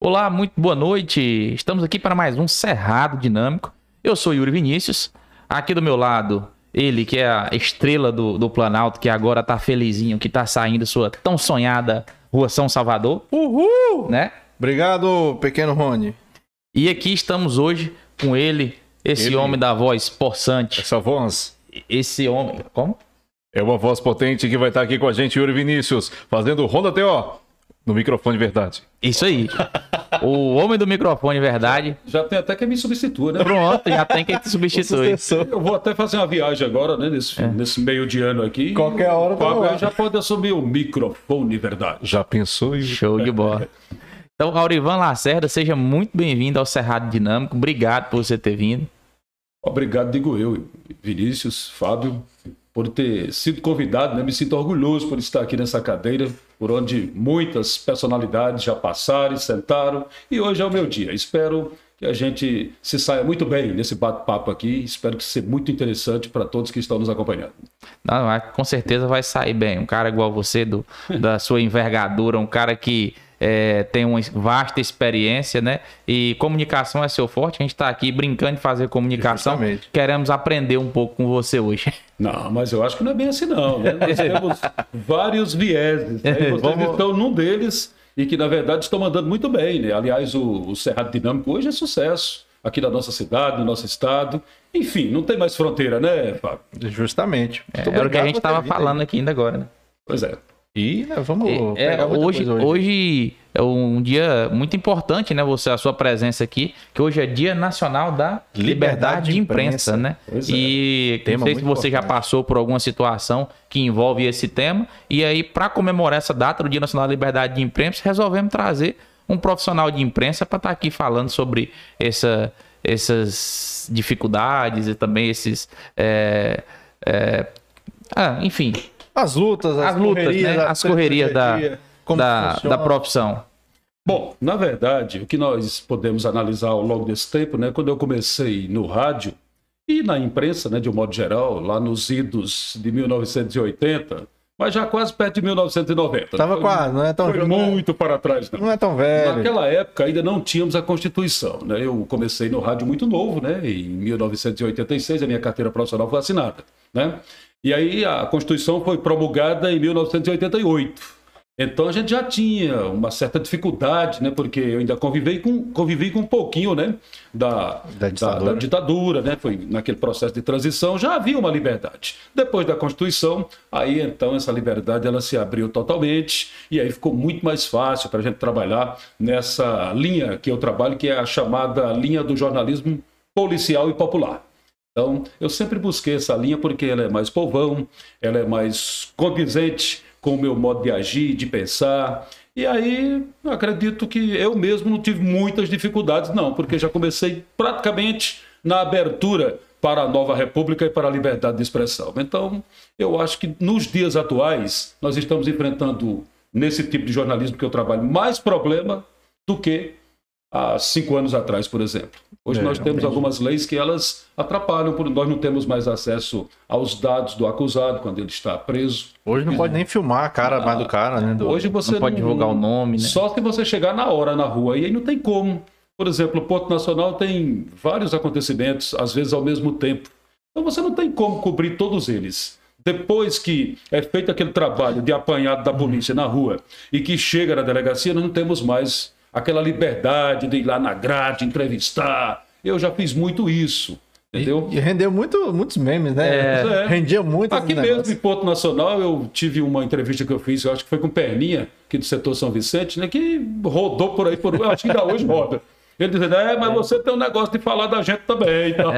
Olá, muito boa noite. Estamos aqui para mais um Cerrado Dinâmico. Eu sou Yuri Vinícius. Aqui do meu lado, ele que é a estrela do, do Planalto, que agora tá felizinho, que tá saindo sua tão sonhada Rua São Salvador, Uhul! né? Obrigado, pequeno Rony. E aqui estamos hoje com ele, esse Ele. homem da voz possante. Essa voz Esse homem. Como? é uma voz potente que vai estar aqui com a gente, Yuri Vinícius, fazendo Ronda TO no microfone verdade. Isso aí. o homem do microfone, verdade. Já tem até quem me substitua, né? Pronto, já tem quem te substitui. Eu vou até fazer uma viagem agora, né? Nesse, nesse meio de ano aqui. Qualquer hora tá Qualquer lá. já pode assumir o microfone, verdade. Já pensou? Show de bola. Então, Aurivan Lacerda, seja muito bem-vindo ao Cerrado Dinâmico. Obrigado por você ter vindo. Obrigado, digo eu, Vinícius, Fábio, por ter sido convidado, né? Me sinto orgulhoso por estar aqui nessa cadeira, por onde muitas personalidades já passaram e sentaram, e hoje é o meu dia. Espero que a gente se saia muito bem nesse bate-papo aqui. Espero que seja muito interessante para todos que estão nos acompanhando. Não, mas com certeza vai sair bem. Um cara igual você, do, da sua envergadura, um cara que é, tem uma vasta experiência, né? E comunicação é seu forte. A gente está aqui brincando de fazer comunicação. Justamente. Queremos aprender um pouco com você hoje. Não, mas eu acho que não é bem assim não. Né? Nós temos vários vieses. Né? Vocês Vamos- estão num deles e que, na verdade, estão mandando muito bem. Né? Aliás, o, o Cerrado Dinâmico hoje é sucesso. Aqui na nossa cidade, no nosso estado. Enfim, não tem mais fronteira, né, Fábio? Justamente. Muito Era o que a gente estava falando aqui ainda agora, né? Pois é. E né, vamos É, pegar muita hoje, coisa hoje é um dia muito importante, né? Você, a sua presença aqui, que hoje é Dia Nacional da Liberdade, Liberdade de Imprensa, imprensa. né? Pois é. E Tema não sei se você já importante. passou por alguma situação que envolve esse tema. E aí, para comemorar essa data do Dia Nacional da Liberdade de Imprensa, resolvemos trazer um profissional de imprensa para estar aqui falando sobre essa, essas dificuldades e também esses. é, é, ah, enfim, As lutas, as, As lutas, correrias, né? As correrias da- da, da profissão. Bom, na verdade, o que nós podemos analisar ao longo desse tempo, né? Quando eu comecei no rádio e na imprensa, né, de um modo geral, lá nos idos de 1980, mas já quase perto de 1990. Tava Foi- quase, não é tão Foi muito para trás, não. Não é tão velho. Naquela época ainda não tínhamos a Constituição. Né? Eu comecei no rádio muito novo, né? em 1986 a minha carteira profissional foi assinada. Né? E aí a Constituição foi promulgada em 1988. Então a gente já tinha uma certa dificuldade, né? porque eu ainda convivi com, convivi com um pouquinho né? da, Da ditadura. da ditadura, né? Foi naquele processo de transição, já havia uma liberdade. Depois da Constituição, aí então essa liberdade ela se abriu totalmente e aí ficou muito mais fácil para a gente trabalhar nessa linha que eu trabalho, que é a chamada linha do jornalismo policial e popular. Então, eu sempre busquei essa linha porque ela é mais povão, ela é mais condizente com o meu modo de agir, de pensar. E aí, acredito que eu mesmo não tive muitas dificuldades, não, porque já comecei praticamente na abertura para a nova república e para a liberdade de expressão. Então, eu acho que nos dias atuais, nós estamos enfrentando, nesse tipo de jornalismo que eu trabalho, mais problema do que há cinco anos atrás, por exemplo. Hoje É, nós temos algumas leis que elas atrapalham, porque nós não temos mais acesso aos dados do acusado quando ele está preso. Hoje não pode nem filmar a cara mais do cara, né? do- Hoje você Não pode divulgar o nome, né? Só se você chegar na hora na rua, e aí não tem como. Por exemplo, o Porto Nacional tem vários acontecimentos, às vezes ao mesmo tempo. Então você não tem como cobrir todos eles. Depois que é feito aquele trabalho de apanhado da polícia na rua e que chega na delegacia, nós não temos mais aquela liberdade de ir lá na grade, entrevistar. Eu já fiz muito isso, entendeu? E rendeu muito, muitos memes, né? É. Rendia muito Aqui mesmo negócio. em Porto Nacional, eu tive uma entrevista que eu fiz, eu acho que foi com Perninha, aqui do setor São Vicente, né, que rodou por aí, por eu acho que ainda hoje roda. Ele dizendo, é, mas você tem um negócio de falar da gente também. Então.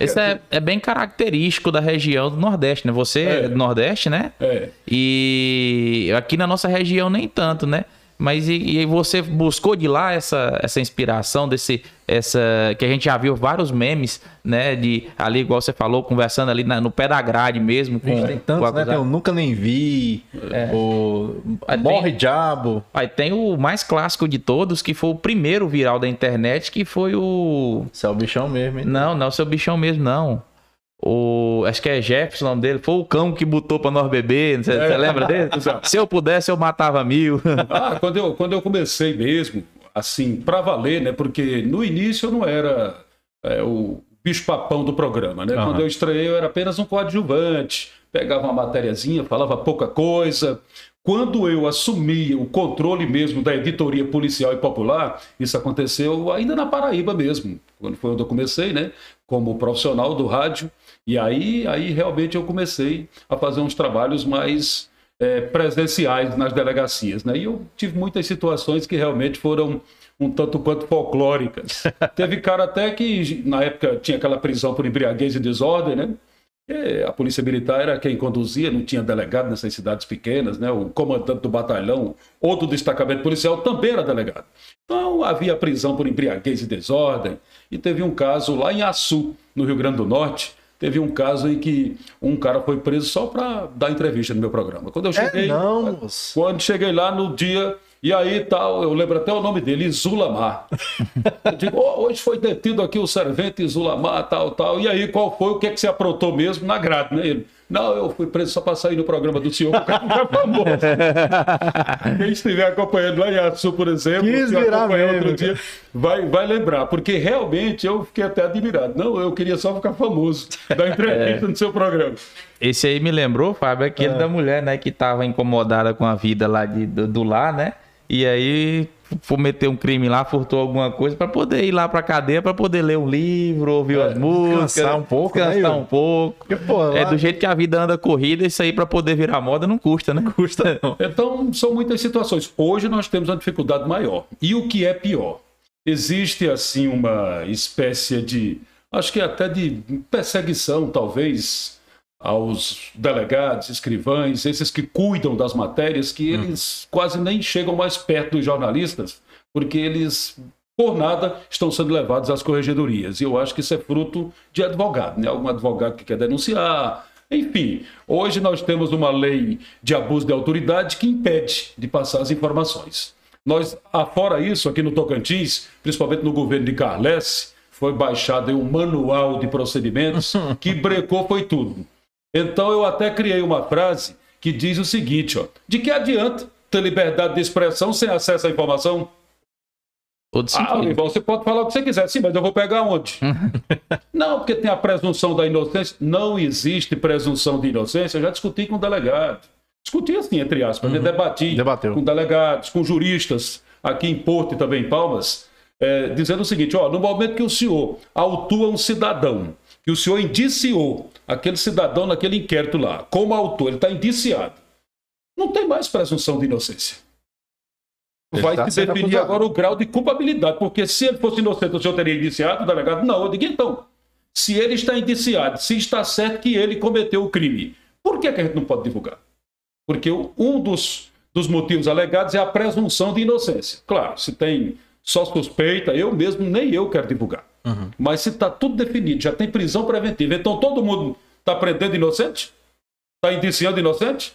Esse é, é bem característico da região do Nordeste, né? Você é, É. do Nordeste, né? É. E aqui na nossa região nem tanto, né? Mas e, e você buscou de lá essa, essa inspiração desse essa que a gente já viu vários memes, né, de ali igual você falou, conversando ali na- no pé da grade mesmo com, Tem tantos, né? Tem acusado. o Nunca Nem Vi, o Aí tem- Morre Diabo. Aí tem o mais clássico de todos, que foi o primeiro viral da internet, que foi o é o bichão mesmo, hein? Não, não é seu bichão mesmo, não. O, acho que é Jefferson o nome dele. Foi o cão que botou pra nós beber. Você É. lembra dele? Exato. Se eu pudesse, eu matava mil. Ah, quando eu, quando eu comecei mesmo, assim, para valer, né? Porque no início eu não era é, o bicho-papão do programa, né? Aham. Quando eu estreiei, eu era apenas um coadjuvante, pegava uma matériazinha, falava pouca coisa. Quando eu assumi o controle mesmo da editoria policial e popular, isso aconteceu ainda na Paraíba mesmo, quando foi onde eu comecei, né? Como profissional do rádio. E aí, aí realmente eu comecei a fazer uns trabalhos mais é, presenciais nas delegacias, né? E eu tive muitas situações que realmente foram um tanto quanto folclóricas. Teve cara até que na época tinha aquela prisão por embriaguez e desordem, né? E a polícia militar era quem conduzia, não tinha delegado nessas cidades pequenas, né? O comandante do batalhão ou do destacamento policial também era delegado. Então havia prisão por embriaguez e desordem. E teve um caso lá em Açu, no Rio Grande do Norte, teve um caso em que um cara foi preso só para dar entrevista no meu programa. Quando eu cheguei, É não, quando cheguei lá no dia, e aí tal, eu lembro até o nome dele, Izulamar. Eu digo, "Ó, hoje foi detido aqui o servente Izulamar, tal, tal. E aí, qual foi o que, é que você aprontou mesmo na grade, né? Ele, não, eu fui preso só para sair no programa do senhor, porque o cara fica famoso. Quem estiver acompanhando lá em Açu, por exemplo, Quis se acompanhar outro dia, vai, vai lembrar, porque realmente eu fiquei até admirado. Não, eu queria só ficar famoso, dar entrevista no seu programa. Esse aí me lembrou, Fábio, aquele da mulher, né, que tava incomodada com a vida lá de, do, do lar, né? E aí cometeu um crime lá, furtou alguma coisa pra poder ir lá pra cadeia, pra poder ler um livro, ouvir as músicas, descansar um pouco, né, descansar um pouco. Porque, pô, É lá- do jeito que a vida anda corrida, isso aí pra poder virar moda não custa, né? Custa não. Então, são muitas situações. Hoje nós temos uma dificuldade maior. E o que é pior? Existe, assim, uma espécie de, acho que até de perseguição, talvez, aos delegados, escrivães, esses que cuidam das matérias, que eles quase nem chegam mais perto dos jornalistas, porque eles, por nada, estão sendo levados às corregedorias. E eu acho que isso é fruto de advogado, né? Algum advogado que quer denunciar, enfim, hoje nós temos uma lei de abuso de autoridade que impede de passar as informações. Nós, afora isso, aqui no Tocantins, principalmente no governo de Carles, foi baixado um manual de procedimentos que brecou foi tudo. Então eu até criei uma frase que diz o seguinte, ó: de que adianta ter liberdade de expressão sem acesso à informação? Todo Ah, sentido. Olival, você pode falar o que você quiser, sim, mas eu vou pegar onde? não, porque tem a presunção da inocência. Não existe presunção de inocência. Eu já discuti com o delegado. Discuti assim, entre aspas, né? debati Debateu. com delegados, com juristas, aqui em Porto e também em Palmas, é, dizendo o seguinte: ó, no momento que o senhor autua um cidadão, que o senhor indiciou aquele cidadão naquele inquérito lá, como autor, ele está indiciado, não tem mais presunção de inocência. Ele Vai tá se definir acusado. agora o grau de culpabilidade, porque se ele fosse inocente, o senhor teria indiciado o delegado? Não, eu digo então. Se ele está indiciado, se está certo que ele cometeu o crime, por que, que a gente não pode divulgar? Porque um dos, dos motivos alegados é a presunção de inocência. Claro, se tem só suspeita, eu mesmo, nem eu quero divulgar. Mas se está tudo definido, já tem prisão preventiva, então todo mundo está prendendo inocente? Está indiciando inocente?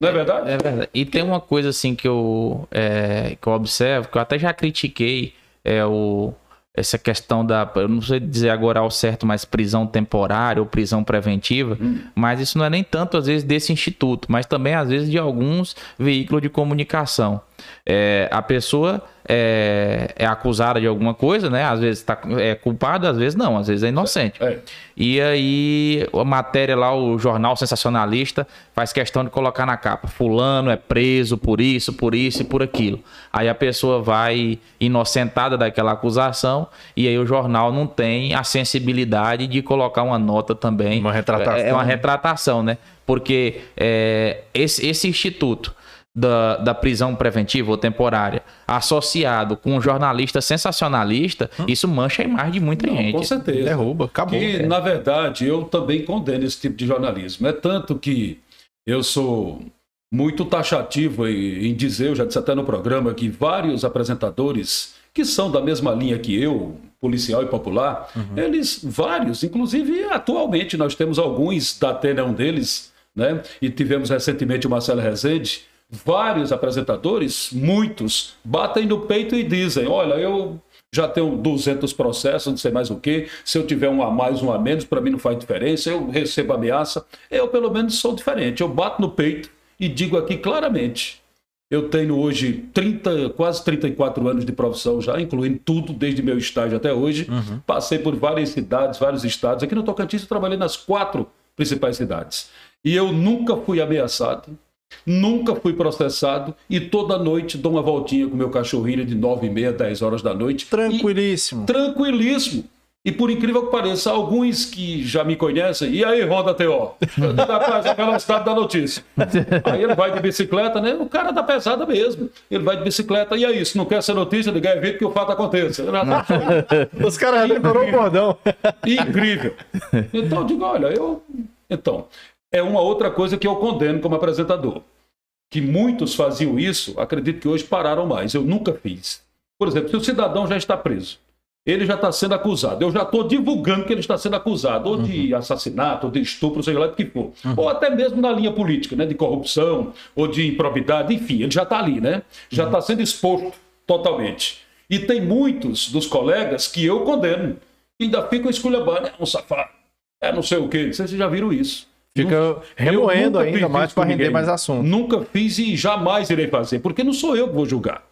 Não é verdade? É verdade. E tem uma coisa assim que eu, é, que eu observo, que eu até já critiquei, é o, essa questão da. Eu não sei dizer agora ao certo, mas prisão temporária ou prisão preventiva, mas isso não é nem tanto, às vezes, desse instituto, mas também, às vezes, de alguns veículos de comunicação. É, a pessoa é, é acusada de alguma coisa, né? Às vezes tá, é culpada, às vezes não, às vezes é inocente. É. E aí, a matéria lá, o jornal sensacionalista, faz questão de colocar na capa: Fulano é preso por isso, por isso e por aquilo. Aí a pessoa vai inocentada daquela acusação, e aí o jornal não tem a sensibilidade de colocar uma nota também. Uma retratação. É uma retratação, né? Porque é, esse, esse instituto. Da, da prisão preventiva ou temporária, associado com um jornalista sensacionalista, isso mancha a imagem de muita Não, gente. com certeza. Derruba, acabou. Que, na verdade, eu também condeno esse tipo de jornalismo. É tanto que eu sou muito taxativo em, em dizer, eu já disse até no programa, que vários apresentadores que são da mesma linha que eu, policial e popular, eles, vários, inclusive atualmente nós temos alguns, da Atena é um deles, né? E tivemos recentemente o Marcelo Rezende, vários apresentadores, muitos, batem no peito e dizem, olha, eu já tenho 200 processos, não sei mais o que. Se eu tiver um a mais, um a menos, para mim não faz diferença. Eu recebo ameaça. Eu, pelo menos, sou diferente. Eu bato no peito e digo aqui claramente: Eu tenho hoje 30, quase 34 anos de profissão já, incluindo tudo, desde meu estágio até hoje. Passei por várias cidades, vários estados. Aqui no Tocantins eu trabalhei nas quatro principais cidades. E eu nunca fui ameaçado, nunca fui processado e toda noite dou uma voltinha com meu cachorrinho de 9 e meia, 10 horas da noite. Tranquilíssimo. E, tranquilíssimo. E por incrível que pareça, alguns que já me conhecem, e aí, Roda TO? Rapaz, a velocidade da notícia. Aí ele vai de bicicleta, né? O cara da pesada mesmo. Ele vai de bicicleta, e aí, se não quer essa notícia, liga evite que o fato aconteça. Os caras já decorou o bordão. Incrível. Então eu digo, olha, eu. Então, é uma outra coisa que eu condeno como apresentador. Que muitos faziam isso, acredito que hoje pararam mais. Eu nunca fiz. Por exemplo, se o cidadão já está preso, ele já está sendo acusado. Eu já estou divulgando que ele está sendo acusado, ou de assassinato, ou de estupro, seja lá do que for. Ou até mesmo na linha política, né? De corrupção, ou de improbidade, enfim, ele já está ali, né? Já está sendo exposto totalmente. E tem muitos dos colegas que eu condeno, que ainda ficam esculhambando, é um safado, é não sei o quê. Vocês já viram isso. Fica remoendo ainda mais para render mais assunto. Nunca fiz e jamais irei fazer, porque não sou eu que vou julgar.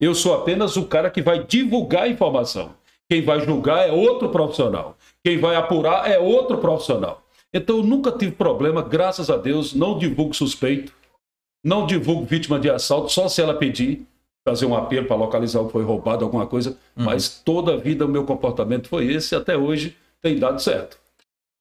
Eu sou apenas o cara que vai divulgar a informação. Quem vai julgar é outro profissional. Quem vai apurar é outro profissional. Então eu nunca tive problema, graças a Deus, não divulgo suspeito, não divulgo vítima de assalto, só se ela pedir, fazer um apelo para localizar o que foi roubado, alguma coisa. Mas toda a vida o meu comportamento foi esse e até hoje tem dado certo.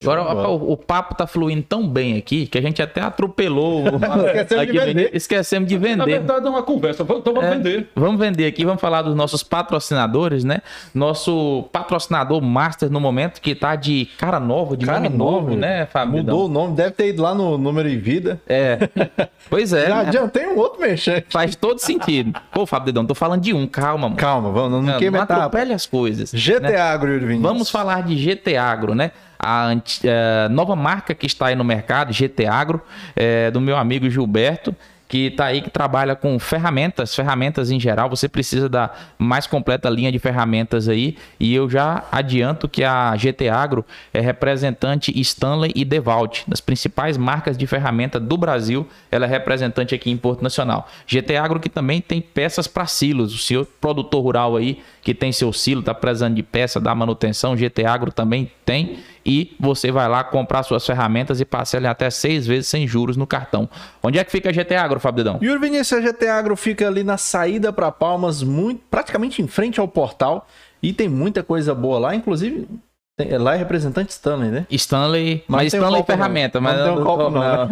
Agora, o, o papo tá fluindo tão bem aqui que a gente até atropelou. o- Esquecemos de vender. Esquecemos de Na vender. verdade é uma conversa, então vamos É. vender. Vamos vender aqui, vamos falar dos nossos patrocinadores, né? Nosso patrocinador master no momento, que tá de cara nova, de Cara nome novo, novo, né, Fábio? Mudou o nome, deve ter ido lá no número em vida. É. Pois é. Já né? adiantei um outro mexer. Faz todo sentido. Pô, Fábio Dedão, tô falando de um, calma, mano. Calma, vamos, não, não Não, não atropele as coisas. GT né? Agro, Vinícius. Vamos falar de GT Agro, né? A anti- eh, nova marca que está aí no mercado, GT Agro, eh, do meu amigo Gilberto, que está aí que trabalha com ferramentas, ferramentas em geral. Você precisa da mais completa linha de ferramentas aí. E eu já adianto que a GT Agro é representante Stanley e Devalt, das principais marcas de ferramenta do Brasil. Ela é representante aqui em Porto Nacional. GT Agro que também tem peças para silos. O senhor produtor rural aí que tem seu silo, está precisando de peça, da manutenção, GT Agro também tem. E você vai lá comprar suas ferramentas e parcela até seis vezes sem juros no cartão. Onde é que fica a GT Agro, Fábio Dedão? Yuri Vinícius, a GT Agro fica ali na saída para Palmas, muito, praticamente em frente ao portal. E tem muita coisa boa lá, inclusive tem- lá é representante Stanley, né? Stanley, Mas mas, tem um Stanley copo, não. ferramenta, Mas não tem um copo, não. não.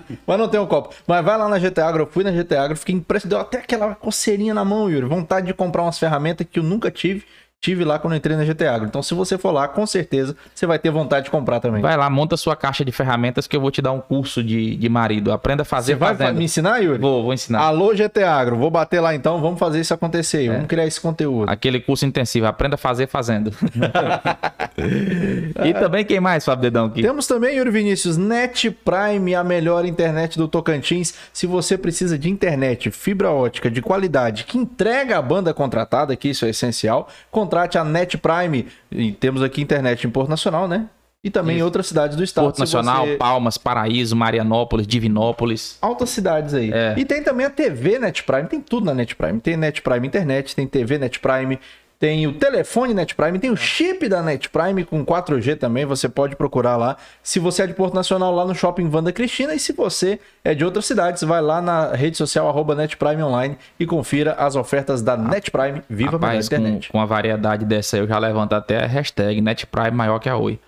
Mas não tem um copo. Mas vai lá na GT Agro, eu fui na GT Agro, fiquei impressionado, deu até aquela coceirinha na mão, Yuri. Vontade de comprar umas ferramentas que eu nunca tive. Tive lá quando eu entrei na GT Agro. Então, se você for lá, com certeza você vai ter vontade de comprar também. Vai lá, monta sua caixa de ferramentas que eu vou te dar um curso de, de marido. Aprenda a fazer Você vai fazendo. me ensinar, Yuri? Vou, vou ensinar. Alô, GT Agro, vou bater lá então, vamos fazer isso acontecer. aí, Vamos criar esse conteúdo. Aquele curso intensivo, aprenda a fazer fazendo. e também quem mais, Fábio Dedão? Aqui? Temos também, Yuri Vinícius, Net Prime, a melhor internet do Tocantins. Se você precisa de internet, fibra ótica de qualidade, que entrega a banda contratada, que isso é essencial, contrate a Net Prime. E temos aqui internet em Porto Nacional, né? E também em Isso. outras cidades do estado. Porto Nacional, você- Palmas, Paraíso, Marianópolis, Divinópolis. Altas cidades aí. É. E tem também a TV Net Prime, tem tudo na Net Prime. Tem Net Prime Internet, tem TV Net Prime, tem o telefone Net Prime, tem o chip da Net Prime com 4G também, você pode procurar lá. Se você é de Porto Nacional, lá no Shopping Vanda Cristina, e se você é de outras cidades, vai lá na rede social arroba Net Prime Online e confira as ofertas da Net Prime. Viva a melhor Rapaz, com, internet. com a variedade dessa, eu já levanto até a hashtag NetPrime maior que a Oi.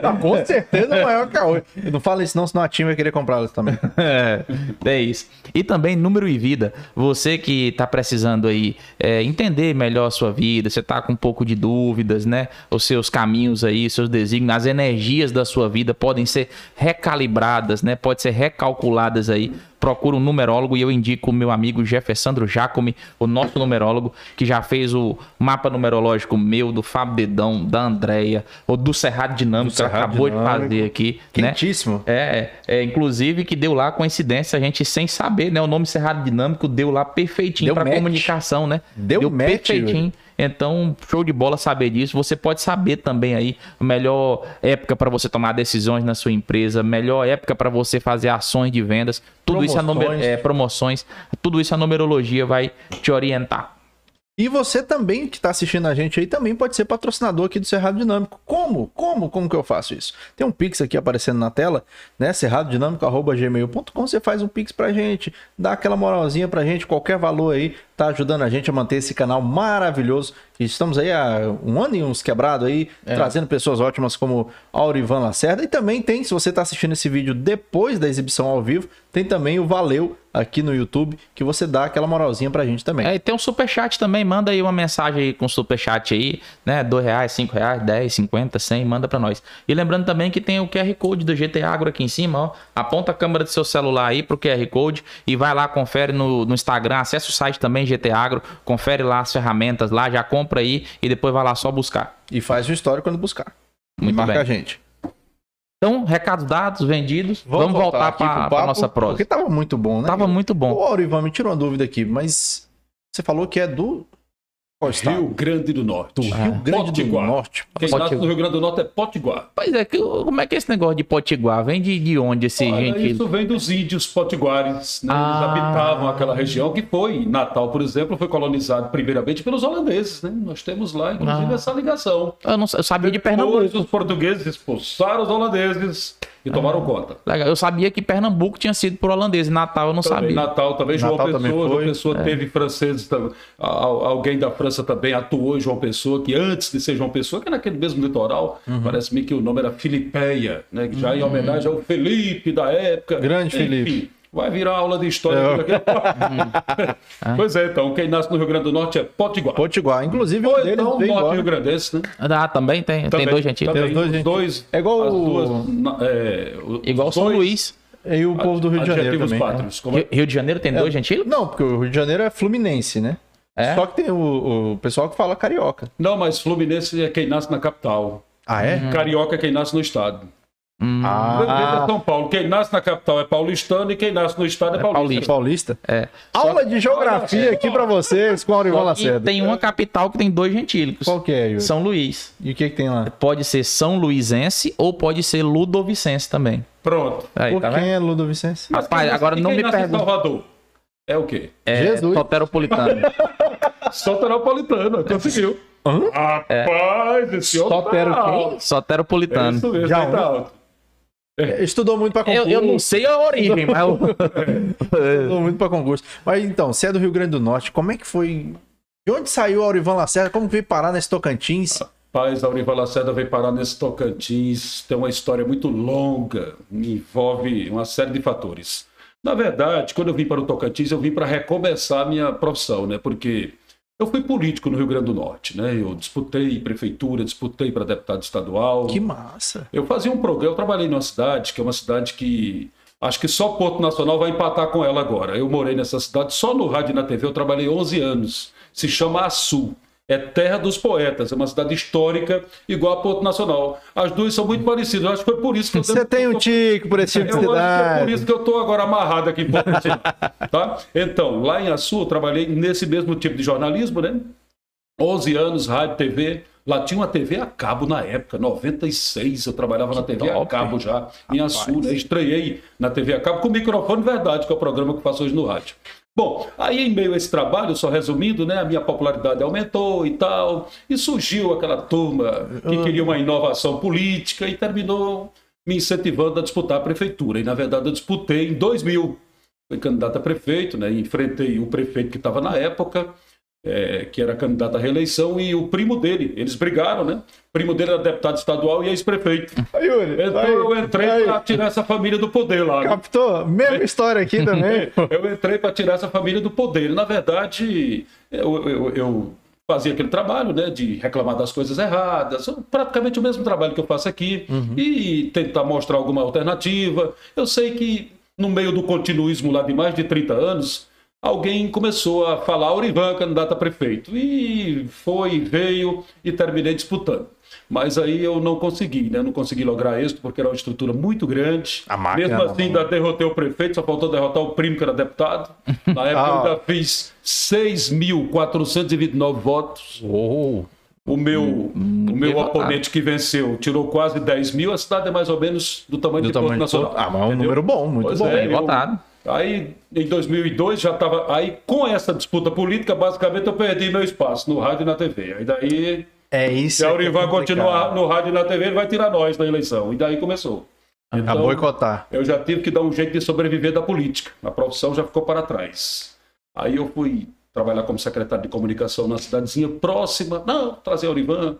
Tá, com certeza maior que a Oi. Não fala isso não, senão a Tim vai querer comprar elas também. É, é isso. E também número e vida. Você que está precisando aí é, entender melhor a sua vida, você está com um pouco de dúvidas, né? Os seus caminhos aí, seus desígnios, as energias da sua vida podem ser recalibradas, né? Pode ser recalculadas aí. Procura um numerólogo e eu indico o meu amigo Jeffersandro Jacome, o nosso numerólogo, que já fez o mapa numerológico meu, do Fábio Dedão, da Andréia, ou do Cerrado Dinâmico, que ela Cerrado acabou Dinâmico. de fazer aqui. né? Quentíssimo. É, é, inclusive que deu lá coincidência, a gente sem saber, né? O nome Cerrado Dinâmico deu lá perfeitinho Deu para comunicação, né? Deu match, perfeitinho. Então, show de bola saber disso. Você pode saber também aí a melhor época para você tomar decisões na sua empresa, melhor época para você fazer ações de vendas. Tudo isso a numer- Promoções. é, promoções, tudo isso a numerologia vai te orientar. E você também que está assistindo a gente aí também pode ser patrocinador aqui do Cerrado Dinâmico. Como? Como? Como que eu faço isso? Tem um Pix aqui aparecendo na tela, né? cerradodinâmico.gmail.com. Você faz um Pix pra gente, dá aquela moralzinha pra gente, qualquer valor aí, tá ajudando a gente a manter esse canal maravilhoso. E estamos aí há um ano e uns quebrados aí, trazendo pessoas ótimas como Aurivan Lacerda. E também tem, se você tá assistindo esse vídeo depois da exibição ao vivo, tem também o Valeu aqui no YouTube, que você dá aquela moralzinha pra gente também. É, e tem um superchat também, manda aí uma mensagem aí com superchat aí, né? Dois reais, cinco reais, 10, 50, 100, manda pra nós. E lembrando também que tem o QR Code do GT Agro aqui em cima, ó. Aponta a câmera do seu celular aí pro QR Code e vai lá, confere no, no Instagram, acessa o site também, GT Agro, confere lá as ferramentas lá, já compra aí e depois vai lá só buscar. E faz o histórico quando buscar. Muito marca bem. a gente. Então, recados dados, vendidos, vamos, voltar, aqui pro pra, papo, pra nossa prosa. Porque tava muito bom, né? Tava muito bom. Ô, Aurivan, me tirou uma dúvida aqui, mas você falou que é do. Qual estado? Rio Grande do Norte. Do Rio Grande do Potiguar. Norte. Quem Potiguar. nasce no Rio Grande do Norte é Potiguar. Pois é, que- como é que é esse negócio de potiguar? Vem de, de onde esse Olha, gente... Isso vem dos índios potiguares. Né? Ah. Eles habitavam aquela região que foi, Natal, por exemplo, foi colonizado primeiramente pelos holandeses. Né? Nós temos lá, inclusive, Ah. essa ligação. Eu, não, eu sabia de Depois, Pernambuco. os portugueses expulsaram os holandeses e tomaram conta. Legal. Eu sabia que Pernambuco tinha sido por holandês. e Natal eu não Também, sabia. Natal também, João Natal Pessoa. também João. Pessoa teve franceses também. Al- Alguém da França também atuou em João Pessoa, que antes de ser João Pessoa, que é naquele mesmo litoral, Uhum. parece-me que o nome era Filipeia, né? que já em homenagem ao Felipe da época. Grande Felipe. Vai virar aula de história. É. por aqui. pois é, então, quem nasce no Rio Grande do Norte é Potiguar. Potiguar. Inclusive, Ou um deles então, veio Norte. Rio Grandense, né? Ah, também tem, tem Também- dois gentios. Tem os dois gentios. dois- É igual duas, é, Igual São dois Luís. E o povo do Rio de Janeiro também. pátrios. Como é? Rio, Rio de Janeiro tem dois gentios? Não, porque o Rio de Janeiro é fluminense, né? É? Só que tem o, o pessoal que fala carioca. Não, mas Fluminense é quem nasce na capital. Ah, é? Carioca é quem nasce no estado. Hum, Ah, São Paulo. Quem nasce na capital é paulistano e quem nasce no estado é, paulista. paulista. é. Aula de geografia aqui pra vocês com Aurival E Lacerda. tem uma capital que tem dois gentílicos. Qual que é, Yuri? São Luís. E o que que tem lá? Pode ser São Luisense ou pode ser Ludovicense também. Pronto. Aí, Por tá quem vendo? é Ludovicense? Rapaz, agora não me pergunte. Salvador é o quê? É, Jesus. Soteropolitano. Soteropolitano. Conseguiu. Rapaz, esse homem Sotero tá quem? alto. É Soteropolitano. isso mesmo, Já tá alto. Estudou muito pra concurso. Eu, eu não sei a origem, mas eu... Estudou muito pra concurso. Mas então, você é do Rio Grande do Norte, como é que foi... De onde saiu o Aurivan Lacerda? Como que veio parar nesse Tocantins? Rapaz, a Aurival Lacerda veio parar nesse Tocantins, tem uma história muito longa, envolve uma série de fatores. Na verdade, quando eu vim para o Tocantins, eu vim para recomeçar a minha profissão, né? Porque eu fui político no Rio Grande do Norte, né? Eu disputei prefeitura, disputei para deputado estadual. Que massa. Eu fazia um programa, eu trabalhei numa cidade que é uma cidade que acho que só Porto Nacional vai empatar com ela agora. Eu morei nessa cidade, só no rádio e na TV eu trabalhei 11 anos. Se chama Açu. É terra dos poetas, é uma cidade histórica igual a Porto Nacional. As duas são muito parecidas. Eu acho que foi por isso que eu Você tem um tique por esse tipo de que é por cidade. isso que eu estou agora amarrado aqui em Porto Nacional, tá? Então, lá em Açu, eu trabalhei nesse mesmo tipo de jornalismo, né? 11 anos, rádio, TV. Lá tinha uma TV a cabo na época, 96, eu trabalhava na TV a top. cabo já, em Açu, né? Estreiei na TV a cabo com microfone verdade, que é o programa que faço hoje no rádio. Bom, aí em meio a esse trabalho, só resumindo, né, a minha popularidade aumentou e tal, e surgiu aquela turma que queria uma inovação política e terminou me incentivando a disputar a prefeitura. E na verdade eu disputei em 2000, fui candidato a prefeito, né, enfrentei o prefeito que estava na época, é, que era candidato à reeleição, e o primo dele, eles brigaram, né? O primo dele era deputado estadual e ex-prefeito. Então aí, eu entrei para tirar essa família do poder lá. né? Captou? Mesma história aqui também. Eu entrei para tirar essa família do poder. Na verdade, eu, eu- eu fazia aquele trabalho né, de reclamar das coisas erradas, praticamente o mesmo trabalho que eu faço aqui, e tentar mostrar alguma alternativa. Eu sei que no meio do continuismo lá de mais de 30 anos, alguém começou a falar Aurivan, candidato a prefeito. E foi, veio e terminei disputando. Mas aí eu não consegui, né? Não consegui lograr êxito porque era uma estrutura muito grande. A máquina Mesmo assim, ainda derrotei o prefeito, só faltou derrotar o primo que era deputado. Na época Ah. eu ainda fiz 6.429 votos. O meu, o meu oponente que venceu tirou quase 10 mil. A cidade é mais ou menos do tamanho Do de Porto tamanho de Nacional. Porto- Ah, mas é um número bom, muito Pois bom. é, Bem eu- votado. Aí, em 2002, já estava. Aí, com essa disputa política, basicamente eu perdi meu espaço no rádio e na TV. Aí daí, É isso. se a é Aurivan complicado. continuar no rádio e na TV, ele vai tirar nós da eleição. E daí começou. A Então, boicotar. eu já tive que dar um jeito de sobreviver da política. A profissão já ficou para trás. Aí eu fui trabalhar como secretário de comunicação na cidadezinha próxima. Não, trazer Aurivan.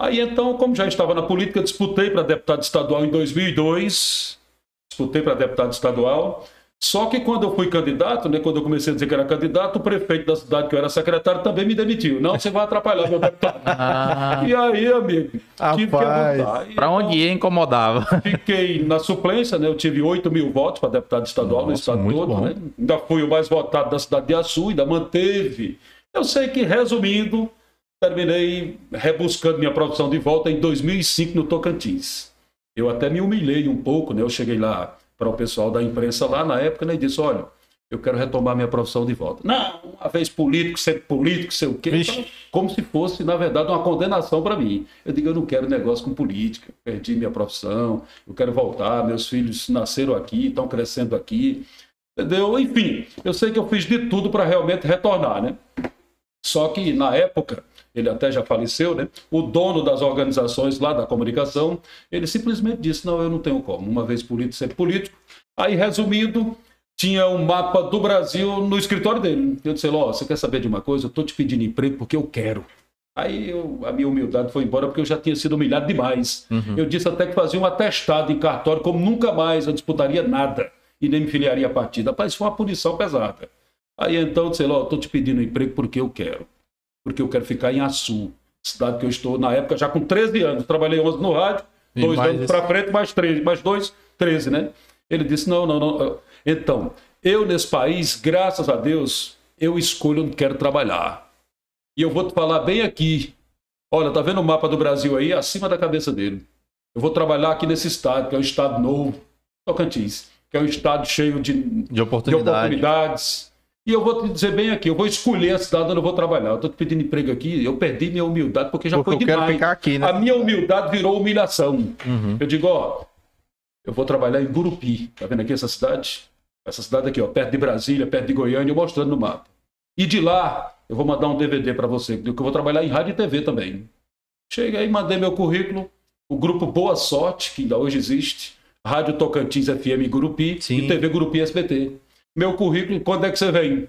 Aí então, como já estava na política, disputei para deputado estadual em 2002. Disputei para deputado estadual. Só que quando eu fui candidato, né, quando eu comecei a dizer que era candidato, o prefeito da cidade que eu era secretário também me demitiu. Não, você vai atrapalhar meu deputado. Ah, E aí, amigo, tive que Rapaz. adotar. E pra então- onde ia, incomodava. Fiquei na suplência, né? Eu tive 8 mil votos para deputado estadual no Nossa, estado muito todo, bom. né? Ainda fui o mais votado da cidade de Açu, ainda manteve. Eu sei que, resumindo, terminei rebuscando minha profissão de volta em 2005 no Tocantins. Eu até me humilhei um pouco, né? Eu cheguei lá para o pessoal da imprensa lá na época né, e disse: olha, eu quero retomar minha profissão de volta. Não, uma vez político, ser político, sei o quê. Então, como se fosse, na verdade, uma condenação para mim. Eu digo, eu não quero negócio com política, perdi minha profissão, eu quero voltar, meus filhos nasceram aqui, estão crescendo aqui, entendeu? Enfim, eu sei que eu fiz de tudo para realmente retornar, né? Só que, na época, ele até já faleceu, né? O dono das organizações lá da comunicação, ele simplesmente disse, não, eu não tenho como, uma vez político, ser político. Aí, resumindo, tinha um mapa do Brasil no escritório dele. Eu disse, ó, você quer saber de uma coisa? Eu tô te pedindo emprego porque eu quero. Aí eu- a minha humildade foi embora porque eu já tinha sido humilhado demais. Eu disse até que fazia um atestado em cartório, como nunca mais eu disputaria nada e nem me filiaria a partida. Rapaz, foi uma punição pesada. Aí então eu disse, ó, tô te pedindo emprego porque eu quero. Porque eu quero ficar em Açu, cidade que eu estou na época já com 13 anos. Trabalhei 11 no rádio, E dois anos para frente, mais 13, mais dois, 13, né? Ele disse, não, não, não. Então, eu nesse país, graças a Deus, eu escolho onde quero trabalhar. E eu vou te falar bem aqui. Olha, tá vendo o mapa do Brasil aí? Acima da cabeça dele. Eu vou trabalhar aqui nesse estado, que é um estado novo, Tocantins, que é um estado cheio de, De de oportunidade. oportunidades. E eu vou te dizer bem aqui, eu vou escolher a cidade onde eu vou trabalhar. Eu tô te pedindo emprego aqui, eu perdi minha humildade porque já Porque foi demais. ficar aqui, né? A minha humildade virou humilhação. Uhum. Eu digo, ó, eu vou trabalhar em Gurupi. Tá vendo aqui essa cidade? Essa cidade aqui, ó, perto de Brasília, perto de Goiânia, eu mostrando no mapa. E de lá, eu vou mandar um DVD para você, que eu vou trabalhar em rádio e TV também. Cheguei, mandei meu currículo, o grupo Boa Sorte, que ainda hoje existe, Rádio Tocantins FM Gurupi Sim. e TV Gurupi SBT. Meu currículo, quando é que você vem?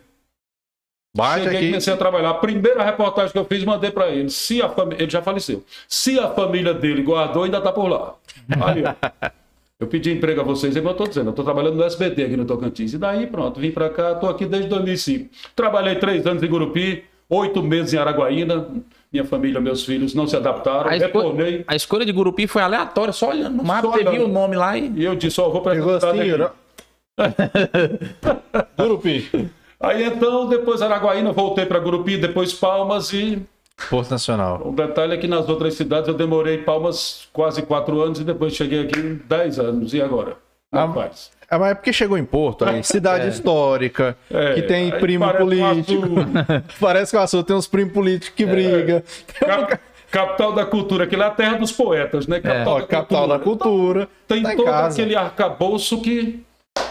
Baixa Cheguei, aqui. comecei a trabalhar. A primeira reportagem que eu fiz, mandei para ele. Se a família, ele já faleceu. Se a família dele guardou, ainda tá por lá. Aí, ó. Eu pedi emprego a vocês, é eu tô dizendo. Eu tô trabalhando no SBT aqui no Tocantins. E daí, pronto, vim para cá, tô aqui desde 2005. Trabalhei três anos em Gurupi, oito meses em Araguaína. Minha família, meus filhos não se adaptaram. A, Retornei. a escolha de Gurupi foi aleatória, só olhando no mapa, Só você olhando. viu o nome lá e. E eu disse, ó, vou para Pegou assim. Gurupi. Aí então, depois Araguaína, voltei para Gurupi, depois Palmas e Porto Nacional. O detalhe é que nas outras cidades eu demorei palmas quase quatro anos e depois cheguei aqui em dez anos. E agora? Ah, faz? Ah, mas é porque chegou em Porto, aí, cidade histórica, É, que tem aí primo parece político. parece que o Açu tem uns primos políticos É. que brigam. Cap- capital da cultura, que lá é a terra dos poetas, né? Capital, Ó, capital da cultura. Tem tá todo casa. aquele arcabouço que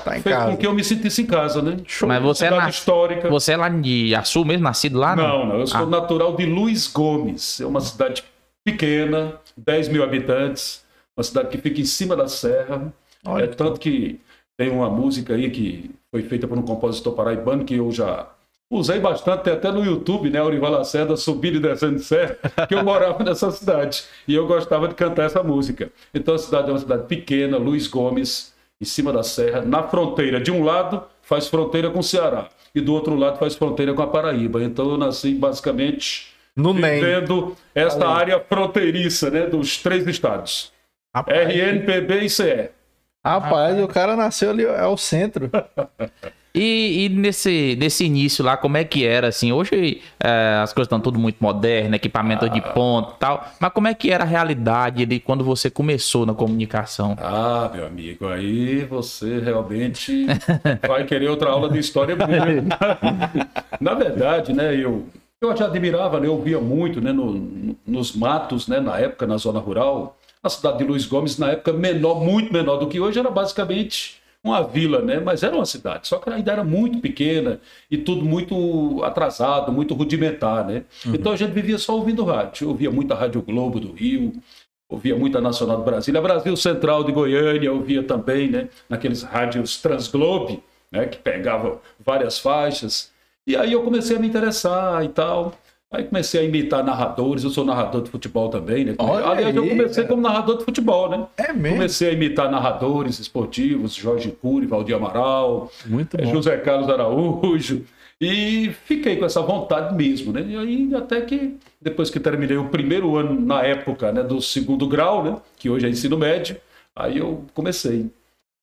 Tá em fez casa. com que eu me sentisse em casa, né? Mas você é, na... histórica. você é lá de Açu mesmo, nascido lá? Não, não, eu sou Ah. natural de Luiz Gomes. É uma cidade pequena, 10 mil habitantes, uma cidade que fica em cima da serra. Olha é tanto que tem uma música aí que foi feita por um compositor paraibano que eu já usei bastante, tem até no YouTube, né? Aurival Lacerda subindo e descendo de serra, que eu morava nessa cidade. E eu gostava de cantar essa música. Então a cidade é uma cidade pequena, Luiz Gomes, em cima da serra, na fronteira. De um lado faz fronteira com o Ceará e do outro lado faz fronteira com a Paraíba. Então eu nasci basicamente No NEM. vivendo esta área fronteiriça, né? Dos três estados. Rapaz, RN, PB e CE. rapaz, o cara nasceu ali, é o centro. E, e nesse, nesse início lá, como é que era, assim? Hoje é, as coisas estão tudo muito modernas, equipamento de ponta e tal. Mas como é que era a realidade ali quando você começou na comunicação? Ah, meu amigo, aí você realmente vai querer outra aula de história mesmo. Na verdade, né, eu, eu já admirava, né, eu via muito né, no- nos matos, né, na época, na zona rural. A cidade de Luiz Gomes, na época, menor, muito menor do que hoje, era basicamente uma vila, né? Mas era uma cidade, só que ainda era muito pequena e tudo muito atrasado, muito rudimentar, né? Então a gente vivia só ouvindo rádio. Eu ouvia muita Rádio Globo do Rio, ouvia muita Nacional do Brasília, Brasil Central de Goiânia, ouvia também, né? Naqueles rádios Transglobe, né? Que pegavam várias faixas. E aí eu comecei a me interessar e tal. Aí comecei a imitar narradores, eu sou narrador de futebol também, né? Olha Aliás, eu aí, comecei cara. como narrador de futebol, né? É mesmo? Comecei a imitar narradores esportivos, Jorge Cury, Valdir Amaral, Muito eh, bom. José Carlos Araújo, e fiquei com essa vontade mesmo, né? E aí até que depois que terminei o primeiro ano na época, né, do segundo grau, né, que hoje é ensino médio, aí eu comecei.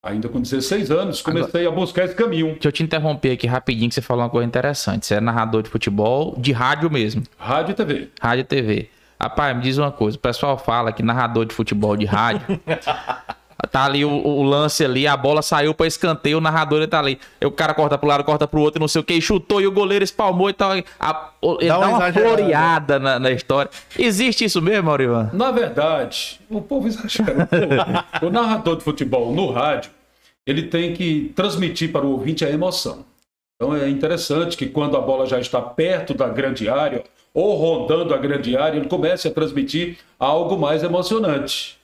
Ainda com 16 anos, comecei a buscar esse caminho. Deixa eu te interromper aqui rapidinho que você falou uma coisa interessante. Você é narrador de futebol, de rádio mesmo, Rádio e TV. rádio e TV. Rapaz, me diz uma coisa, o pessoal fala que narrador de futebol de rádio tá ali o, o lance ali, a bola saiu pra escanteio, o narrador tá ali. O cara corta pro lado, corta pro outro, não sei o que, e chutou e o goleiro espalmou e tal. A- o- ele Dá dá, uma uma exagerada. floreada na, na história. Existe isso mesmo, Maurivan? Na verdade, o povo exagera. um pouco. o narrador de futebol no rádio, ele tem que transmitir para o ouvinte a emoção. Então é interessante que quando a bola já está perto da grande área ou rondando a grande área, ele comece a transmitir algo mais emocionante.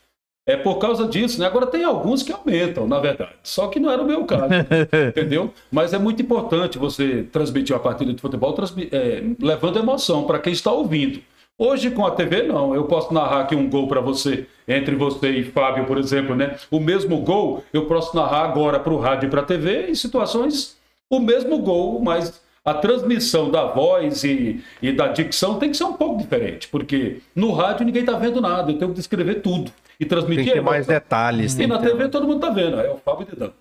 É por causa disso, né? Agora tem alguns que aumentam, na verdade. Só que não era o meu caso, entendeu? Mas é muito importante você transmitir uma partida de futebol é, levando emoção para quem está ouvindo. Hoje com a TV não, eu posso narrar aqui um gol para você, entre você e Fábio, por exemplo, né? O mesmo gol eu posso narrar agora para o rádio e para a TV em situações o mesmo gol, mas a transmissão da voz e, e da dicção tem que ser um pouco diferente, porque no rádio ninguém está vendo nada, eu tenho que descrever tudo e Tem transmitir que ter mais emoção. detalhes. E tem na ter- TV todo mundo tá vendo, é o Fábio. Domina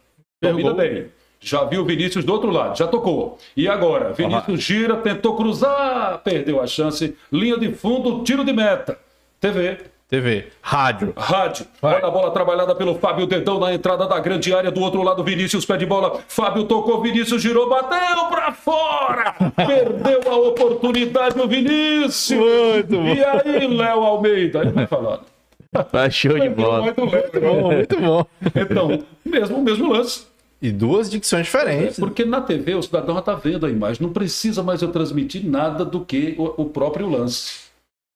Pegou. bem. Já viu o Vinícius do outro lado, já tocou. E agora? Vinícius gira, tentou cruzar, perdeu a chance. Linha de fundo, tiro de meta. TV, TV. Rádio. rádio. Olha a bola trabalhada pelo Fábio Dedão na entrada da grande área. Do outro lado, Vinícius pé de bola. Fábio tocou, Vinícius girou, bateu pra fora. Perdeu a oportunidade o Vinícius. Muito bom. E aí, Léo Almeida? Aí vai falar. Tá show de bola. Léo, Bom, muito bom. Então, mesmo, mesmo lance. E duas dicções diferentes. Porque na TV o cidadão já está vendo a imagem, não precisa mais eu transmitir nada do que o, o próprio lance.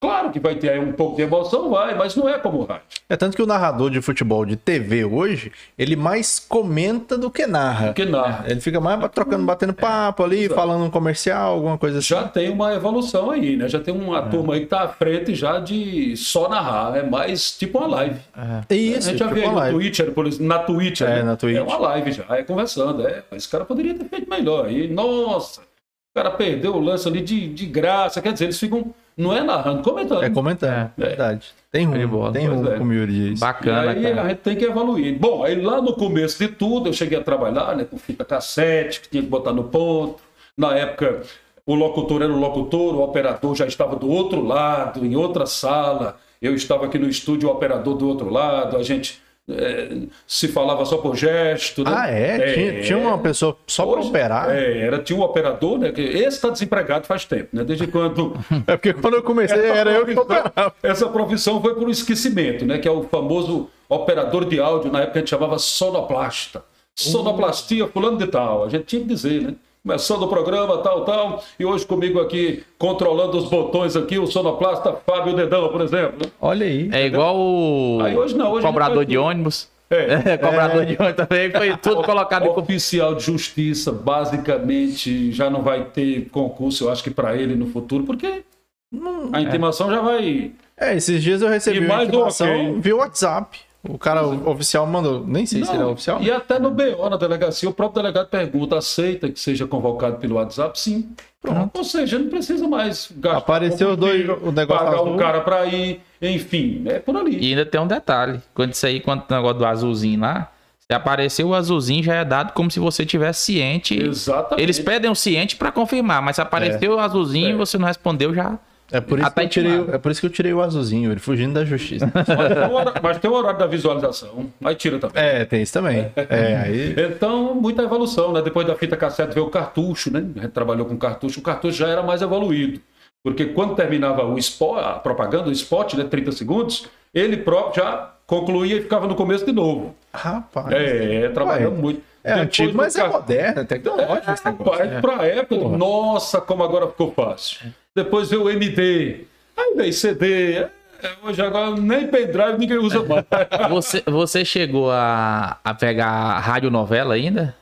Claro que vai ter aí um pouco de emoção, vai, mas não é como o rádio. É tanto que o narrador de futebol de TV hoje, ele mais comenta do que narra. Porque narra. Ele fica mais trocando, batendo papo ali, falando um comercial, alguma coisa assim. Já tem uma evolução aí, né? Já tem uma turma aí que tá à frente já de só narrar. É mais tipo uma live. É a isso, gente já tipo vê no exemplo, na Twitch. É, né? na Twitch. É uma live já, é conversando. É, esse cara poderia ter feito melhor. aí nossa, o cara perdeu o lance ali de, de graça. Quer dizer, eles ficam, não é narrando, comentando. É comentando, É. verdade. Tem de rumo, bola. tem rumo, é. como o Yuri diz. Bacana, e aí cara. a gente tem que evoluir. Bom, aí lá no começo de tudo, eu cheguei a trabalhar né, com fita cassete, que tinha que botar no ponto. Na época, o locutor era o locutor, o operador já estava do outro lado, em outra sala. Eu estava aqui no estúdio, o operador do outro lado. A gente eh, se falava só por gesto. Né? Ah, é? Tinha, tinha uma pessoa só Hoje- operar? É. É, era, tinha um operador, né? que Esse está desempregado faz tempo, né? Desde quando porque quando eu comecei era eu que operava. essa profissão foi por esquecimento, né? Que é o famoso operador de áudio, na época a gente chamava sonoplasta. Sonoplastia, fulano de tal. A gente tinha que dizer, né? Começando o programa, tal, tal. E hoje comigo aqui, controlando os botões aqui, o sonoplasta Fábio Dedão, por exemplo. Olha aí. É igual o Aí hoje não, hoje cobrador de ônibus. É. É, cobrador de ônibus também foi tudo colocado em Oficial de justiça, basicamente, já não vai ter concurso, eu acho que para ele no futuro, porque a intimação já vai. É, esses dias eu recebi E uma mais um informação ok. via WhatsApp. O cara o oficial mandou, nem sei se ele é Não, oficial. E até no BO, na delegacia, o próprio delegado pergunta: aceita que seja convocado pelo WhatsApp? Sim. Pronto. Ou seja, não precisa mais gastar. Apareceu dois- o negócio Pagar azul. um cara para ir, enfim, é por ali. E ainda tem um detalhe. Quando isso aí, quando o negócio do azulzinho lá, Se apareceu o azulzinho, já é dado como se você tivesse ciente. Exatamente. Eles pedem o ciente pra confirmar, mas se apareceu o azulzinho e você não respondeu, já. É por, isso que eu tirei, é por isso que eu tirei o azulzinho, ele fugindo da justiça. Mas tem o horário- Mas tem o horário da visualização. Aí tira também. é, tem isso também. É, aí. Então, muita evolução, né? Depois da fita cassete veio o cartucho, né? A gente trabalhou com cartucho, o cartucho já era mais evoluído. Porque quando terminava o spot, a propaganda, o spot, né? 30 segundos, ele próprio já concluía e ficava no começo de novo. Rapaz. É, trabalhando muito. É antigo, mas é moderno, é tecnológico esse negócio. Rapaz, pra época, digo, nossa, como agora ficou fácil. Depois veio o MD, aí veio CD. é, Hoje agora nem pendrive ninguém usa mais. Você, você chegou a, a pegar radionovela ainda?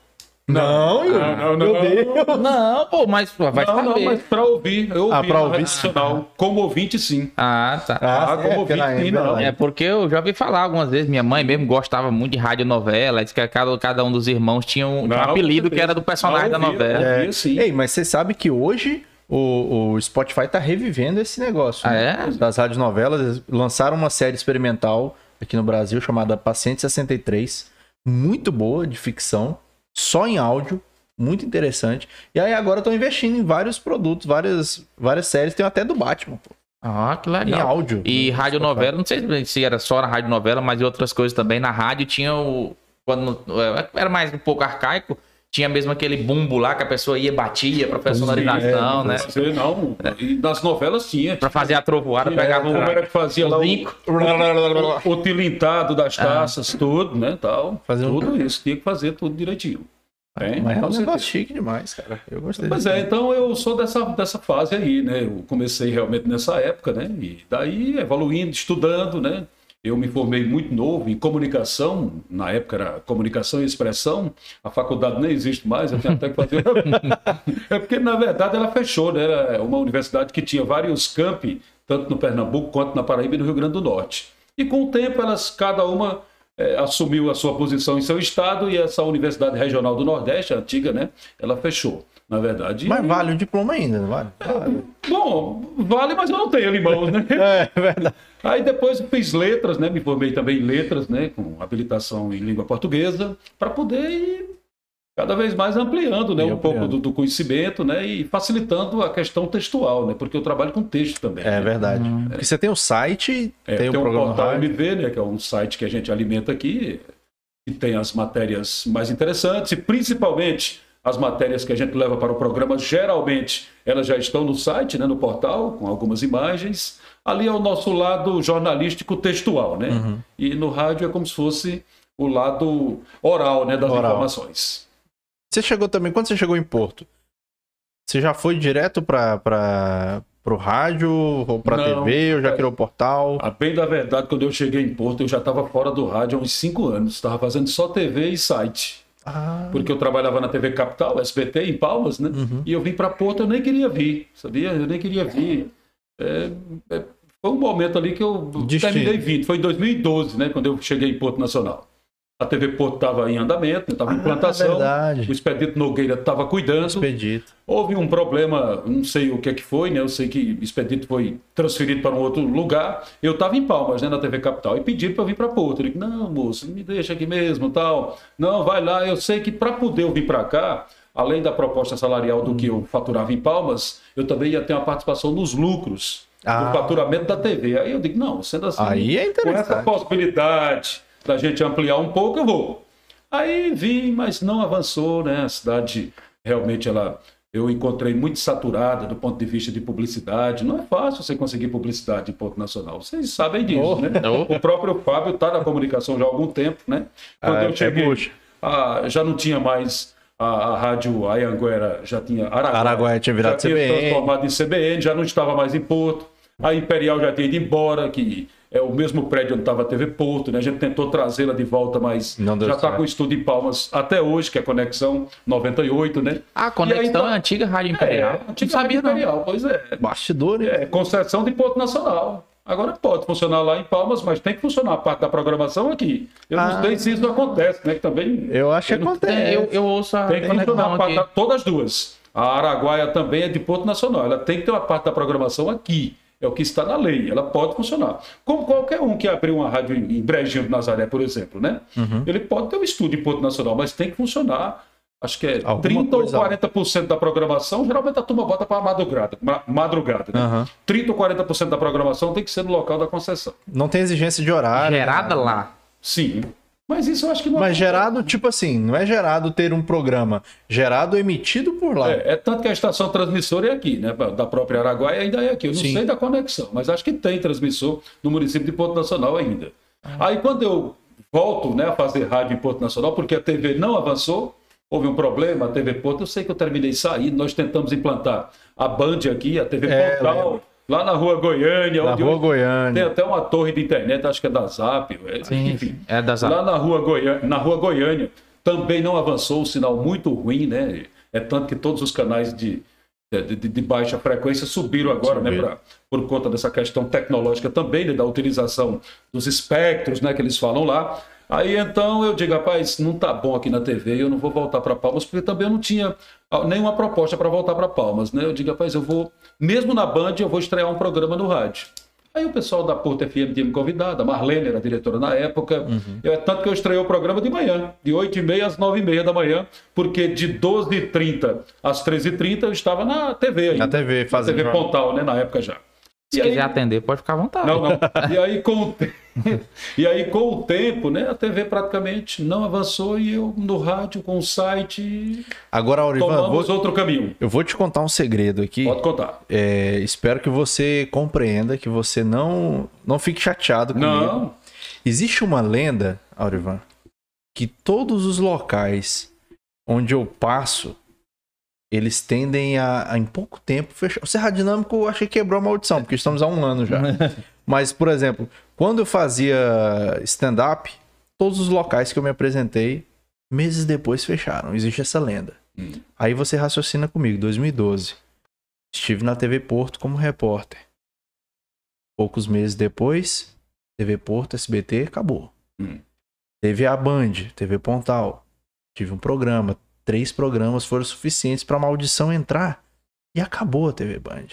Não, Não, não, meu não. Deus. Não, pô, mas pô, vai não, saber. não, mas pra ouvir, eu ouvi Ah, pra ouvir, Rádio Nacional. Como ouvinte, sim. Ah, tá. Ah, é, como na ouvinte, sim, não. É porque eu já ouvi falar algumas vezes, minha mãe mesmo gostava muito de radionovela, disse que cada, cada um dos irmãos tinha um, tinha um Não, apelido que era do personagem da. Não, ouvia, novela. ouvia, sim. Ei, mas você sabe que hoje o, o Spotify tá revivendo esse negócio. Ah, né? é? Das radionovelas. Lançaram uma série experimental aqui no Brasil chamada Paciente 63. Muito boa, de ficção, só em áudio. Muito interessante. E aí agora estão investindo em vários produtos, várias, várias séries. Tem até do Batman, pô, Ah, que em legal. áudio. E No radionovela, não sei se era só na radionovela, mas em outras coisas também. Na rádio tinha o. Quando era mais um pouco arcaico, tinha mesmo aquele bumbo lá que a pessoa ia, batia pra personalização, né? Você não. E nas novelas tinha. Pra fazer a trovoada, pegava Como era o. que fazia lá o, o, o tilintado das taças, tudo, né? Tal. Fazer um- tudo isso. Tinha que fazer tudo direitinho. Tem, Mas é um negócio chique demais, cara. Eu gostei Pois disso. é, então eu sou dessa, dessa fase aí, né? Eu comecei realmente nessa época, né? E daí evoluindo, estudando, né? Eu me formei muito novo em comunicação, na época era comunicação e expressão, a faculdade nem existe mais, eu tenho até que fazer. é porque, na verdade, ela fechou, né? Era uma universidade que tinha vários campi, tanto no Pernambuco quanto na Paraíba e no Rio Grande do Norte. E com o tempo, elas, cada uma eh, assumiu a sua posição em seu estado e essa Universidade Regional do Nordeste, a antiga, né? Ela fechou, na verdade. Mas vale o diploma ainda, não vale? Vale. Bom, vale, mas eu não tenho ele em mãos, né? É verdade. Aí depois eu fiz letras, né? Me formei também em letras, né? Com habilitação em língua portuguesa, para poder ir cada vez mais ampliando, né? E Um pouco do, do conhecimento, né? E facilitando a questão textual, né? Porque eu trabalho com texto também. É né? verdade. Porque você tem o site, É, tem, tem o o programa portal rádio. MV, né? Que é um site que a gente alimenta aqui, que tem as matérias mais interessantes e principalmente as matérias que a gente leva para o programa, geralmente elas já estão no site, né, no portal, com algumas imagens. Ali é o nosso lado jornalístico textual, né? Uhum. E no rádio é como se fosse o lado oral, né, das Oral. informações. Você chegou também, quando você chegou em Porto, você já foi direto para para pro rádio ou pra Não. TV, ou já criou portal? A bem da verdade, quando eu cheguei em Porto, eu já estava fora do rádio há uns cinco anos. Estava fazendo só TV e site. Ah, Porque eu trabalhava na TV Capital, SBT, em Palmas, né? Uhum. E eu vim para Porto, eu nem queria vir, sabia? Eu nem queria vir. É, é, foi um momento ali que eu Destino. terminei vindo. Foi em 2012, né? Quando eu cheguei em Porto Nacional. A TV Porto estava em andamento, estava em Ah, implantação. o verdade. Expedito Nogueira estava cuidando. Expedito. Houve um problema, não sei o que é que foi, né? Eu sei que o Expedito foi transferido para um outro lugar. Eu estava em Palmas, né, na TV Capital, e pediram para eu vir para Porto. Eu disse, não, moço, me deixa aqui mesmo, tal. Não, vai lá. Eu sei que para poder eu vir para cá, além da proposta salarial do que eu faturava em Palmas, eu também ia ter uma participação nos lucros Ah. do faturamento da TV. Aí eu digo, não, sendo assim, Aí é com essa interessante. possibilidade da gente ampliar um pouco, eu vou. Aí vim, mas não avançou, né? A cidade realmente ela eu encontrei muito saturada do ponto de vista de publicidade. Não é fácil você conseguir publicidade em ponto nacional. Vocês sabem disso, Oh. né? O próprio Fábio está na comunicação já há algum tempo, né? Quando Ah, eu é cheguei, bucha. ah, já não tinha mais a, a rádio Ayanguera, já tinha Araguaia, Araguaia tinha virado já tinha CBN. transformado em CBN, já não estava mais em Porto. A Imperial já tinha ido embora, que é o mesmo prédio onde estava a TV Porto, né? A gente tentou trazê-la de volta, mas Não já está com o estúdio em Palmas até hoje, que é a Conexão 98, né? A E conexão aí, é a antiga Rádio Imperial. É, não antiga sabia, não. Imperial, pois é. Bastidores. É, concessão de Porto Nacional. Agora pode funcionar lá em Palmas, mas tem que funcionar a parte da programação aqui. Eu Ah. não sei se isso acontece, né? Que também Eu acho que Eu não- acontece. É, eu, eu ouço a tem que funcionar a parte da- todas as duas. A Araguaia também é de Porto Nacional. Ela tem que ter uma parte da programação aqui. É o que está na lei, ela pode funcionar. Como qualquer um que abriu uma rádio em Brejinho do Nazaré, por exemplo, né? Uhum. Ele pode ter um estúdio em Porto Nacional, mas tem que funcionar. Acho que é Alguma 30 coisa- ou 40% da programação, geralmente a turma bota para madrugada, ma- madrugada né? Aham. 30 ou 40% da programação tem que ser no local da concessão. Não tem exigência de horário. Gerada nada. lá. Sim. Mas isso eu acho que não Mas gerado, tipo assim, não é gerado ter um programa. Gerado emitido por lá. É, é tanto que a estação transmissora é aqui, né? Da própria Araguaia ainda é aqui. Eu não Sim. sei da conexão, mas acho que tem transmissor no município de Porto Nacional ainda. Aí quando eu volto né, a fazer rádio em Porto Nacional, porque a TV não avançou, houve um problema, a TV Porto, eu sei que eu terminei saindo, nós tentamos implantar a Band aqui, a TV É, Portal, lembro. Lá na rua Goiânia, Na onde rua hoje Goiânia. tem até uma torre de internet, acho que é da Zap, é, Sim, enfim. é das Lá na rua, Goiânia, na rua Goiânia também não avançou, o sinal muito ruim, né? É tanto que todos os canais de, de, de- de baixa frequência subiram agora, né? Pra- por conta dessa questão tecnológica também, né, da utilização dos espectros, né? Que eles falam lá. Aí então eu digo, rapaz, não tá bom aqui na TV, eu não vou voltar para Palmas, porque também eu não tinha ah, nenhuma proposta para voltar para Palmas, né? Eu digo, rapaz, eu vou, mesmo na Band, eu vou estrear um programa no rádio. Aí o pessoal da Porto FM tinha me convidado, a Marlene era a diretora na época. Eu, é tanto que eu estreiei o programa de manhã, de 8h30 às 9h30 da manhã, porque de 12h30 às 13h30 eu estava na TV ainda. Na TV, Na fazendo. TV jornal. Pontal, né? Na época já. Se E aí- quiser atender, pode ficar à vontade. não, não. E aí, com o, te- e aí, com o tempo, né, a TV praticamente não avançou e eu, no rádio, com o site, Agora, Aurivan, tomamos vou- outro caminho. eu vou te contar um segredo aqui. Pode contar. É, espero que você compreenda, que você não, não fique chateado comigo. Não, Existe uma lenda, Aurivan, que todos os locais onde eu passo, eles tendem a, a, em pouco tempo, fechar. O Serra Dinâmico eu achei que quebrou a maldição, porque estamos há um ano já. Mas, por exemplo, quando eu fazia stand-up, todos os locais que eu me apresentei, meses depois fecharam. Existe essa lenda. Hum. Aí você raciocina comigo, 2012. Estive na TV Porto como repórter. Poucos meses depois, TV Porto, SBT, acabou. Hum. Teve a Band, TV Pontal. Tive um programa. Três programas foram suficientes para a maldição entrar. E acabou a TV Band.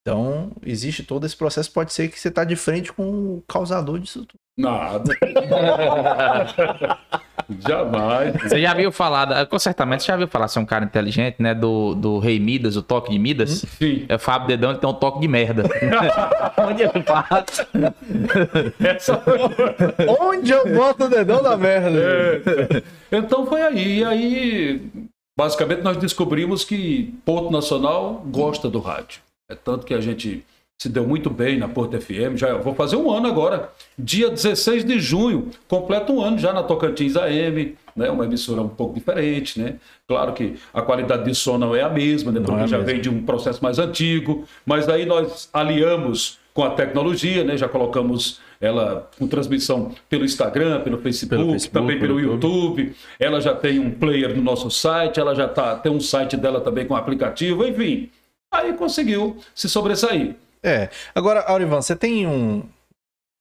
Então, existe todo esse processo. Pode ser que você tá de frente com o causador disso tudo. nada. Jamais. Você já viu falar, certamente você já viu falar, você é um cara inteligente, né? Do, do Rei Midas, o toque de Midas. Sim. É o Fábio Dedão, ele tem um toque de merda. Onde ele passa. Essa... Onde eu boto o dedão da merda? É. Então foi aí. E aí, basicamente, nós descobrimos que Porto Nacional gosta do rádio. É tanto que a gente se deu muito bem na Porto FM. Já vou fazer um ano agora. Dia 16 de junho, completa um ano já na Tocantins AM, né? Uma emissora um pouco diferente, né? Claro que a qualidade de som não é a mesma, né? Porque é já mesma. vem de um processo mais antigo, mas aí nós aliamos com a tecnologia, né? Já colocamos ela com transmissão pelo Instagram, pelo Facebook, Pelo Facebook, também pelo pelo YouTube. Ela já tem um player no nosso site, ela já tá, tem um site dela também com aplicativo, enfim. Aí conseguiu se sobressair. É. Agora, Aurivan, você tem um.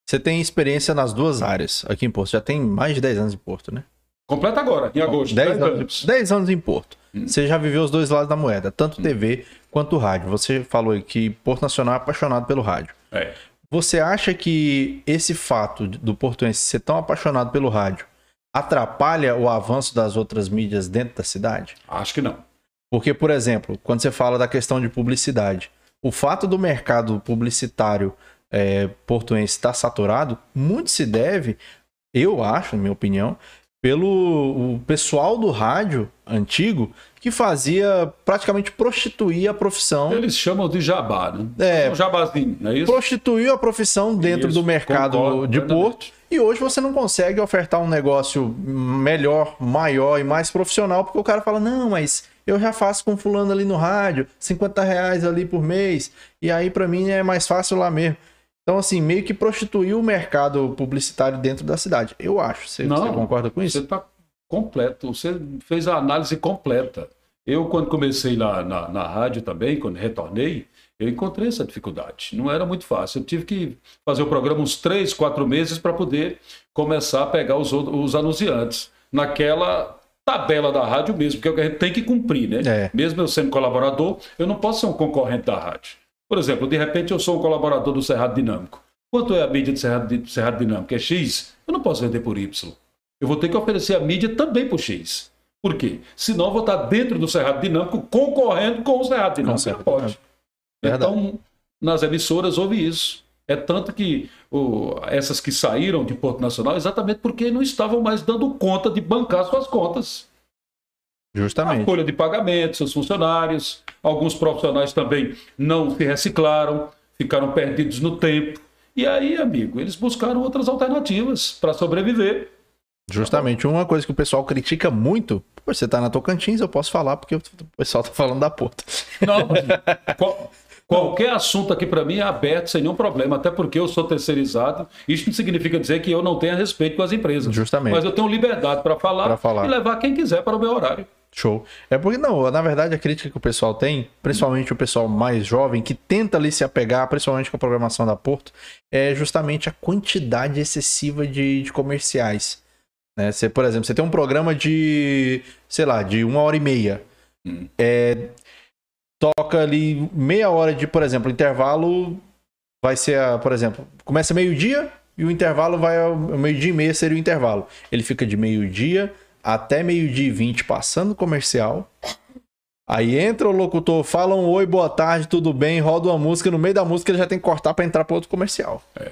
Você tem experiência nas duas áreas aqui em Porto. Já tem mais de 10 anos em Porto, né? Completa agora, em agosto. 10 dez anos, 10 anos em Porto. Você já viveu os dois lados da moeda, tanto TV quanto rádio. Você falou aí que Porto Nacional é apaixonado pelo rádio. É. Você acha que esse fato do portuense ser tão apaixonado pelo rádio atrapalha o avanço das outras mídias dentro da cidade? Acho que não. Porque, por exemplo, quando você fala da questão de publicidade, o fato do mercado publicitário é, portuense estar saturado, muito se deve, eu acho, na minha opinião, pelo o pessoal do rádio antigo que fazia praticamente prostituir a profissão. Eles chamam de jabá, né? É. Um jabazinho, não é isso? Prostituiu a profissão dentro Isso, do mercado concordo de. Porto. E hoje você não consegue ofertar um negócio melhor, maior e mais profissional, porque o cara fala: não, mas eu já faço com fulano ali no rádio, 50 reais ali por mês, e aí pra mim é mais fácil lá mesmo. Então, assim, meio que prostituiu o mercado publicitário dentro da cidade. Eu acho. Você, Não, você concorda com Você isso? está completo, você fez a análise completa. Eu, quando comecei na, na, na rádio também, quando retornei, eu encontrei essa dificuldade. Não era muito fácil. Eu tive que fazer o programa uns três, quatro meses para poder começar a pegar os, os anunciantes naquela tabela da rádio mesmo, que é o que a gente tem que cumprir, né? É. Mesmo eu sendo colaborador, eu não posso ser um concorrente da rádio. Por exemplo, de repente eu sou um colaborador do Cerrado Dinâmico. Quanto é a mídia do Cerrado, Cerrado Dinâmico? É X? Eu não posso vender por Y. Eu vou ter que oferecer a mídia também por X. Por quê? Senão eu vou estar dentro do Cerrado Dinâmico concorrendo com o Cerrado Dinâmico. Não pode. Verdade. Então, nas emissoras houve isso. É tanto que o, essas que saíram de Porto Nacional, exatamente porque não estavam mais dando conta de bancar suas contas. A Justamente. folha de pagamento, seus funcionários, alguns profissionais também não se reciclaram, ficaram perdidos no tempo. E aí, amigo, eles buscaram outras alternativas para sobreviver. Justamente. Uma coisa que o pessoal critica muito. Pô, você tá na Tocantins, eu posso falar, porque o pessoal tá falando da porta. Não, mas qual- qualquer assunto aqui para mim é aberto sem nenhum problema, até porque eu sou terceirizado. Isso não significa dizer que eu não tenha respeito com as empresas. Justamente. Mas eu tenho liberdade para falar, falar. e levar quem quiser para o meu horário. Show. É porque, não, na verdade, a crítica que o pessoal tem, principalmente o pessoal mais jovem, que tenta ali se apegar, principalmente com a programação da Porto, é justamente a quantidade excessiva de, de comerciais. Né? Você, por exemplo, você tem um programa de, sei lá, de uma hora e meia. Hum. É, toca ali meia hora de, por exemplo, intervalo vai ser, a, por exemplo, começa meio-dia e o intervalo vai ao meio-dia e meia seria o intervalo. Ele fica de meio-dia até meio-dia e vinte passando comercial. Aí entra o locutor, fala um oi, boa tarde, tudo bem, roda uma música, no meio da música ele já tem que cortar para entrar para outro comercial. É.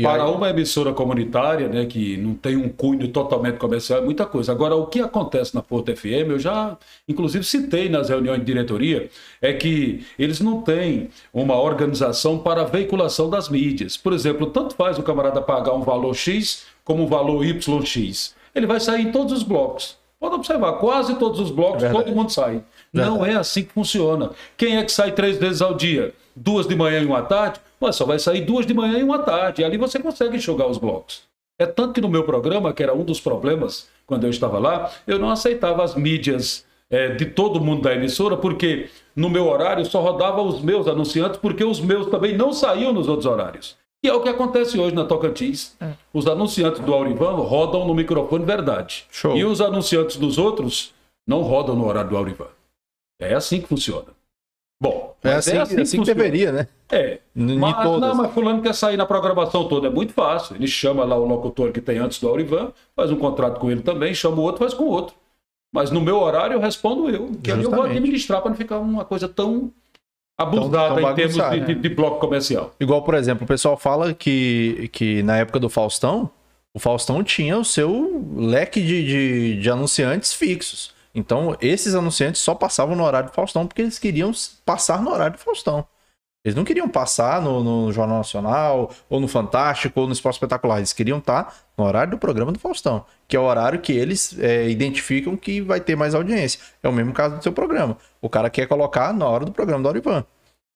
Para uma emissora comunitária, né, que não tem um cunho totalmente comercial, é muita coisa. Agora, o que acontece na Porto FM, eu já, inclusive, citei nas reuniões de diretoria, é que eles não têm uma organização para a veiculação das mídias. Por exemplo, tanto faz o camarada pagar um valor X como um valor YX. Ele vai sair em todos os blocos. Pode observar, quase todos os blocos, Verdade. todo mundo sai. Não é assim que funciona. Quem é que sai três vezes ao dia? Duas de manhã e uma à tarde? Mas só vai sair duas de manhã e uma à tarde. E ali você consegue enxugar os blocos. É tanto que no meu programa, que era um dos problemas quando eu estava lá, eu não aceitava as mídias eh, de todo mundo da emissora, porque no meu horário só rodava os meus anunciantes, porque os meus também não saíam nos outros horários. E é o que acontece hoje na Tocantins. Os anunciantes do Aurivan rodam no microfone verdade. Show. E os anunciantes dos outros não rodam no horário do Aurivan. É assim que funciona. Bom, é mas assim, assim que funciona. deveria, né? É. Mas, todas. não, mas fulano quer sair na programação toda. É muito fácil. Ele chama lá o locutor que tem antes do Aurivan, faz um contrato com ele também, chama o outro, faz com o outro. Mas no meu horário eu respondo eu, que ali eu vou administrar para não ficar uma coisa tão abusada em termos de- né? de bloco comercial. Igual, por exemplo, o pessoal fala que, que na época do Faustão, o Faustão tinha o seu leque de, de, de anunciantes fixos. Então, esses anunciantes só passavam no horário do Faustão porque eles queriam passar no horário do Faustão. Eles não queriam passar no, no Jornal Nacional, ou no Fantástico, ou no Esporte Espetacular. Eles queriam estar no horário do programa do Faustão, que é o horário que eles é, identificam que vai ter mais audiência. É o mesmo caso do seu programa. O cara quer colocar na hora do programa do Aurivan.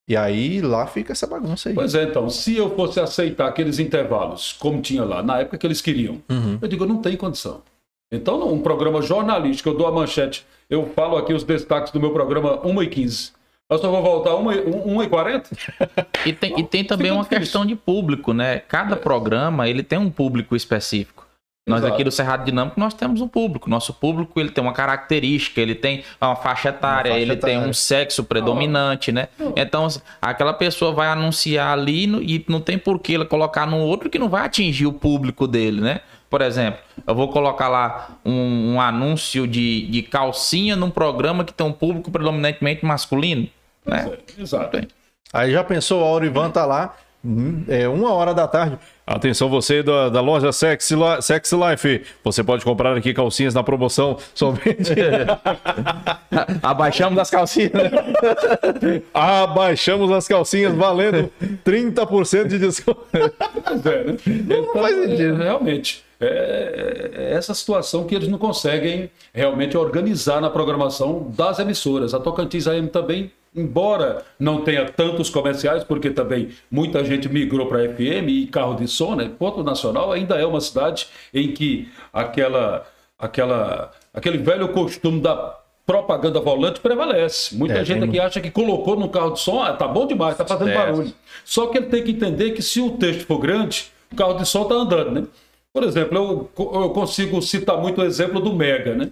E aí lá fica essa bagunça aí. Pois é, então, se eu fosse aceitar aqueles intervalos, como tinha lá, na época que eles queriam, Uhum. eu digo, não tenho condição. Então, um programa jornalístico, eu dou a manchete, eu falo aqui os destaques do meu programa 1 e 15. Eu só vou voltar 1 e, 1 e 40? E tem, e tem também uma difícil. questão de público, né? Cada programa ele tem um público específico. Nós Exato. aqui do Cerrado Dinâmico nós temos um público. Nosso público ele tem uma característica, ele tem uma faixa etária, Uma faixa ele tem etária. um sexo predominante, né? Então aquela pessoa vai anunciar ali no- e não tem por que ela colocar no outro que não vai atingir o público dele, né? Por exemplo, eu vou colocar lá um, um anúncio de, de calcinha num programa que tem um público predominantemente masculino, né? É, Exato. Aí já pensou, o Aurivan tá lá, hum, é uma hora da tarde. Atenção você da, da loja Sexy Life. Você pode comprar aqui calcinhas na promoção somente. Abaixamos as calcinhas. Abaixamos as calcinhas valendo 30% de desconto. É, né? Então, faz sentido. realmente, é, é essa situação que eles não conseguem realmente organizar na programação das emissoras. A Tocantins AM também, embora não tenha tantos comerciais, porque também muita gente migrou para FM e carro de som, né? Ponto Nacional ainda é uma cidade em que aquela, aquela, aquele velho costume da propaganda volante prevalece. Muita É, gente tem aqui acha que colocou no carro de som, ah, tá bom demais, tá fazendo É. barulho. Só que ele tem que entender que se o texto for grande, o carro de som tá andando, né? Por exemplo, eu, eu consigo citar muito o exemplo do Mega, né?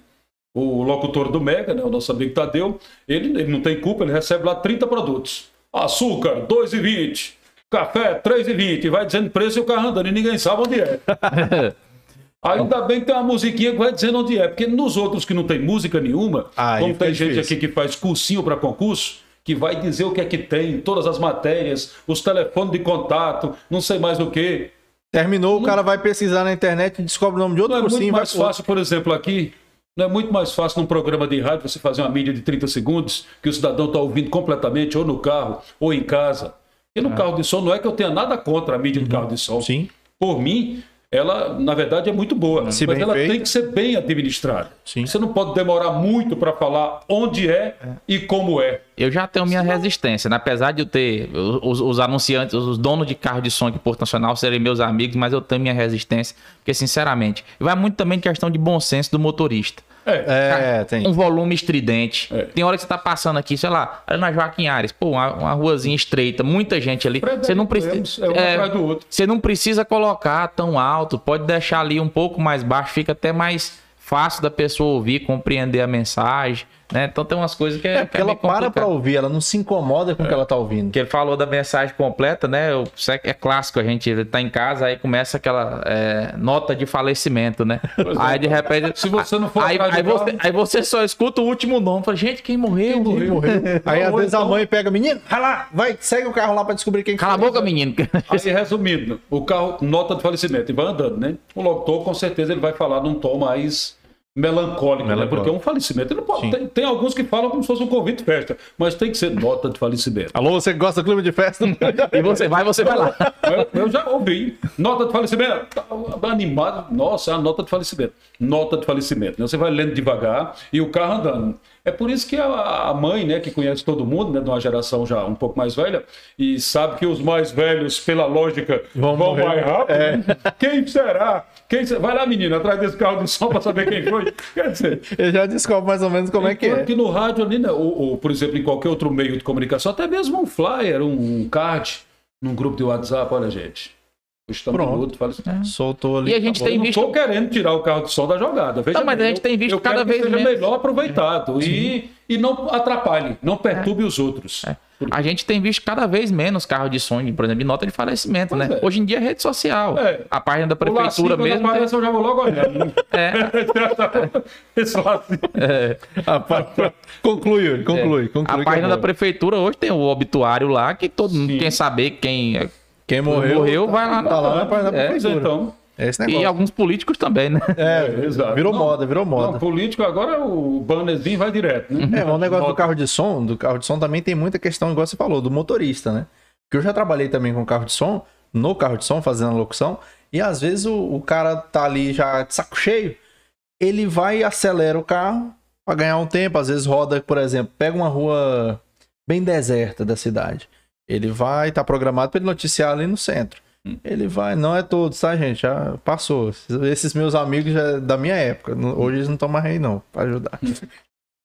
O locutor do Mega, né, o nosso amigo Tadeu, ele, ele não tem culpa, ele recebe lá 30 produtos. açúcar 2,20, café 3,20, e vai dizendo preço e o carro andando e ninguém sabe onde é. Ainda bem que tem uma musiquinha que vai dizendo onde é, porque nos outros que não tem música nenhuma, Aí como fica tem gente difícil. aqui que faz cursinho para concurso, que vai dizer o que é que tem, todas as matérias, os telefones de contato, não sei mais o que. Terminou, o cara vai pesquisar na internet e descobre o nome de outro Não é muito cursinho. mais outro. fácil, por exemplo, aqui, não é muito mais fácil num programa de rádio você fazer uma mídia de 30 segundos que o cidadão está ouvindo completamente, ou no carro, ou em casa. E no carro de som, não é que eu tenha nada contra a mídia de carro de som. Uhum. Sim. Por mim, ela, na verdade, é muito boa. Se mas bem ela feita. tem que ser bem administrada. Sim. Você não pode demorar muito para falar onde é, e como é. Eu já tenho minha resistência, né? apesar de eu ter os, os anunciantes, os donos de carro de som aqui Porto Nacional serem meus amigos, mas eu tenho minha resistência, porque sinceramente, vai muito também de questão de bom senso do motorista. É. É, tem. Um volume estridente. É. Tem hora que você tá passando aqui, sei lá, ali na Joaquim Ares, pô, uma, uma ruazinha estreita, muita gente ali. Você não é, precisa. é um atrás do outro. Você não precisa colocar tão alto, pode deixar ali um pouco mais baixo, fica até mais fácil da pessoa ouvir, compreender a mensagem, né? Então tem umas coisas que é, É que porque é ela para pra ouvir, ela não se incomoda com o que ela tá ouvindo. que ele falou da mensagem completa, né? É é clássico, a gente tá em casa, aí começa aquela é, nota de falecimento, né? Aí de repente. Se você não for aí, aí, de você, aí você só escuta o último nome. Fala, gente, quem morreu? Aí às vezes a então- mãe pega, menino, vai lá, vai, segue o carro lá pra descobrir quem que Cala a foi. boca, menino. Aí, resumindo, o carro nota de falecimento e vai andando, né? O locutor, com certeza, ele vai falar num tom mais melancólico, né? Melancólico. Porque é um falecimento. Pode, tem, tem alguns que falam como se fosse um convite de festa, mas tem que ser nota de falecimento. Alô, você que gosta do clima de festa? E você vai, você vai lá. Eu, eu já ouvi. Nota de falecimento. Tá Animado. Nossa, a nota de falecimento. Nota de falecimento. né? Você vai lendo devagar e o carro andando. É por isso que a, a mãe, né, que conhece todo mundo, né, de uma geração já um pouco mais velha, e sabe que os mais velhos, pela lógica, Vão vão, mais rápido. né? Quem será? Quem será? Vai lá, menina, atrás desse carro de som para saber quem foi. Quer dizer, Eu já descobre mais ou menos como é que é. que no rádio ali, né, ou, ou, por exemplo, em qualquer outro meio de comunicação, até mesmo um flyer, um, um card, num grupo de WhatsApp, olha, gente. Estamos Pronto. minuto, fala assim, Soltou ali. E a gente acabou. tem eu não visto- estou querendo tirar o carro de som da jogada. Veja Não, mas bem, a gente eu- tem visto eu cada que vez seja menos. melhor aproveitado e, e não atrapalhe, não perturbe os outros. A gente tem visto cada vez menos carro de som, por exemplo, de nota de falecimento, Pois né? é. Hoje em dia é rede social. É. A página da O lacinho, prefeitura quando mesmo. aparece, eu já vou logo olhando. É. Esse lacinho. Ah, pá, pá. Conclui, conclui, conclui. É. A que página é da prefeitura hoje tem o obituário lá, que todo mundo quer saber quem é. Quem morreu, morreu, tá, vai lá Tá lá na página da É. Então. É esse E negócio. alguns políticos também, né? É, É, exato. virou Não, moda, virou Não, moda. político agora o bannerzinho vai direto, né? É, o negócio do carro de som, do carro de som também tem muita questão, igual você falou, do motorista, né? Porque eu já trabalhei também com carro de som, no carro de som, fazendo a locução, e às vezes o, o cara tá ali já de saco cheio, ele vai e acelera o carro pra ganhar um tempo, às vezes roda, por exemplo, pega uma rua bem deserta da cidade. Ele vai, tá programado para ele noticiar ali no centro. Ele vai, não é todos, tá, gente? Já passou. Esses meus amigos já é da minha época. Hoje eles não estão mais aí, não, pra ajudar.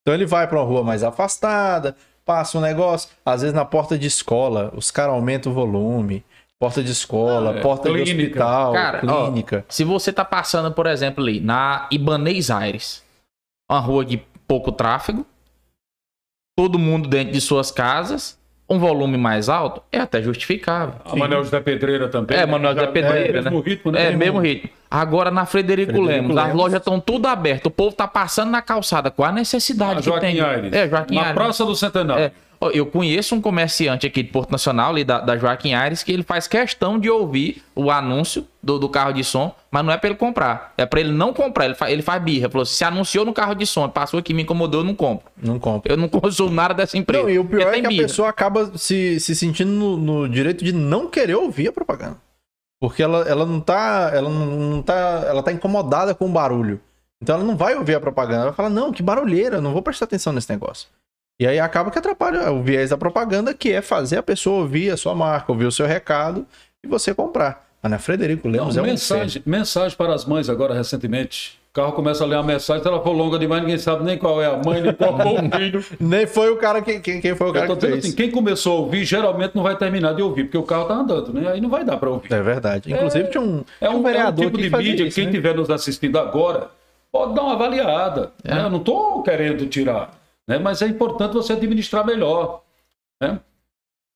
Então ele vai pra uma rua mais afastada, passa um negócio. Às vezes na porta de escola, os caras aumentam o volume. Porta de escola, Ah, é. porta de Clínica. hospital, Cara, ó, clínica. Se você tá passando, por exemplo, ali na Ibanez Aires, uma rua de pouco tráfego, todo mundo dentro de suas casas, um volume mais alto, é até justificável. A Manuel José Pedreira também. É, né? Manuel José Já- Pedreira, é, mesmo né? ritmo, né? É, mesmo ritmo. Agora na Frederico, Frederico Lemos, as Lemos. lojas estão tudo abertas, o povo tá passando na calçada. Qual a necessidade A que Joaquim tem? Aires. É, Joaquim Na Aires. Praça do Centenário. É. Eu conheço um comerciante aqui de Porto Nacional, ali da, da Joaquim Aires, que ele faz questão de ouvir o anúncio do, do carro de som, mas não é pra ele comprar. É pra ele não comprar. Ele, fa- ele faz birra. Falou: se anunciou no carro de som, passou aqui, me incomodou, eu não compro. Não compra. Eu não consumo nada dessa empresa. Não, e o pior é que a birra. pessoa acaba se, se sentindo no, no direito de não querer ouvir a propaganda. Porque ela, ela não tá. Ela não, tá. Ela tá incomodada com o barulho. Então ela não vai ouvir a propaganda. Ela vai falar, não, que barulheira, não vou prestar atenção nesse negócio. E aí acaba que atrapalha o viés da propaganda, que é fazer a pessoa ouvir a sua marca, ouvir o seu recado e você comprar. Frederico Não, Lemos é um mensagem, mensagem para as mães agora recentemente. O carro começa a ler uma mensagem, se ela for longa demais, ninguém sabe nem qual é a mãe, nem qual foi o filho. Nem foi o cara que. Quem, quem foi o cara que fez. assim, quem começou a ouvir, geralmente não vai terminar de ouvir, porque o carro tá andando, né? Aí não vai dar para ouvir. É verdade. Inclusive tinha um, É tinha um, é um vereador tipo de mídia, isso, quem né? estiver nos assistindo agora, pode dar uma avaliada. É. né? Eu não estou querendo tirar, né? mas é importante você administrar melhor. Né?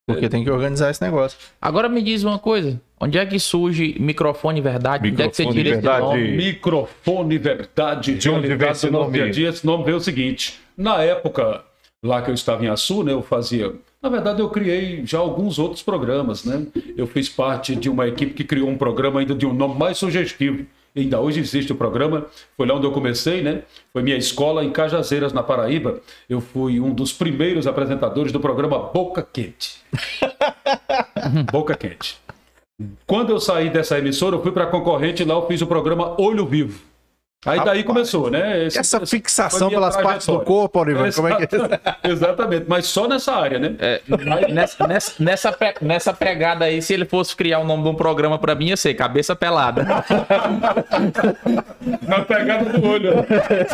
Porque tem que organizar esse negócio. Agora me diz uma coisa. Onde é que surge microfone verdade? onde é que você Microfone tira esse Verdade. nome? Microfone Verdade, De onde vem esse nome? dia a dia. Esse nome veio o seguinte: na época lá que eu estava em Açu, né, eu fazia. Na verdade, eu criei já alguns outros programas, né? Eu fiz parte de uma equipe que criou um programa ainda de um nome mais sugestivo. Ainda hoje existe o programa, foi lá onde eu comecei, né? Foi minha escola em Cajazeiras, na Paraíba. Eu fui um dos primeiros apresentadores do programa Boca Quente. Boca Quente. Quando eu saí dessa emissora, eu fui para concorrente lá, eu fiz o programa Olho Vivo. Aí daí Rapaz, começou, né? Esse- Essa fixação pelas partes do corpo, Oliver, como é que é? Exata- Exatamente, mas só nessa área, né? É, nessa, nessa, nessa, pe- nessa pegada aí, se ele fosse criar o nome de um programa pra mim, ia ser Cabeça Pelada. Na pegada do olho.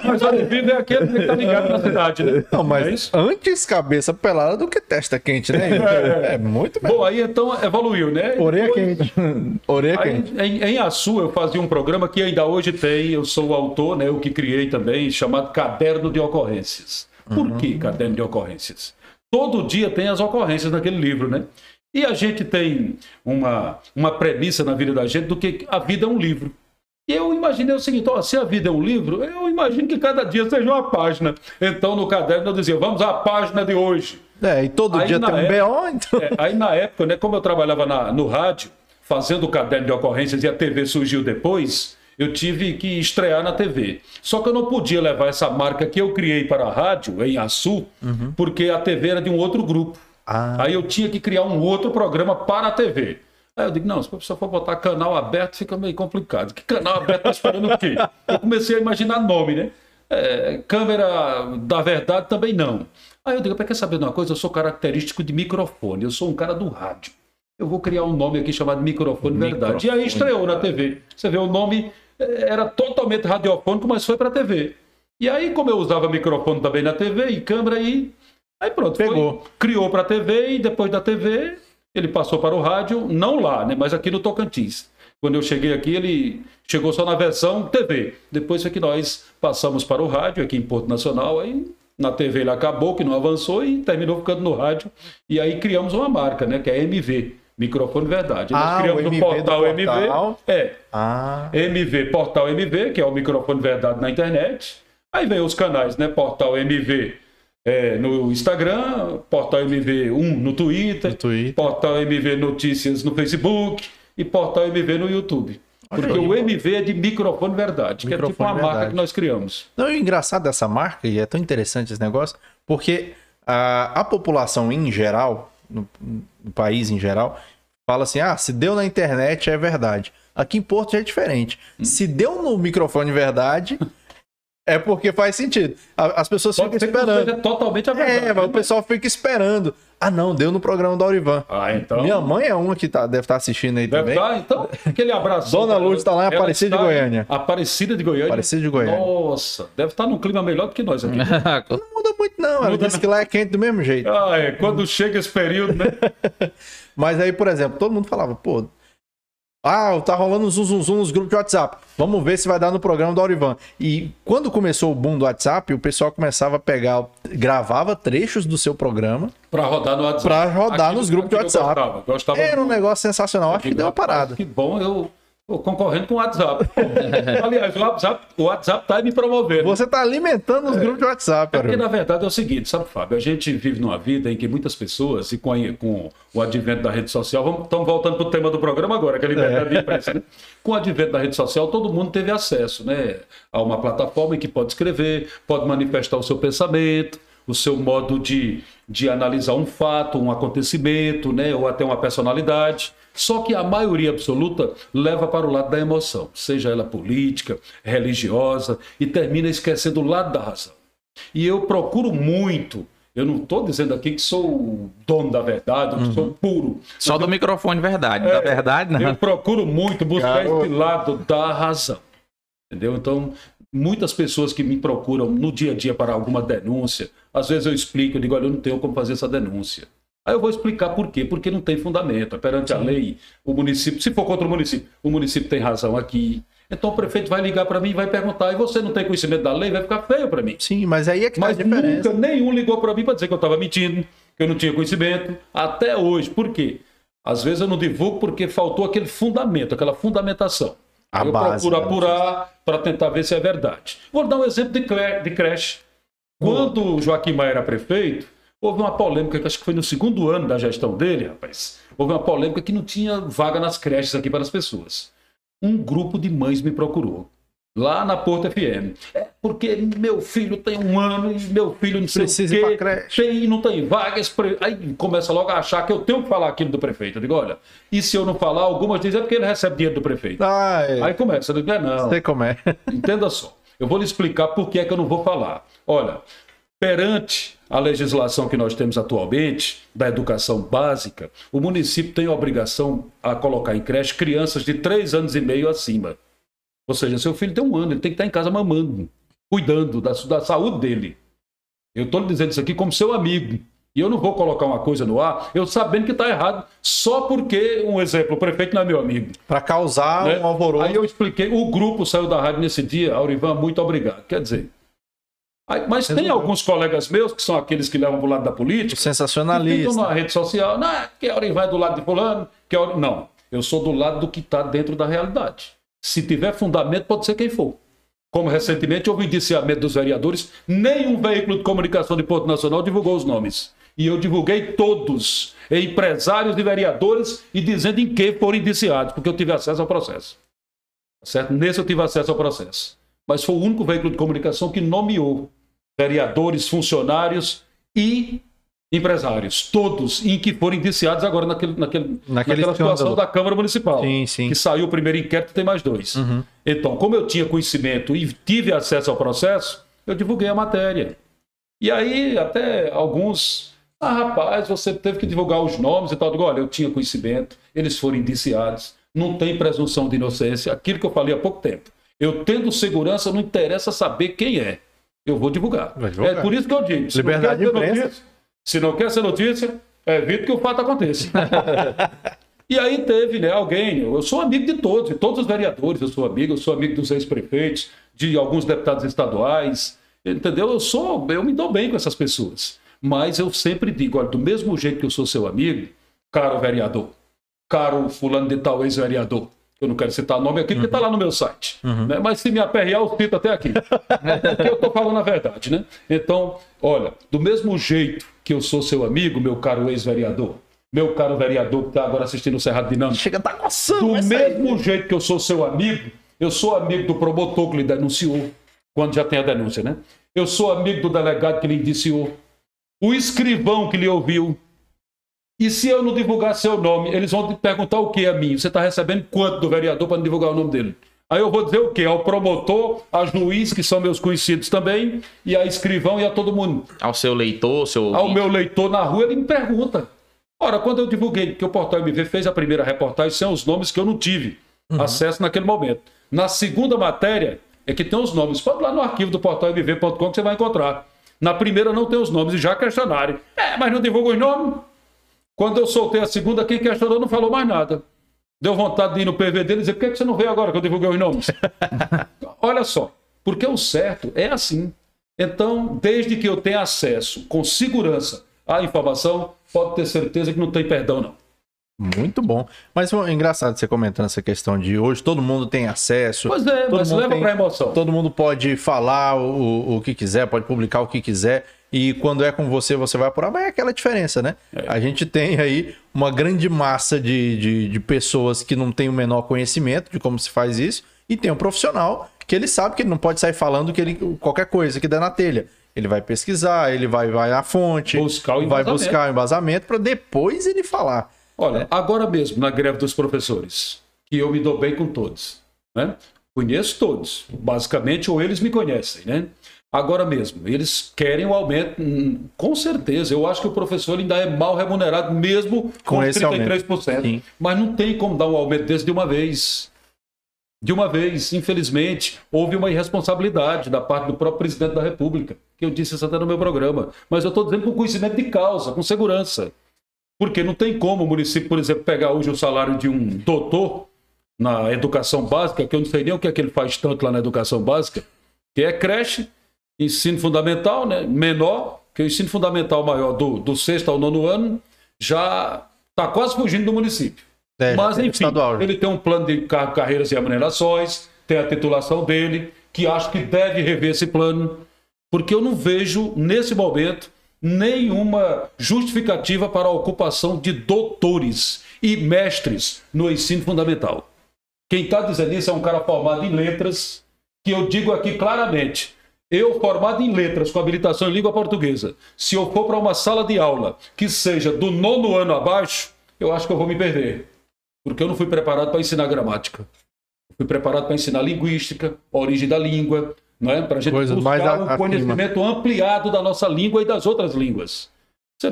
Mas olho vivo é aquele que tá ligado na cidade, né? Não, É mas isso? antes cabeça pelada do que testa quente, né? É, muito melhor. Bom, aí então evoluiu, né? Orelha quente. Orelha quente. em, em Açu, eu fazia um programa que ainda hoje tem, eu sou o autor, né, eu que criei também, chamado Caderno de Ocorrências. Por que Caderno de Ocorrências? Todo dia tem as ocorrências naquele livro, né? E a gente tem uma, uma premissa na vida da gente do que a vida é um livro. E eu imaginei o seguinte: ó, se a vida é um livro, eu imagino que cada dia seja uma página. Então, no caderno, eu dizia: vamos à página de hoje. É, e todo Aí dia tem um BO, então. É, aí na época, né, como eu trabalhava na- no rádio, fazendo o caderno de ocorrências e a TV surgiu depois, eu tive que estrear na TV. Só que eu não podia levar essa marca que eu criei para a rádio, em Açu, porque a TV era de um outro grupo. Ah. Aí eu tinha que criar um outro programa para a TV. Aí eu digo, não, se a pessoa for botar canal aberto, fica meio complicado. Que canal aberto tá esperando o quê? Eu comecei a imaginar nome, né? É, câmera da verdade também não. Aí eu digo, "Pá, quer saber de uma coisa? Eu sou característico de microfone, eu sou um cara do rádio. Eu vou criar um nome aqui chamado Microfone Verdade. E aí estreou na TV. Você vê, o nome era totalmente radiofônico, mas foi para TV. E aí, como eu usava microfone também na TV e câmera, aí, aí pronto. foi- Pegou. criou para a TV e depois da TV ele passou para o rádio, não lá, né, mas aqui no Tocantins. Quando eu cheguei aqui, ele chegou só na versão TV. Depois foi que nós passamos para o rádio aqui em Porto Nacional, aí na TV ele acabou, que não avançou e terminou ficando no rádio. E aí criamos uma marca, né, que é MV, Microfone Verdade. Nós Ah, o criamos MV o do portal, portal. MV. É, Ah, MV, Portal MV, que é o microfone verdade na internet. Aí vem os canais, né? Portal MV é, no Instagram, Portal MV1 no Twitter, No Twitter. Portal MV Notícias no Facebook e Portal MV no YouTube. Porque aí. o MV é de microfone verdade, que é tipo Microfone uma marca verdade. que nós criamos. Não, e o engraçado dessa marca, e é tão interessante esse negócio, porque a, a população em geral, no, no país em geral, fala assim: ah, se deu na internet é verdade. Aqui em Porto já é diferente. Hum. Se deu no microfone verdade, é porque faz sentido. As pessoas Pode ficam que esperando. seja totalmente a verdade. É, mas o né? pessoal fica esperando. Ah, não, deu no programa do Aurivan. Ah, então. Minha mãe é uma que tá, deve estar assistindo aí Deve também. estar, então, aquele abraço. Dona Lourdes tá lá em Aparecida de está Goiânia. Aparecida de Goiânia. Aparecida de Goiânia. Nossa, deve estar num clima melhor do que nós aqui. Não muda muito, não. Ela Muda disse que lá é quente do mesmo jeito. Ah, é. Quando chega esse período, né? Mas aí, por exemplo, todo mundo falava, pô. Ah, tá rolando um zum, zum, zum nos grupos de WhatsApp. Vamos ver se vai dar no programa do Aurivan. E quando começou o boom do WhatsApp, o pessoal começava a pegar, gravava trechos do seu programa. Pra rodar no WhatsApp. Pra rodar nos grupos de aquilo eu WhatsApp. Gostava, gostava Era um negócio sensacional. Acho que deu uma parada. Que bom, eu concorrendo com o WhatsApp. Aliás, o WhatsApp, o WhatsApp tá me promovendo. Você tá alimentando os grupos de WhatsApp, É porque, na verdade, é o seguinte, sabe, Fábio? A gente vive numa vida em que muitas pessoas, e com, a- com o advento da rede social, estamos voltando para o tema do programa agora, que é a liberdade de imprensa, né? Com o advento da rede social, todo mundo teve acesso né, a uma plataforma em que pode escrever, pode manifestar o seu pensamento, o seu modo de, de analisar um fato, um acontecimento, né, ou até uma personalidade. Só que a maioria absoluta leva para o lado da emoção, seja ela política, religiosa, e termina esquecendo o lado da razão. E eu procuro muito. Eu não estou dizendo aqui que sou o dono da verdade, que sou puro. Só do microfone verdade. Da verdade, não. Eu procuro muito buscar Garoto. esse lado da razão. Entendeu? Então, muitas pessoas que me procuram no dia a dia para alguma denúncia, às vezes eu explico, eu digo, olha, eu não tenho como fazer essa denúncia. Aí eu vou explicar por quê. Porque não tem fundamento. Perante a lei, o município, se for contra o município, o município tem razão aqui. Então o prefeito vai ligar para mim e vai perguntar, e você não tem conhecimento da lei, vai ficar feio para mim. Sim, mas aí é que Mas faz diferença. nunca nenhum ligou para mim para dizer que eu estava mentindo, que eu não tinha conhecimento, até hoje. Por quê? Às vezes eu não divulgo porque faltou aquele fundamento, aquela fundamentação. A eu base, procuro né? apurar para tentar ver se é verdade. Vou dar um exemplo de, cre- de creche. Quando o Joaquim Maia era prefeito, houve uma polêmica, que acho que foi no segundo ano da gestão dele, rapaz. Houve uma polêmica que não tinha vaga nas creches aqui para as pessoas. Um grupo de mães me procurou. Lá na Porta FM. É porque meu filho tem um ano e meu filho não sei Precisa o ir quê. Tem, não tem vagas. Aí começa logo a achar que eu tenho que falar aquilo do prefeito. Eu digo, olha, e se eu não falar, algumas dizem é porque ele recebe dinheiro do prefeito. Ah, é. Aí começa, eu digo, é não. sei como é. Entenda só. Eu vou lhe explicar por que é que eu não vou falar. Olha, perante a legislação que nós temos atualmente, da educação básica, o município tem a obrigação a colocar em creche crianças de 3 anos e meio acima. Ou seja, seu filho tem um ano, ele tem que estar em casa mamando, cuidando da, da saúde dele. Eu estou lhe dizendo isso aqui como seu amigo. E eu não vou colocar uma coisa no ar, eu sabendo que está errado, só porque, um exemplo, o prefeito não é meu amigo. Pra causar né? um alvoroço. Aí eu expliquei, o grupo saiu da rádio nesse dia, Aurivan, muito obrigado. Quer dizer, aí- mas tem Resolveu. alguns colegas meus, que são aqueles que levam para o lado da política, que Sensacionalista. na rede social, não, que a Aurivan é do lado de fulano, que a Aurivan... Não, eu sou do lado do que está dentro da realidade. Se tiver fundamento, pode ser quem for. Como recentemente houve indiciamento dos vereadores, nenhum veículo de comunicação de Porto Nacional divulgou os nomes. E eu divulguei todos, empresários e vereadores, e dizendo em que foram indiciados, porque eu tive acesso ao processo. Certo? Nesse eu tive acesso ao processo. Mas foi o único veículo de comunicação que nomeou vereadores, funcionários e empresários, todos em que foram indiciados agora naquele, naquele, Naquele naquela situação escândalo. da Câmara Municipal. Sim, sim. Que saiu o primeiro inquérito tem mais dois. Então, como eu tinha conhecimento e tive acesso ao processo, eu divulguei a matéria. E aí, até alguns. Ah, rapaz, você teve que divulgar os nomes e tal. Eu digo, olha, eu tinha conhecimento, eles foram indiciados, não tem presunção de inocência. Aquilo que eu falei há pouco tempo. Eu tendo segurança, não interessa saber quem é. Eu vou divulgar. É por isso que eu digo. Liberdade de imprensa. notícia- Se não quer ser notícia, evite que o fato aconteça. E aí teve, né, alguém, eu sou amigo de todos, de todos os vereadores, eu sou amigo, eu sou amigo dos ex-prefeitos, de alguns deputados estaduais, entendeu? Eu sou, eu me dou bem com essas pessoas. Mas eu sempre digo, olha, do mesmo jeito que eu sou seu amigo, caro vereador, caro fulano de tal ex-vereador, eu não quero citar nome aqui porque está lá no meu site, né? mas se me aperrear eu cito até aqui, porque eu estou falando a verdade, né? Então, olha, do mesmo jeito que eu sou seu amigo, meu caro ex-vereador, meu caro vereador que está agora assistindo o Cerrado Dinâmico, Chega tá coçando. do mesmo jeito que eu sou seu amigo, eu sou amigo do promotor que lhe denunciou, quando já tem a denúncia, né? Eu sou amigo do delegado que lhe indiciou, o escrivão que lhe ouviu. E se eu não divulgar seu nome, eles vão te perguntar o que a mim? Você está recebendo quanto do vereador para não divulgar o nome dele? Aí eu vou dizer o quê? Ao promotor, a juiz, que são meus conhecidos também, e a escrivão e a todo mundo Ao seu leitor, ao seu. ao meu leitor na rua, ele me pergunta. Ora, quando eu divulguei que o Portal MV fez a primeira reportagem, são os nomes que eu não tive acesso naquele momento. Na segunda matéria, é que tem os nomes. Pode lá no arquivo do portalmv.com que você vai encontrar. Na primeira não tem os nomes e já questionaram. É, mas não divulga os nomes? Quando eu soltei a segunda, quem questionou não falou mais nada. Deu vontade de ir no PV dele e dizer, por que que você não veio agora que eu divulguei os nomes? Olha só, porque o certo é assim. Então, desde que eu tenha acesso com segurança à informação, pode ter certeza que não tem perdão, não. Muito bom. Mas é engraçado você comentando essa questão de hoje todo mundo tem acesso. Pois é, todo mas mundo leva tem- pra emoção. Todo mundo pode falar o, o que quiser, pode publicar o que quiser. E quando é com você, você vai apurar. Mas é aquela diferença, né? A gente tem aí uma grande massa de, de, de pessoas que não tem o menor conhecimento de como se faz isso. E tem um profissional que ele sabe que ele não pode sair falando que ele, qualquer coisa que der na telha. Ele vai pesquisar, ele vai, vai à fonte, Buscar vai buscar o embasamento para depois ele falar. Olha, agora mesmo, na greve dos professores, que eu me dou bem com todos, né? Conheço todos, basicamente, ou eles me conhecem, né? Agora mesmo, eles querem o aumento, hum, com certeza. Eu acho que o professor ainda é mal remunerado, mesmo Com com, os esse 33%. Sim. Mas não tem como dar um aumento desse de uma vez. De uma vez, infelizmente, houve uma irresponsabilidade da parte do próprio presidente da República, que eu disse isso até no meu programa. Mas eu estou dizendo com conhecimento de causa, com segurança. Porque não tem como o município, por exemplo, pegar hoje o salário de um doutor na educação básica, que eu não sei nem o que é que ele faz tanto lá na educação básica, que é creche, ensino fundamental, né, menor, Porque o ensino fundamental maior do, do sexto ao nono ano já está quase fugindo do município. É, Mas, enfim, estadual, né? ele tem um plano de car- carreiras e remunerações, tem a titulação dele, que acho que deve rever esse plano, porque eu não vejo, nesse momento, nenhuma justificativa para a ocupação de doutores e mestres no ensino fundamental. Quem está dizendo isso é um cara formado em letras, que eu digo aqui claramente. Eu, formado em letras, com habilitação em língua portuguesa, se eu for para uma sala de aula que seja do nono ano abaixo, eu acho que eu vou me perder. Porque eu não fui preparado para ensinar gramática. Fui preparado para ensinar linguística, origem da língua, não é? para a gente Coisas buscar um conhecimento ampliado da nossa língua e das outras línguas.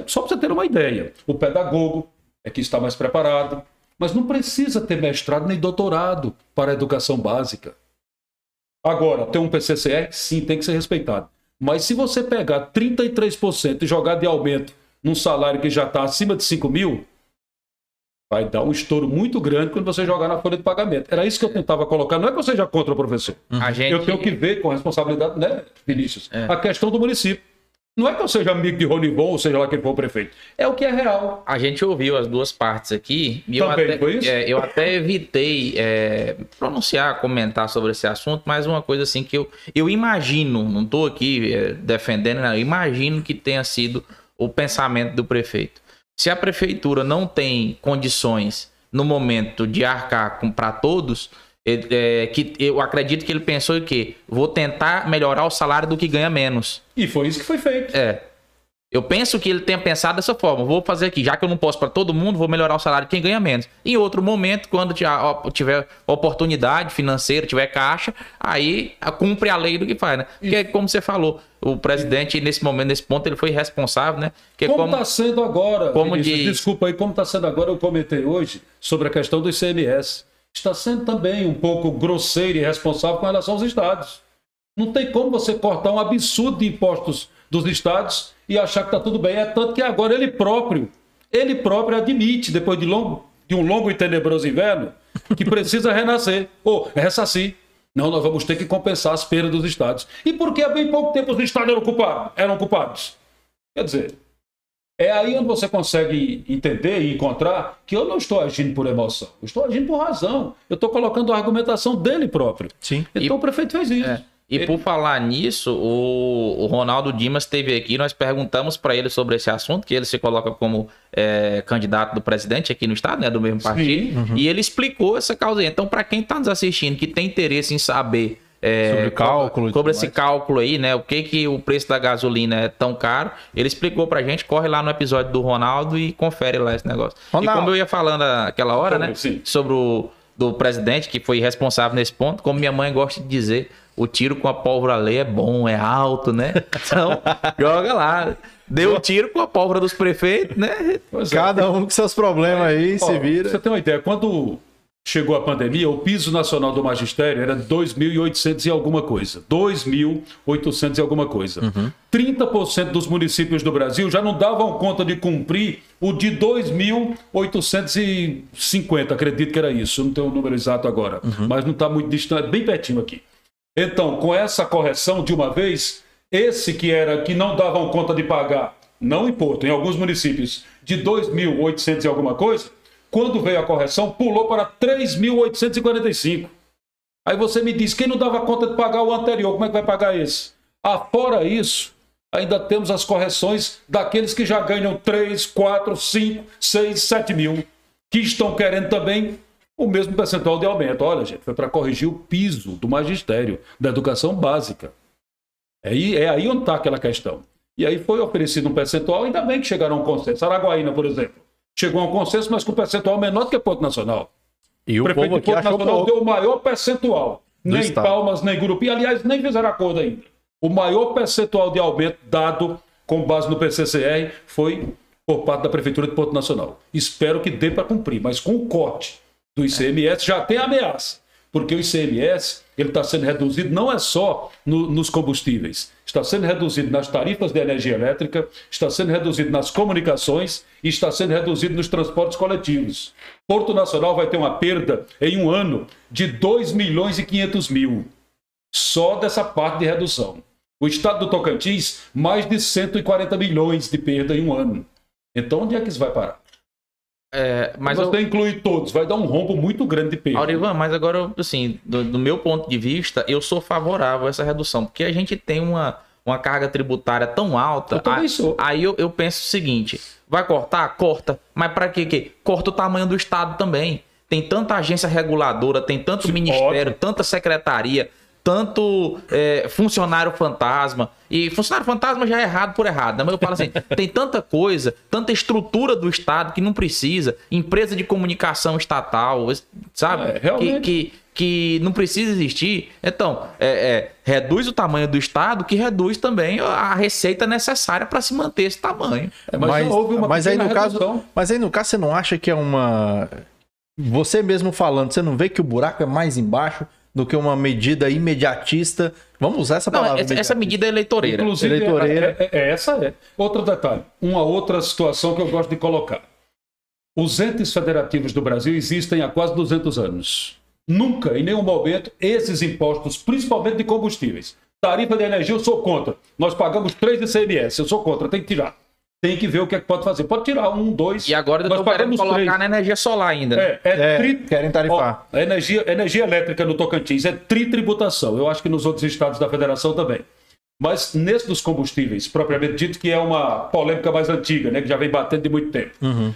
Só para você ter uma ideia. O pedagogo é que está mais preparado, mas não precisa ter mestrado nem doutorado para a educação básica. Agora, ter um PCCR, sim, tem que ser respeitado. Mas se você pegar 33% e jogar de aumento num salário que já está acima de 5 mil, vai dar um estouro muito grande quando você jogar na folha de pagamento. Era isso que eu tentava colocar. Não é que eu seja contra o professor. A gente, Eu tenho que ver com responsabilidade, né, Vinícius? É. A questão do município. Não é que eu seja amigo de Ronivon, ou seja lá quem for o prefeito. É o que é real. a gente ouviu as duas partes aqui. E eu Também até, foi isso? é, eu até evitei é, pronunciar, comentar sobre esse assunto, mas uma coisa assim que eu, eu imagino, não estou aqui é, defendendo, não, eu imagino que tenha sido o pensamento do prefeito. Se a prefeitura não tem condições no momento de arcar para todos, ele- é, que eu acredito que ele pensou em quê? Vou tentar melhorar o salário do que ganha menos. E foi isso que foi feito. É. Eu penso que ele tenha pensado dessa forma. Vou fazer aqui, já que eu não posso para todo mundo, vou melhorar o salário de quem ganha menos. Em outro momento, quando tiver oportunidade financeira, tiver caixa, aí cumpre a lei do que faz, né? Porque, como você falou, o presidente, nesse momento, nesse ponto, ele foi responsável, né? Porque Como está sendo agora, como Vinícius, desculpa aí, como está sendo agora, eu comentei hoje sobre a questão do ICMS. Está sendo também um pouco grosseiro e irresponsável com relação aos estados. Não tem como você cortar um absurdo de impostos dos estados e achar que está tudo bem. É tanto que agora ele próprio, ele próprio admite, depois de, longo, de um longo e tenebroso inverno, que precisa renascer, ou ressarcir. Não, nós vamos ter que compensar as perdas dos estados. E porque há bem pouco tempo os estados eram culpados? Eram culpados. Quer dizer, é aí onde você consegue entender e encontrar que eu não estou agindo por emoção, eu estou agindo por razão. Eu estou colocando a argumentação dele próprio. Sim. Então o prefeito fez isso. É. E por falar nisso, o, o Ronaldo Dimas esteve aqui, nós perguntamos para ele sobre esse assunto, que ele se coloca como é, candidato do presidente aqui no estado, né, do mesmo partido, e ele explicou essa causa aí. Então, para quem está nos assistindo, que tem interesse em saber é, Sobre cálculo sobre esse mais. cálculo aí, né, o que que o preço da gasolina é tão caro, ele explicou pra gente, corre lá no episódio do Ronaldo e confere lá esse negócio. Ronaldo. E como eu ia falando aquela hora, né, sobre o do presidente que foi responsável nesse ponto, como minha mãe gosta de dizer, o tiro com a pólvora lei é bom, é alto, né? Então, joga lá. Deu o tiro com a pólvora dos prefeitos, né? Pois é. Cada um com seus problemas aí, Ó, se Você vira. tem uma ideia, quando chegou a pandemia, o piso nacional do magistério era 2.800 e alguma coisa. 2.800 e alguma coisa. 30% dos municípios do Brasil já não davam conta de cumprir o de 2.850, acredito que era isso. Eu não tenho o número exato agora, mas não está muito distante, bem pertinho aqui. Então, com essa correção de uma vez, esse que era que não davam conta de pagar, não imposto, em alguns municípios, de 2.800 e alguma coisa, quando veio a correção, pulou para 3.845. Aí você me diz, quem não dava conta de pagar o anterior, como é que vai pagar esse? Ah, fora isso, ainda temos as correções daqueles que já ganham 3, 4, 5, 6, 7 mil, que estão querendo também o mesmo percentual de aumento. Olha, gente, foi para corrigir o piso do magistério, da educação básica. É aí, é aí onde está aquela questão. E aí foi oferecido um percentual, ainda bem que chegaram a um consenso. Araguaína, por exemplo, chegou a um consenso, mas com um percentual menor do que Porto Nacional. E O o prefeito de Porto Nacional pouco. deu o maior percentual. Do Nem estado. Palmas, nem Gurupi. Aliás, nem fizeram acordo ainda. O maior percentual de aumento dado com base no PCCR foi por parte da Prefeitura de Porto Nacional. Espero que dê para cumprir, mas com o corte do ICMS já tem ameaça. Porque o ICMS ele está sendo reduzido não é só no- nos combustíveis, está sendo reduzido nas tarifas de energia elétrica, está sendo reduzido nas comunicações e está sendo reduzido nos transportes coletivos. Porto Nacional vai ter uma perda em um ano de 2 milhões e 500 mil só dessa parte de redução. O estado do Tocantins, mais de 140 milhões de perda em um ano. Então, onde é que isso vai parar? É, mas Mas eu, você inclui todos, vai dar um rombo muito grande de perda. Aurivan, mas agora, assim, do, do meu ponto de vista, eu sou favorável a essa redução, porque a gente tem uma, uma carga tributária tão alta. Eu também a- sou. Aí eu, eu penso o seguinte: vai cortar? Corta. Mas para quê? quê? Corta o tamanho do Estado também. Tem tanta agência reguladora, tem tanto Sim, ministério, ótimo. tanta secretaria, tanto é, funcionário fantasma. E funcionário fantasma já é errado por errado, né? Mas eu falo assim: tem tanta coisa, tanta estrutura do Estado que não precisa, empresa de comunicação estatal, sabe? É, realmente. que, que, que não precisa existir. Então, é, é, reduz o tamanho do Estado, que reduz também a receita necessária para se manter esse tamanho. É, mas, já houve uma mas aí no caso, redução. mas aí no caso você não acha que é uma você mesmo falando, você não vê que o buraco é mais embaixo do que uma medida imediatista? Vamos usar essa Não, palavra. essa, essa medida é eleitoreira. Inclusive, Eleitoreira. é- é- é- essa é. Outro detalhe. Uma outra situação que eu gosto de colocar. Os entes federativos do Brasil existem há quase 200 anos. Nunca, em nenhum momento, esses impostos, principalmente de combustíveis. Tarifa de energia, eu sou contra. Nós pagamos 3 ICMS, eu sou contra, tem que tirar. Tem que ver o que é que pode fazer. Pode tirar um, dois. E agora nós querendo pagamos colocar três. na energia solar ainda. né? É, é, É, tri- querem tarifar. Ó, a energia, energia elétrica no Tocantins é tritributação. Eu acho que nos outros estados da federação também. Mas nesse dos combustíveis, propriamente dito, que é uma polêmica mais antiga, né, que já vem batendo de muito tempo.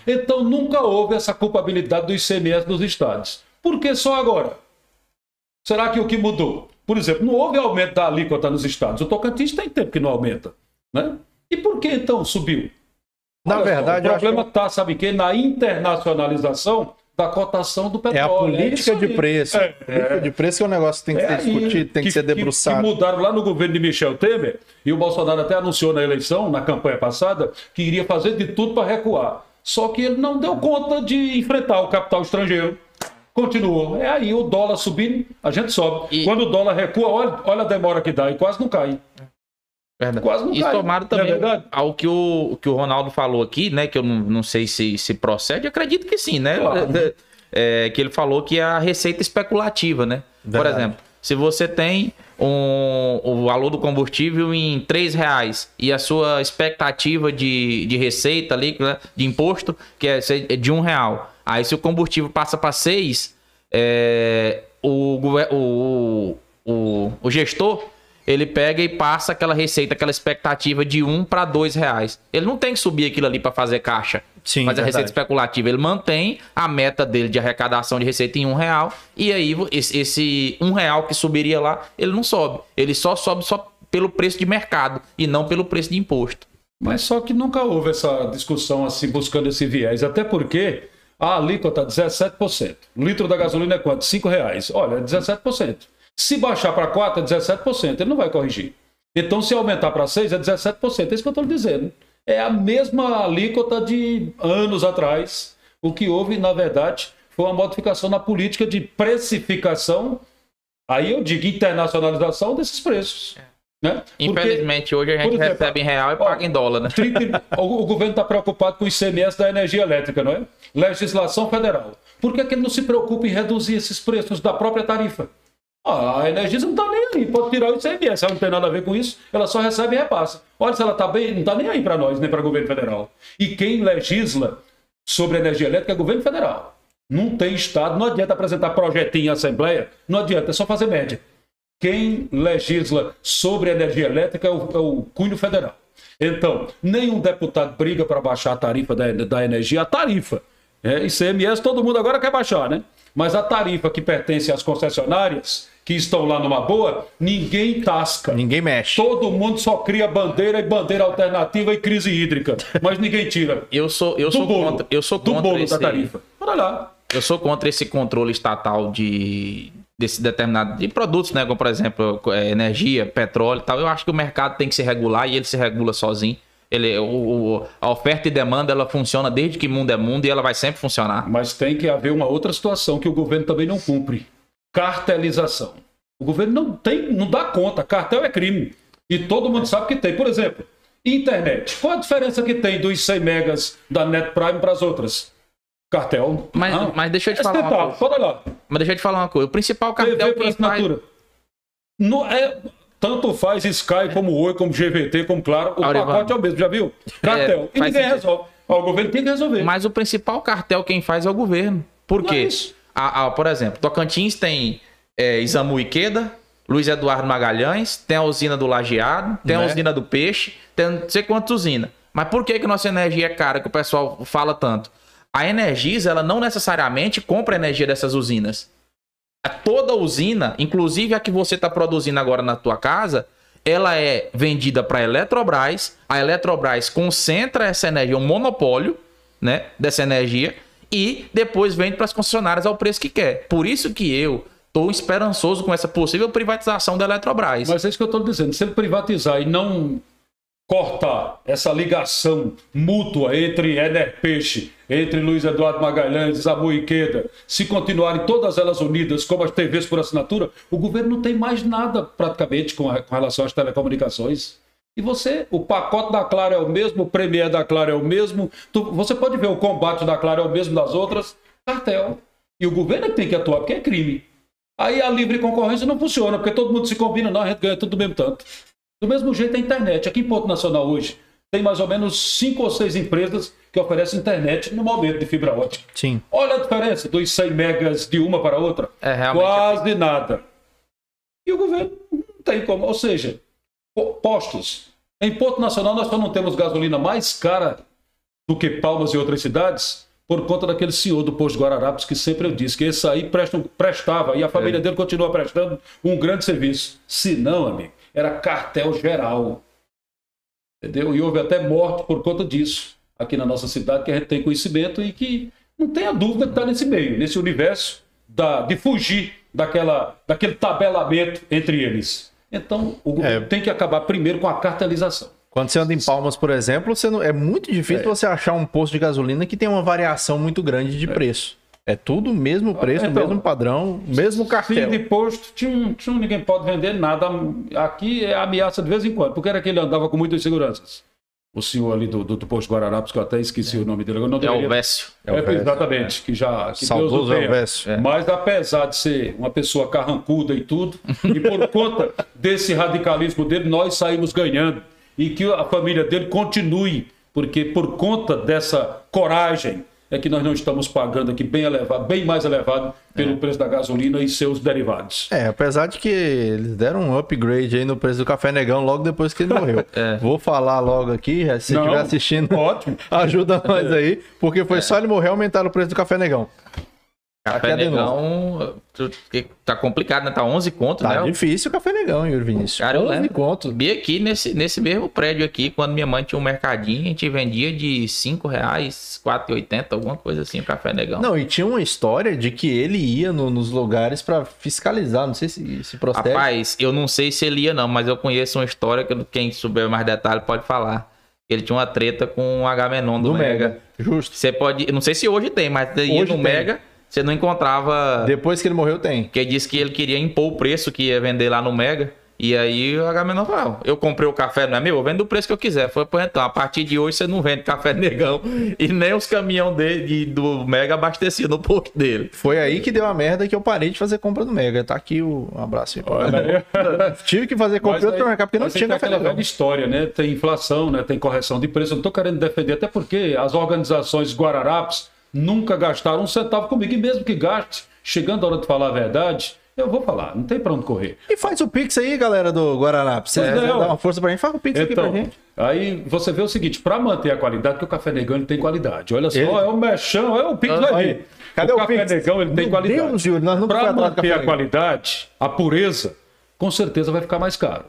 Então nunca houve essa culpabilidade do ICMS dos estados. Por que só agora? Será que o que mudou? Por exemplo, não houve aumento da alíquota nos estados. O Tocantins tem tempo que não aumenta. Né? E por que então subiu? Na Olha só, verdade, o eu acho problema que está, sabe o quê? Na internacionalização da cotação do é petróleo. a política isso de preço. É, A política de preço que é um negócio que tem que é ser discutido, tem que, ser debruçado. Que, mudaram lá no governo de Michel Temer, e o Bolsonaro até anunciou na eleição, na campanha passada, que iria fazer de tudo para recuar. Só que ele não deu conta de enfrentar o capital estrangeiro. Continuou. É aí o dólar subindo, a gente sobe. E- Quando o dólar recua, olha, olha a demora que dá, e quase não cai. Verdade. Quase não E Não é também verdade? ao que o, o que o Ronaldo falou aqui, né? Que eu não, não sei se, se procede, acredito que sim, né? Claro. É, que ele falou que é a receita especulativa, né? Por Verdade. exemplo, se você tem um, o valor do combustível em 3 reais e a sua expectativa de, de receita ali, né, de imposto, que é é de um real. Aí se o combustível passa para 6, é, o, o, o, o gestor ele pega e passa aquela receita, aquela expectativa de um para dois reais. Ele não tem que subir aquilo ali para fazer caixa, Sim, fazer a receita especulativa. Ele mantém a meta dele de arrecadação de receita em um real e aí esse, esse um real que subiria lá, ele não sobe. Ele só sobe só pelo preço de mercado e não pelo preço de imposto. Mas só que nunca houve essa discussão assim, buscando esse viés. Até porque a alíquota é 17%. O litro da gasolina é quanto? 5 reais. Olha, é 17%. Se baixar para 4, é 17%. Ele não vai corrigir. Então, se aumentar para 6, é 17%. É isso que eu estou dizendo. É a mesma alíquota de anos atrás. O que houve, na verdade, foi uma modificação na política de precificação, aí eu digo internacionalização desses preços. Né? Porque- Infelizmente, hoje a gente exemplo, recebe em real e ó, paga em dólar, né? 30 o, o governo está preocupado com o ICMS da energia elétrica, não é? Legislação federal. Por que, que ele não se preocupa em reduzir esses preços da própria tarifa? A Energisa não está nem aí, pode tirar o ICMS, ela não tem nada a ver com isso, ela só recebe e repassa. Olha se ela está bem, não está nem aí para nós, nem para o governo federal. E quem legisla sobre energia elétrica é o governo federal. Não tem Estado, não adianta apresentar projetinho em Assembleia, não adianta, é só fazer média. Quem legisla sobre energia elétrica é o, é o cunho federal. Então, nenhum deputado briga para baixar a tarifa da, da energia. A tarifa, é, ICMS, todo mundo agora quer baixar, né? Mas a tarifa que pertence às concessionárias, que estão lá numa boa, ninguém tasca. Ninguém mexe. Todo mundo só cria bandeira e bandeira alternativa e crise hídrica. Mas ninguém tira. Eu sou, eu Do sou bolo. contra, eu sou do contra bolo esse, da tarifa. Olha lá. eu sou contra esse controle estatal de desse determinado de produtos, né, como por exemplo, é, energia, petróleo, e tal. Eu acho que o mercado tem que se regular e ele se regula sozinho. Ele, o, o- a oferta e demanda ela funciona desde que mundo é mundo e ela vai sempre funcionar. Mas tem que haver uma outra situação que o governo também não cumpre: cartelização. O governo não tem, não dá conta. Cartel é crime. E todo mundo sabe que tem. Por exemplo, internet. Qual a diferença que tem dos 100 megas da Net Prime para as outras? Cartel. Mas, Ah, mas deixa eu te é falar uma coisa. Pode olhar. Mas deixa eu te falar uma coisa. O principal cartel TV por faz, assinatura. No, é, Tanto faz Sky como Oi, como GVT, como Claro, o pacote é o mesmo, já viu? Cartel. e faz ninguém sentido. resolve. Ó, O governo tem que resolver. Mas o principal cartel quem faz é o governo. Por quê? Mas- A- a- por exemplo, Tocantins tem é, Isamu Iqueda, Luiz Eduardo Magalhães, tem a usina do Lajeado, tem a Né? usina do Peixe, tem não sei quantas usinas. Mas por que, que nossa energia é cara, que o pessoal fala tanto? A Energisa, ela não necessariamente compra energia dessas usinas. A- Toda usina, inclusive a que você está produzindo agora na tua casa, ela é vendida para a Eletrobras. A Eletrobras concentra essa energia, um monopólio né, dessa energia, e depois vende para as concessionárias ao preço que quer. Por isso que eu estou esperançoso com essa possível privatização da Eletrobras. Mas é isso que eu estou dizendo. Se ele privatizar e não cortar essa ligação mútua entre Éder Peixe, entre Luiz Eduardo Magalhães Zabu Iqueda, se continuarem todas elas unidas como as TVs por assinatura, o governo não tem mais nada praticamente com, com relação às telecomunicações. E você, o pacote da Claro é o mesmo, o Premier da Claro é o mesmo, tu- você pode ver o combate da Claro é o mesmo das outras, cartel. E o governo é tem que atuar, porque é crime. Aí a livre concorrência não funciona, porque todo mundo se combina, não, a gente ganha tudo do mesmo tanto. Do mesmo jeito a internet. Aqui em Porto Nacional hoje, tem mais ou menos cinco ou seis empresas que oferecem internet no momento de fibra ótica. Sim. Olha a diferença dos 100 megas de uma para outra. É, realmente. Quase nada. E o governo não tem como. Ou seja, postos. Em Porto Nacional nós só não temos gasolina mais cara do que Palmas e outras cidades por conta daquele senhor do posto Guararapes que sempre eu disse que esse aí presta, prestava e a família dele continua prestando um grande serviço. Se não, amigo, era cartel geral. Entendeu? E houve até morte por conta disso aqui na nossa cidade, que a gente tem conhecimento e que não tenha dúvida que está nesse meio, nesse universo da, de fugir daquela, daquele tabelamento entre eles. Então, o governo É. tem que acabar primeiro com a cartelização. Quando você anda em Palmas, por exemplo, você não- é muito difícil você achar um posto de gasolina que tem uma variação muito grande de preço. É tudo o mesmo preço, o Então, mesmo padrão, mesmo cartel. de posto, tinha, tinha, ninguém pode vender nada. Aqui é ameaça de vez em quando, porque era que ele andava com muitas seguranças. O senhor ali do, do, do posto Guararapes, que eu até esqueci o nome dele. Eu não É deveria- o Vécio. É o É, Vécio, exatamente, que já. Que Deus Saudoso o tenha. Elvésio. Mas apesar de ser uma pessoa carrancuda e tudo, e por conta desse radicalismo dele, nós saímos ganhando. E que a família dele continue, porque por conta dessa coragem é que nós não estamos pagando aqui bem elevado, bem mais elevado pelo preço da gasolina e seus derivados. É, apesar de que eles deram um upgrade aí no preço do café negão logo depois que ele morreu. Vou falar logo aqui, se Não, estiver assistindo, Ótimo. ajuda nós aí, porque foi só ele morrer aumentaram o preço do café negão. Café é Negão tá complicado, né? Tá 11 contos, Tá né? difícil o café negão, Yuri Vinícius. Cara, eu 11 lembro. conto. Vi aqui nesse, nesse mesmo prédio aqui, quando minha mãe tinha um mercadinho, a gente vendia de 5 reais, 4,80, alguma coisa assim, café negão. Não, e tinha uma história de que ele ia no- nos lugares pra fiscalizar, não sei se se procede. Rapaz, eu não sei se ele ia não, mas eu conheço uma história que quem souber mais detalhe pode falar. Ele tinha uma treta com o Agamenon do, do Mega. Mega. Justo. Você pode, não sei se hoje tem, mas ia Hoje no tem. Mega, você não encontrava Depois que ele morreu, tem. Porque disse que ele queria impor o preço que ia vender lá no Mega. E aí o Agamenon falou: eu comprei o café, não é meu? Eu vendo o preço que eu quiser. Foi, então, a partir de hoje você não vende café negão. E nem os caminhão de, de- do Mega abasteciam no posto dele. Foi aí que deu a merda que eu parei de fazer compra no Mega. Tá aqui o um abraço aí. Tive que fazer compra em outro mercado porque não tinha tem café aquela negão. velha história, né? Tem inflação, né? Tem correção de preço. Eu não estou querendo defender, até porque as organizações Guararapes nunca gastaram um centavo comigo. E mesmo que gaste, chegando a hora de falar a verdade, eu vou falar. Não tem para onde correr. E faz o Pix aí, galera do. Pra Pois é, ué. uma força pra gente, faz o Pix aqui pra Então, gente. aí você vê o seguinte, para manter a qualidade, que o café negão ele tem qualidade. Olha só, Ele- é o mexão, é o Pix vai Aí, cadê o café Pix? negão ele tem Meu qualidade. Deus, Júlio, nós atrás do manter a qualidade, a pureza, com certeza vai ficar mais caro.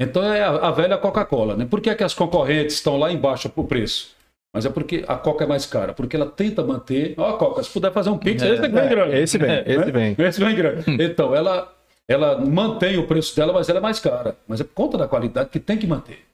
Então é a, a velha Coca-Cola, né? Por que, é que as concorrentes estão lá embaixo pro preço? Mas é porque a Coca é mais cara, porque ela tenta manter. Ó, Coca, se puder fazer um pix, esse que vem é, grande. esse vem, esse vem. Esse vem grande. Então, ela, ela mantém o preço dela, mas ela é mais cara. Mas é por conta da qualidade que tem que manter.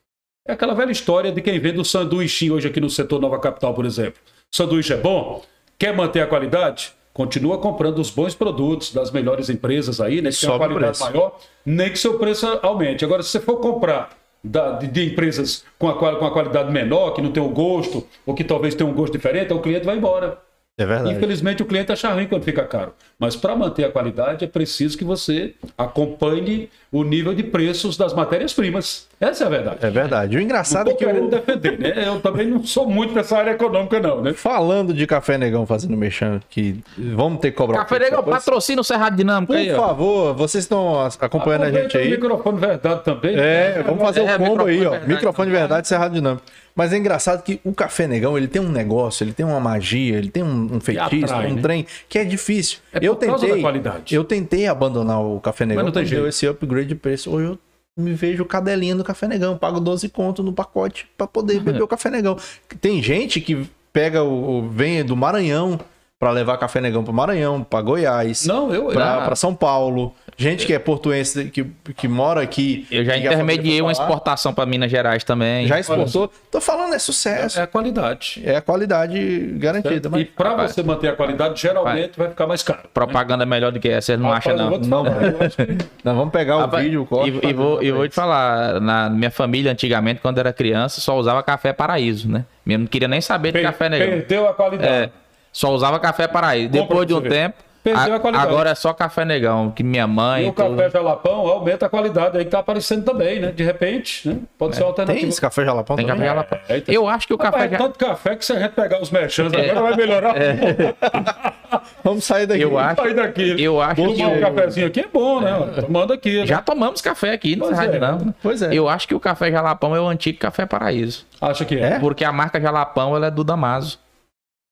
É aquela velha história de quem vende o sanduíche hoje aqui no setor Nova Capital, por exemplo. Sanduíche é bom? Quer manter a qualidade? Continua comprando os bons produtos das melhores empresas aí, né? Que tem uma qualidade maior, nem que seu preço aumente. Agora, se você for comprar da- de, de empresas com a, com a qualidade menor, que não tem o gosto, ou que talvez tenha um gosto diferente, o cliente vai embora. É verdade. Infelizmente o cliente acha ruim quando fica caro. Mas para manter a qualidade é preciso que você acompanhe o nível de preços das matérias-primas. Essa é a verdade. É verdade. O Não engraçado é que o... defender, né? Eu também não sou muito dessa área econômica, não, né? falando de café negão fazendo mexão, que vamos ter que cobrar. Café um Negão, depois. patrocina o Cerrado Dinâmico Por aí, ó. favor, vocês estão acompanhando a gente Aproveita o aí. microfone verdade também. É, vamos fazer É, o combo aí, microfone ó. verdade microfone verdade, Cerrado Dinâmico. Mas é engraçado que o Café Negão, ele tem um negócio, ele tem uma magia, ele tem um, um feitiço, atrai, um né? trem que é difícil. É eu tentei, eu tentei abandonar o Café Negão, não tem quando deu esse upgrade de preço. Hoje eu me vejo cadelinha do Café Negão, pago 12 conto no pacote pra poder beber o Café Negão. Tem gente que pega o, o- vem do Maranhão pra levar Café Negão pro Maranhão, pra Goiás, Não, eu. pra, Ah. pra São Paulo. Gente que é portuense, que, que mora aqui. Eu já intermediei uma exportação para Minas Gerais também. Já exportou. Tô falando, é sucesso. É a qualidade. É a qualidade garantida. E Mas... para Rapaz. você manter a qualidade, geralmente vai ficar mais caro. Propaganda melhor do que essa, ele não acha, não. acho que- Nós vamos pegar o vídeo, o corte. e, e vou, e vou te falar, na minha família, antigamente, quando era criança, só usava café paraíso, né? Eu não queria nem saber de Per- café negão. Perdeu a qualidade. É, só usava café paraíso. Compra Depois de um você ver. tempo, Perdeu a- a qualidade. agora é só café negão, que minha mãe... E o tudo- café jalapão aumenta a qualidade aí que tá aparecendo também, né? De repente, né? Pode ser uma alternativa. Tem esse café jalapão Tem também? café jalapão. É, então- Eu acho que o Rapaz, café... é tanto café que se a gente pegar os merchans agora vai melhorar. Vamos sair daqui. Eu acho- Sair daqui. eu acho que Tomar um o- cafezinho aqui é bom, né? Tomando aqui. né? Já tomamos café aqui é. Dinâmico, né? Pois é. Eu acho que o café jalapão é o antigo café paraíso. Acha que é? Porque a marca jalapão ela é do Damaso.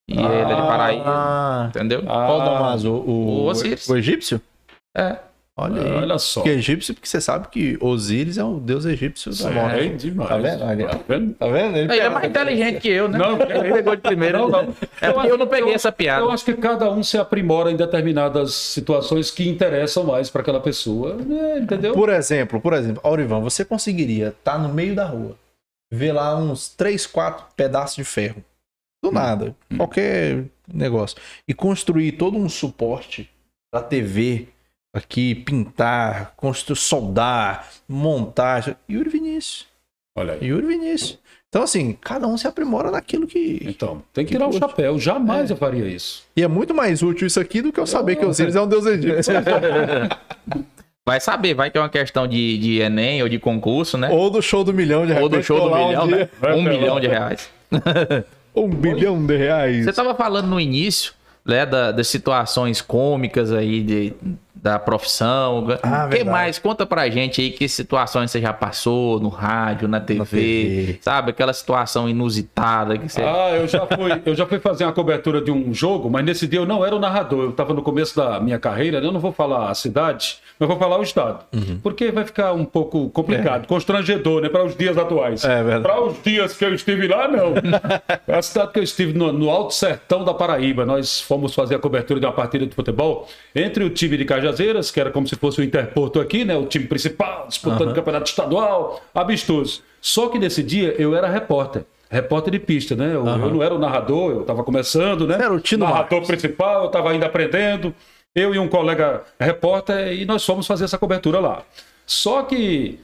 E ele é de Paraíso. Ah, Entendeu? qual Ah, Damaso? O, o Osíris. o egípcio? É. Olha aí. Olha só. Porque egípcio, porque você sabe que Osíris é o deus egípcio da É morte. demais. Tá vendo? Ali, ó. Tá vendo? Tá vendo? Ele é mais inteligente que eu, né? Não, ele pegou de primeira. Não, não. É porque eu não peguei essa piada. Eu acho que cada um se aprimora em determinadas situações que interessam mais para aquela pessoa, né? entendeu? Por exemplo, por exemplo, Aurivan, você conseguiria estar no meio da rua, ver lá uns 3, 4 pedaços de ferro. Do Hum. nada. Qualquer negócio. E construir todo um suporte pra TV aqui, pintar, construir, soldar, montar. Yuri Vinícius. Olha aí. Yuri Vinícius. Então, assim, cada um se aprimora naquilo que. Então, tem que Que tirar o chapéu. Jamais É. eu faria isso. E é muito mais útil isso aqui do que eu saber que Osíris é um deus egípcio. Vai saber, vai que é uma questão de, de Enem ou de concurso, né? Ou do show do milhão de Ou do show do um milhão, dia. né? Um milhão de reais. Um bilhão de reais. Você estava falando no início, né, da- das situações cômicas aí de, da profissão. Ah, o que verdade. mais? Conta pra gente aí que situações você já passou no rádio, na TV, TV. sabe? Aquela situação inusitada que você... Ah, eu já fui, eu já fui fazer uma cobertura de um jogo, mas nesse dia eu não era o narrador. Eu estava no começo da minha carreira, né? eu não vou falar a cidade, mas vou falar o estado. Uhum. Porque vai ficar um pouco complicado, constrangedor, né? Para os dias atuais. É verdade. Para os dias que eu estive lá, não. É a cidade que eu estive no, no Alto Sertão da Paraíba. Nós fomos fazer a cobertura de uma partida de futebol entre o time de Cajazeiras, que era como se fosse o Interporto aqui, né? O time principal, disputando o campeonato estadual, amistoso. Só que nesse dia eu era repórter. Repórter de pista, né? Eu, eu não era o narrador, eu estava começando, né? Era o Tino narrador Marcos. principal, eu estava ainda aprendendo. Eu e um colega repórter, e nós fomos fazer essa cobertura lá. Só que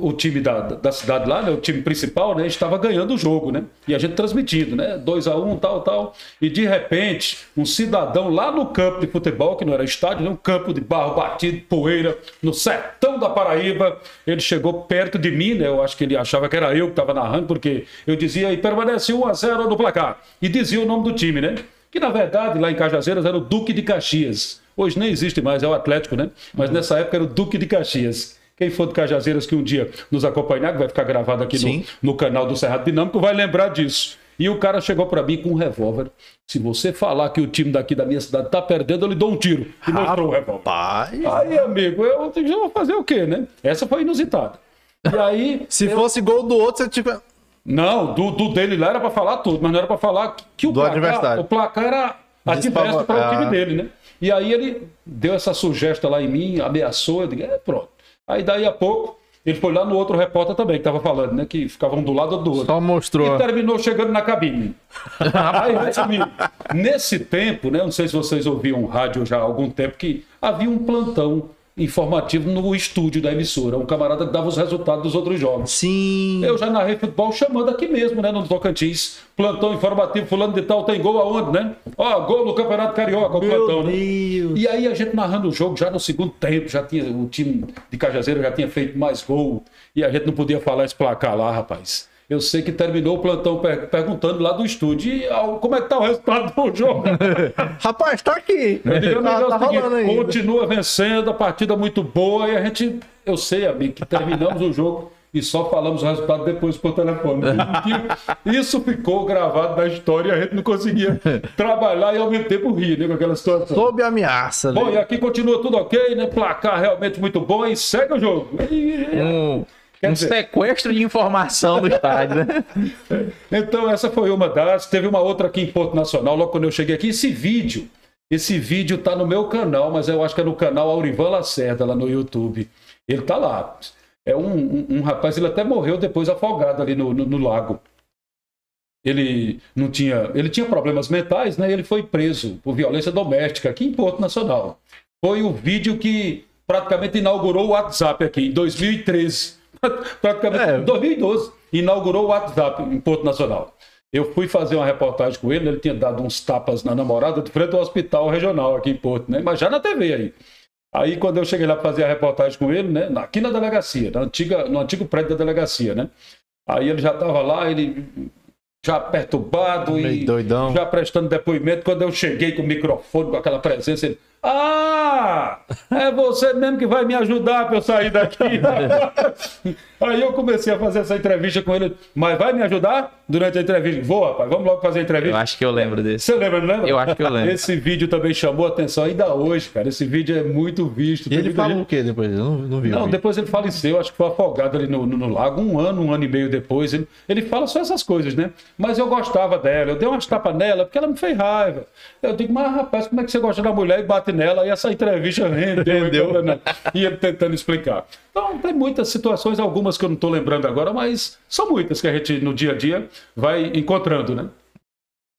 o time da, da cidade lá, né, o time principal, né, estava ganhando o jogo, né? E a gente transmitindo, né? 2 a 1 um, tal, tal. E de repente, um cidadão lá no campo de futebol, que não era estádio, né, um campo de barro batido, poeira, no sertão da Paraíba, ele chegou perto de mim, né? Eu acho que ele achava que era eu que estava narrando, porque eu dizia, e permanece 1 a 0 no placar. E dizia o nome do time, né? Que na verdade, lá em Cajazeiras era o Duque de Caxias. Hoje nem existe mais, é o Atlético, né? Mas nessa época era o Duque de Caxias. Quem for de Cajazeiras que um dia nos acompanhar, que vai ficar gravado aqui no, no canal do Cerrado Dinâmico, vai lembrar disso. E o cara chegou para mim com um revólver. Se você falar que o time daqui da minha cidade tá perdendo, eu lhe dou um tiro. E mostrou o revólver. Aí, amigo, eu já vou fazer o quê, né? Essa foi inusitada. E aí. Se eu- fosse gol do outro, você tipo. Não, do, do dele lá era para falar tudo, mas não era para falar que o Do placar, adversário. o placar era adverso para o time Ah. dele, né? E aí ele deu essa sugestão lá em mim, ameaçou, eu digo, é, pronto. Aí daí a pouco, ele foi lá no outro repórter também, que estava falando, né? Que ficavam um do lado ou do outro. Só mostrou. E terminou chegando na cabine. Aí, resumindo, nesse tempo, né? Não sei se vocês ouviam rádio já há algum tempo, que havia um plantão informativo no estúdio da emissora. Um camarada que dava os resultados dos outros jogos. Sim. Eu já narrei futebol chamando aqui mesmo, né? No Tocantins. Plantão informativo, fulano de tal tem gol aonde, né? Ó, gol no Campeonato Carioca, o plantão, né? Deus. E aí a gente narrando o jogo já no segundo tempo, já tinha o time de Cajazeiro já tinha feito mais gol e a gente não podia falar esse placar lá, rapaz. Eu sei que terminou o plantão per- perguntando lá do estúdio e, ah, como é que tá o resultado do jogo. Rapaz, tá aqui. Eu digo, tá, "Amigo, é tá seguinte, continua vencendo, a partida muito boa e a gente, eu sei, amigo, que terminamos o jogo e só falamos o resultado depois por telefone. Isso ficou gravado na história e a gente não conseguia trabalhar e ao mesmo tempo rir, né, com aquela situação. Sob ameaça, Bom, né? e aqui continua tudo ok, né? Placar realmente muito bom e segue o jogo. E- Um, Quer um dizer- sequestro de informação do estádio, né? Então, essa foi uma das. Teve uma outra aqui em Porto Nacional, logo quando eu cheguei aqui. Esse vídeo, esse vídeo tá no meu canal, mas eu acho que é no canal Aurivan Lacerda, lá no YouTube. Ele tá lá. É um, um- um rapaz, ele até morreu depois afogado ali no, no- no lago. Ele não tinha. Ele tinha problemas mentais, né? Ele foi preso por violência doméstica aqui em Porto Nacional. Foi o vídeo que praticamente inaugurou o WhatsApp aqui, em 2013. Praticamente É. em 2012. Inaugurou o WhatsApp em Porto Nacional. Eu fui fazer uma reportagem com ele, ele tinha dado uns tapas na namorada de frente ao hospital regional aqui em Porto, né? Mas já na TV aí. Aí quando eu cheguei lá para fazer a reportagem com ele, né? Aqui na delegacia, na antiga, no antigo prédio da delegacia, né? Aí ele já estava lá, ele já perturbado e Meio doidão. já prestando depoimento. Quando eu cheguei com o microfone, com aquela presença, ele. Ah! É você mesmo que vai me ajudar para eu sair daqui. Aí eu comecei a fazer essa entrevista com ele. Mas vai me ajudar durante a entrevista? Vou, rapaz, vamos logo fazer a Eu entrevista. acho que eu lembro desse. Você lembra, não lembra? Eu acho que eu lembro. Esse vídeo também chamou a atenção ainda hoje, cara. Esse vídeo é muito visto. E Tem ele fala gente- o quê depois? Eu não, não vi. não, depois ele faleceu, acho que foi afogado ali no, no- no lago, um ano, um ano e meio depois. Ele, ele fala só essas coisas, né? Mas eu gostava dela, eu dei umas tapas nela, porque ela me fez raiva. Eu digo, mas rapaz, como é que você gosta da mulher e bate nela? E essa entrevista rendeu. Rendeu. né? E ele tentando explicar. Então, tem muitas situações, algumas que eu não estou lembrando agora, mas são muitas que a gente, no dia a dia, vai encontrando, né?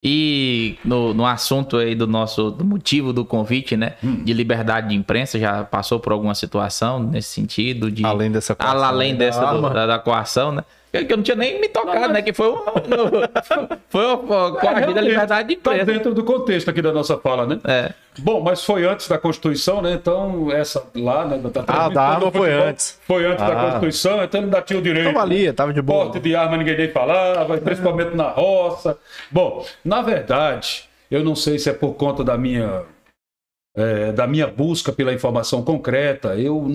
E no, no assunto aí do nosso do motivo do convite, né? Hum. De liberdade de imprensa, já passou por alguma situação nesse sentido? De, Além dessa coação, Além né? dessa Da do- arma. da, da coação, né? Que eu não tinha nem me tocado, né? Que foi, um, foi uma coagida da liberdade de imprensa. É, dentro do contexto aqui da nossa fala, né? É. Bom, mas foi antes da Constituição, né? Então, essa lá, né? Da, Ah, da arma foi antes. Foi antes da Ah. Constituição, então ainda tinha o direito. Tava ali, tava de boa. Porte de arma ninguém nem falava, principalmente na roça. Bom, na verdade, eu não sei se é por conta da minha. É, da minha busca pela informação concreta, eu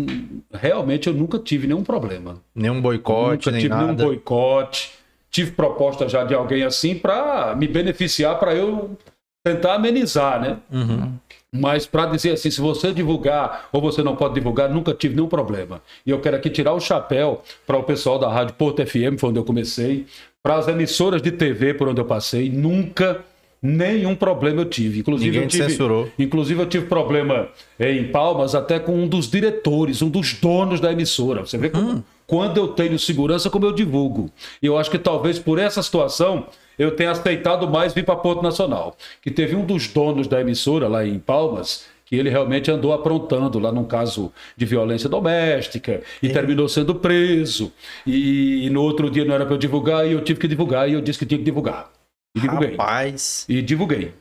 realmente eu nunca tive nenhum problema. Nenhum boicote, Nunca nem tive nenhum nada. boicote. Tive proposta já de alguém assim para me beneficiar, para eu tentar amenizar, né? Uhum. Mas para dizer assim, se você divulgar ou você não pode divulgar, nunca tive nenhum problema. E eu quero aqui tirar o chapéu para o pessoal da Rádio Porto FM, foi onde eu comecei, para as emissoras de TV por onde eu passei, nunca nenhum problema eu tive. Inclusive Ninguém eu tive, censurou. Inclusive, eu tive problema em Palmas até com um dos diretores, um dos donos da emissora. Você vê como, quando eu tenho segurança, como eu divulgo. E eu acho que talvez por essa situação eu tenha aceitado mais vir para Porto Nacional. Que teve um dos donos da emissora lá em Palmas. Que ele realmente andou aprontando lá num caso de violência doméstica e terminou sendo preso. E, e no outro dia não era para eu divulgar e eu tive que divulgar e eu disse que tinha que divulgar. E divulguei. Rapaz. E divulguei.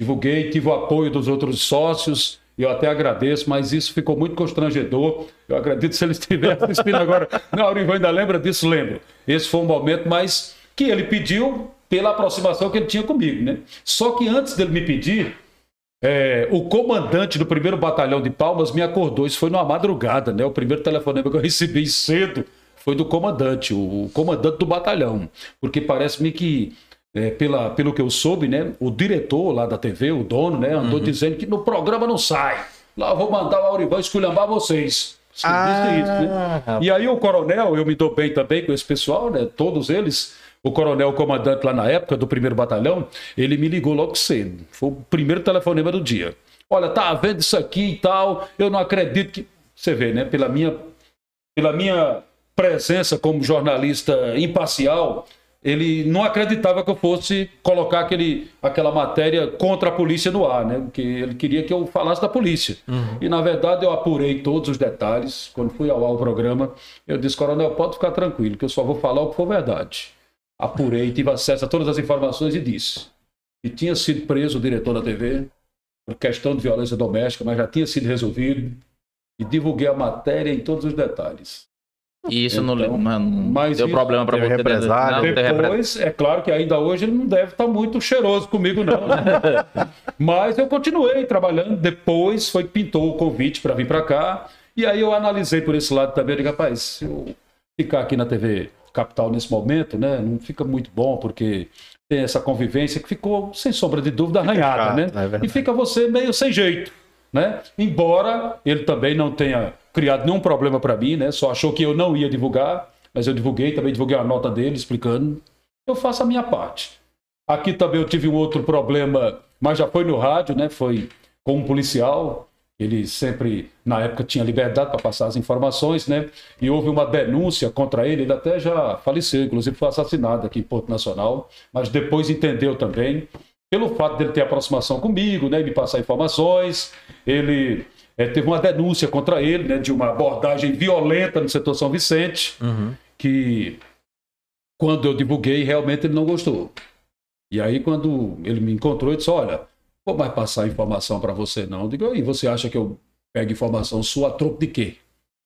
Divulguei, tive o apoio dos outros sócios, eu até agradeço, mas isso ficou muito constrangedor. Eu acredito se eles estivessem assistindo agora. Não, Aurivan ainda lembra disso? Lembro. Esse foi um momento, mas que ele pediu pela aproximação que ele tinha comigo, né? Só que antes dele me pedir, é, o comandante do primeiro batalhão de Palmas me acordou. Isso foi numa madrugada, né? O primeiro telefonema que eu recebi cedo foi do comandante, o comandante do batalhão. Porque parece-me que, é, pela, pelo que eu soube, né? O diretor lá da TV, o dono, né? Andou dizendo que no programa não sai. Lá eu vou mandar o Aurivan esculhambar vocês. Disse isso, né? Ah, E aí o coronel, eu me dou bem também com esse pessoal, né? Todos eles. O coronel comandante lá na época do primeiro batalhão, ele me ligou logo cedo. Foi o primeiro telefonema do dia. Olha, tá vendo isso aqui e tal? Eu não acredito que. Você vê, né? Pela minha, pela minha presença como jornalista imparcial, ele não acreditava que eu fosse colocar aquele, aquela matéria contra a polícia no ar, né? Porque ele queria que eu falasse da polícia. E na verdade eu apurei todos os detalhes. Quando fui ao, ao programa, eu disse, coronel, pode ficar tranquilo, que eu só vou falar o que for verdade. Apurei, tive acesso a todas as informações e disse. E tinha sido preso o diretor da TV por questão de violência doméstica, mas já tinha sido resolvido. E divulguei a matéria em todos os detalhes. E isso não, Então, não, não deu problema para você. represália. Não. Depois, é claro que ainda hoje ele não deve estar muito cheiroso comigo, não. né? Mas eu continuei trabalhando. Depois foi que pintou o convite para vir para cá. E aí eu analisei por esse lado também. Eu digo, rapaz, se eu ficar aqui na TV Capital nesse momento, né, não fica muito bom, porque tem essa convivência que ficou, sem sombra de dúvida, arranhada, chato, né? é e fica você meio sem jeito, né? Embora ele também não tenha criado nenhum problema para mim, né? Só achou que eu não ia divulgar, mas eu divulguei, também divulguei a nota dele explicando. Eu faço a minha parte. Aqui também eu tive um outro problema, mas já foi no rádio, né? Foi com um policial. Ele sempre, na época, tinha liberdade para passar as informações, né? E houve uma denúncia contra ele, ele até já faleceu, inclusive foi assassinado aqui em Porto Nacional, mas depois entendeu também, pelo fato dele ter aproximação comigo, né? E me passar informações. Ele eh, teve uma denúncia contra ele, né? De uma abordagem violenta no setor São Vicente, que quando eu divulguei, realmente ele não gostou. E aí, quando ele me encontrou, ele disse: Olha, vou mais passar informação para você, não. Eu digo: E você acha que eu pego informação sua a troco de quê?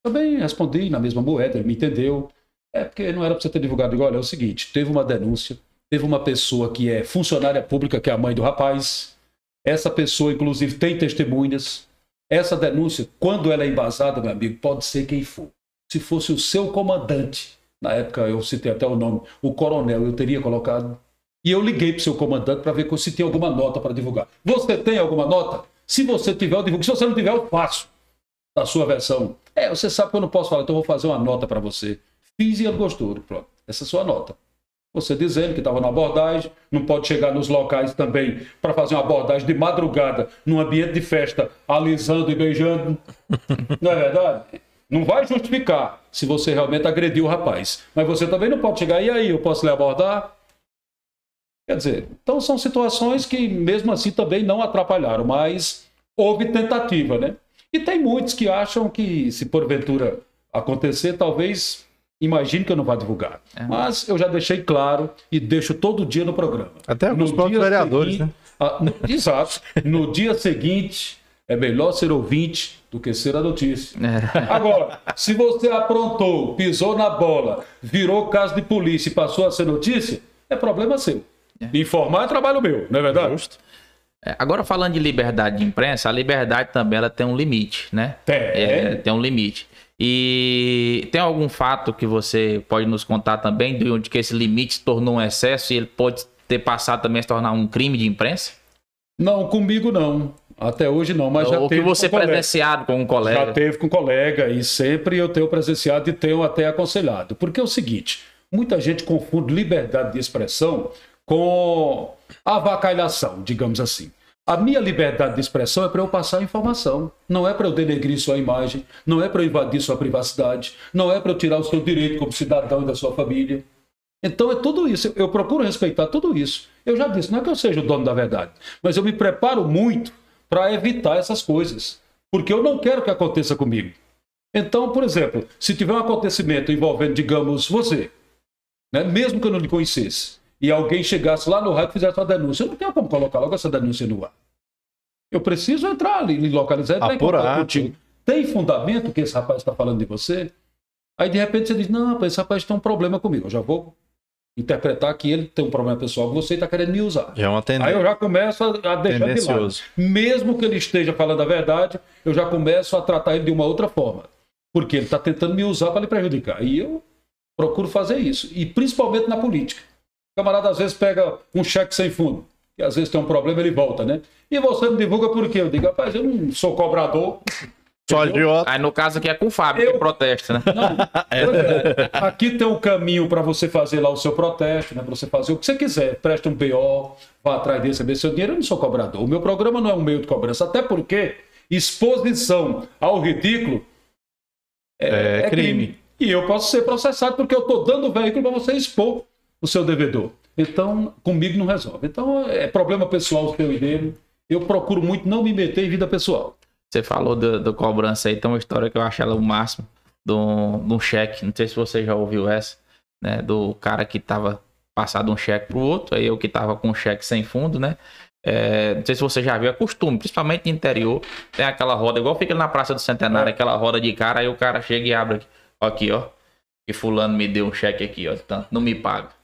Também respondi na mesma moeda, ele me entendeu. É porque não era para você ter divulgado. Eu digo, Olha, é o seguinte: teve uma denúncia, teve uma pessoa que é funcionária pública, que é a mãe do rapaz. Essa pessoa, inclusive, tem testemunhas. Essa denúncia, quando ela é embasada, meu amigo, pode ser quem for. Se fosse o seu comandante, na época eu citei até o nome, o coronel, eu teria colocado. E eu liguei para o seu comandante para ver se tem alguma nota para divulgar. Você tem alguma nota? Se você tiver, eu divulgo. Se você não tiver, eu faço da sua versão. É, você sabe que eu não posso falar, então eu vou fazer uma nota para você. Fiz e ele gostou. Pronto, essa é a sua nota. Você dizendo que estava na abordagem, não pode chegar nos locais também para fazer uma abordagem de madrugada, num ambiente de festa, alisando e beijando. Não é verdade? Não vai justificar se você realmente agrediu o rapaz. Mas você também não pode chegar, e aí, eu posso lhe abordar? Quer dizer, então são situações que mesmo assim também não atrapalharam, mas houve tentativa, né? E tem muitos que acham que se porventura acontecer, talvez imagine que eu não vá divulgar. Mas eu já deixei claro e deixo todo dia no programa. Até alguns próprios vereadores, seguinte- Ah, no- exato. No dia seguinte, é melhor ser ouvinte do que ser a notícia. Agora, se você aprontou, pisou na bola, virou caso de polícia e passou a ser notícia, é problema seu. Informar é trabalho meu, não é verdade? É, Agora falando de liberdade de imprensa, a liberdade também ela tem um limite, né? Tem. É, tem um limite. E tem algum fato que você pode nos contar também de onde que esse limite se tornou um excesso e ele pode ter passado também a se tornar um crime de imprensa? Não, comigo não. Até hoje não, mas já Ou que você com colega. presenciado com um Já colega? teve com colega e sempre eu tenho presenciado e tenho até aconselhado. Porque é o seguinte, muita gente confunde liberdade de expressão com avacalhação, digamos assim. A minha liberdade de expressão é para eu passar informação, não é para eu denegrir sua imagem, não é para eu invadir sua privacidade, não é para eu tirar o seu direito como cidadão e da sua família. Então é tudo isso. Eu procuro respeitar tudo isso. Eu já disse, não é que eu seja o dono da verdade, mas eu me preparo muito para evitar essas coisas, porque eu não quero que aconteça comigo. Então, por exemplo, se tiver um acontecimento envolvendo, digamos, você, né, mesmo que eu não lhe conhecesse, e alguém chegasse lá no rádio e fizesse uma denúncia, eu não tenho como colocar logo essa denúncia no ar. Eu preciso entrar ali, lhe localizar, entrar em Apurar, contigo. Tem fundamento que esse rapaz está falando de você? Aí de repente você diz, não, esse rapaz tem um problema comigo. Eu já vou interpretar que ele tem um problema pessoal com você e está querendo me usar. Já é uma Aí eu tendência. já começo a, a deixar de lado. Mesmo que ele esteja falando a verdade, eu já começo a tratar ele de uma outra forma. Porque ele está tentando me usar para lhe prejudicar. E eu procuro fazer isso. E principalmente na política. O camarada às vezes pega um cheque sem fundo. Que às vezes tem um problema, ele volta, né? E você me divulga por quê? Eu digo, rapaz, eu não sou cobrador. Só agiota. Aí no caso aqui é com o Fábio, Eu- que protesta, né? Pois é. Aqui tem um caminho para você fazer lá o seu protesto, né? Para você fazer o que você quiser. Preste um BO, vá atrás dele, receber seu dinheiro. Eu não sou cobrador. O meu programa não é um meio de cobrança. Até porque exposição ao ridículo é, É é crime. crime. E eu posso ser processado porque eu estou dando veículo para você expor o seu devedor. Então, comigo não resolve. Então, é problema pessoal seu e dele. Eu procuro muito não me meter em vida pessoal. Você falou do, do cobrança aí, tem uma história que eu acho ela o máximo, de um, cheque, não sei se você já ouviu essa, né? Do cara que tava passado um cheque pro outro, aí eu que tava com um cheque sem fundo, né? É, não sei se você já viu, é costume, principalmente no interior, tem aquela roda, igual fica na Praça do Centenário, aquela roda de cara, aí o cara chega e abre aqui, aqui ó, que fulano me deu um cheque aqui, ó, tanto, não me paga.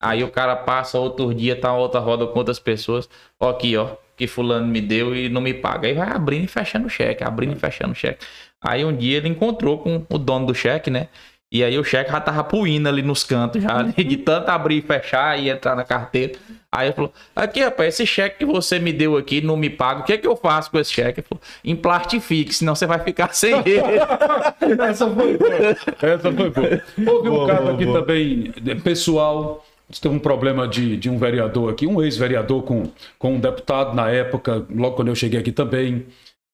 Aí o cara passa outro dia, tá outra roda com outras pessoas. Ó, aqui, ó, que fulano me deu e não me paga. Aí vai abrindo e fechando o cheque, abrindo e fechando o cheque. Aí um dia ele encontrou com o dono do cheque, né? E aí o cheque já tava puindo ali nos cantos, já, né? de tanto abrir e fechar e entrar na carteira. Aí ele falou: Aqui, rapaz, esse cheque que você me deu aqui não me paga. O que é que eu faço com esse cheque? Ele falou: Emplastifique, senão você vai ficar sem ele. Essa foi boa. Essa foi boa. Houve um Boa, caso boa, aqui boa. também, pessoal. Teve um problema de, de um vereador aqui, um ex-vereador com, com um deputado na época, logo quando eu cheguei aqui também.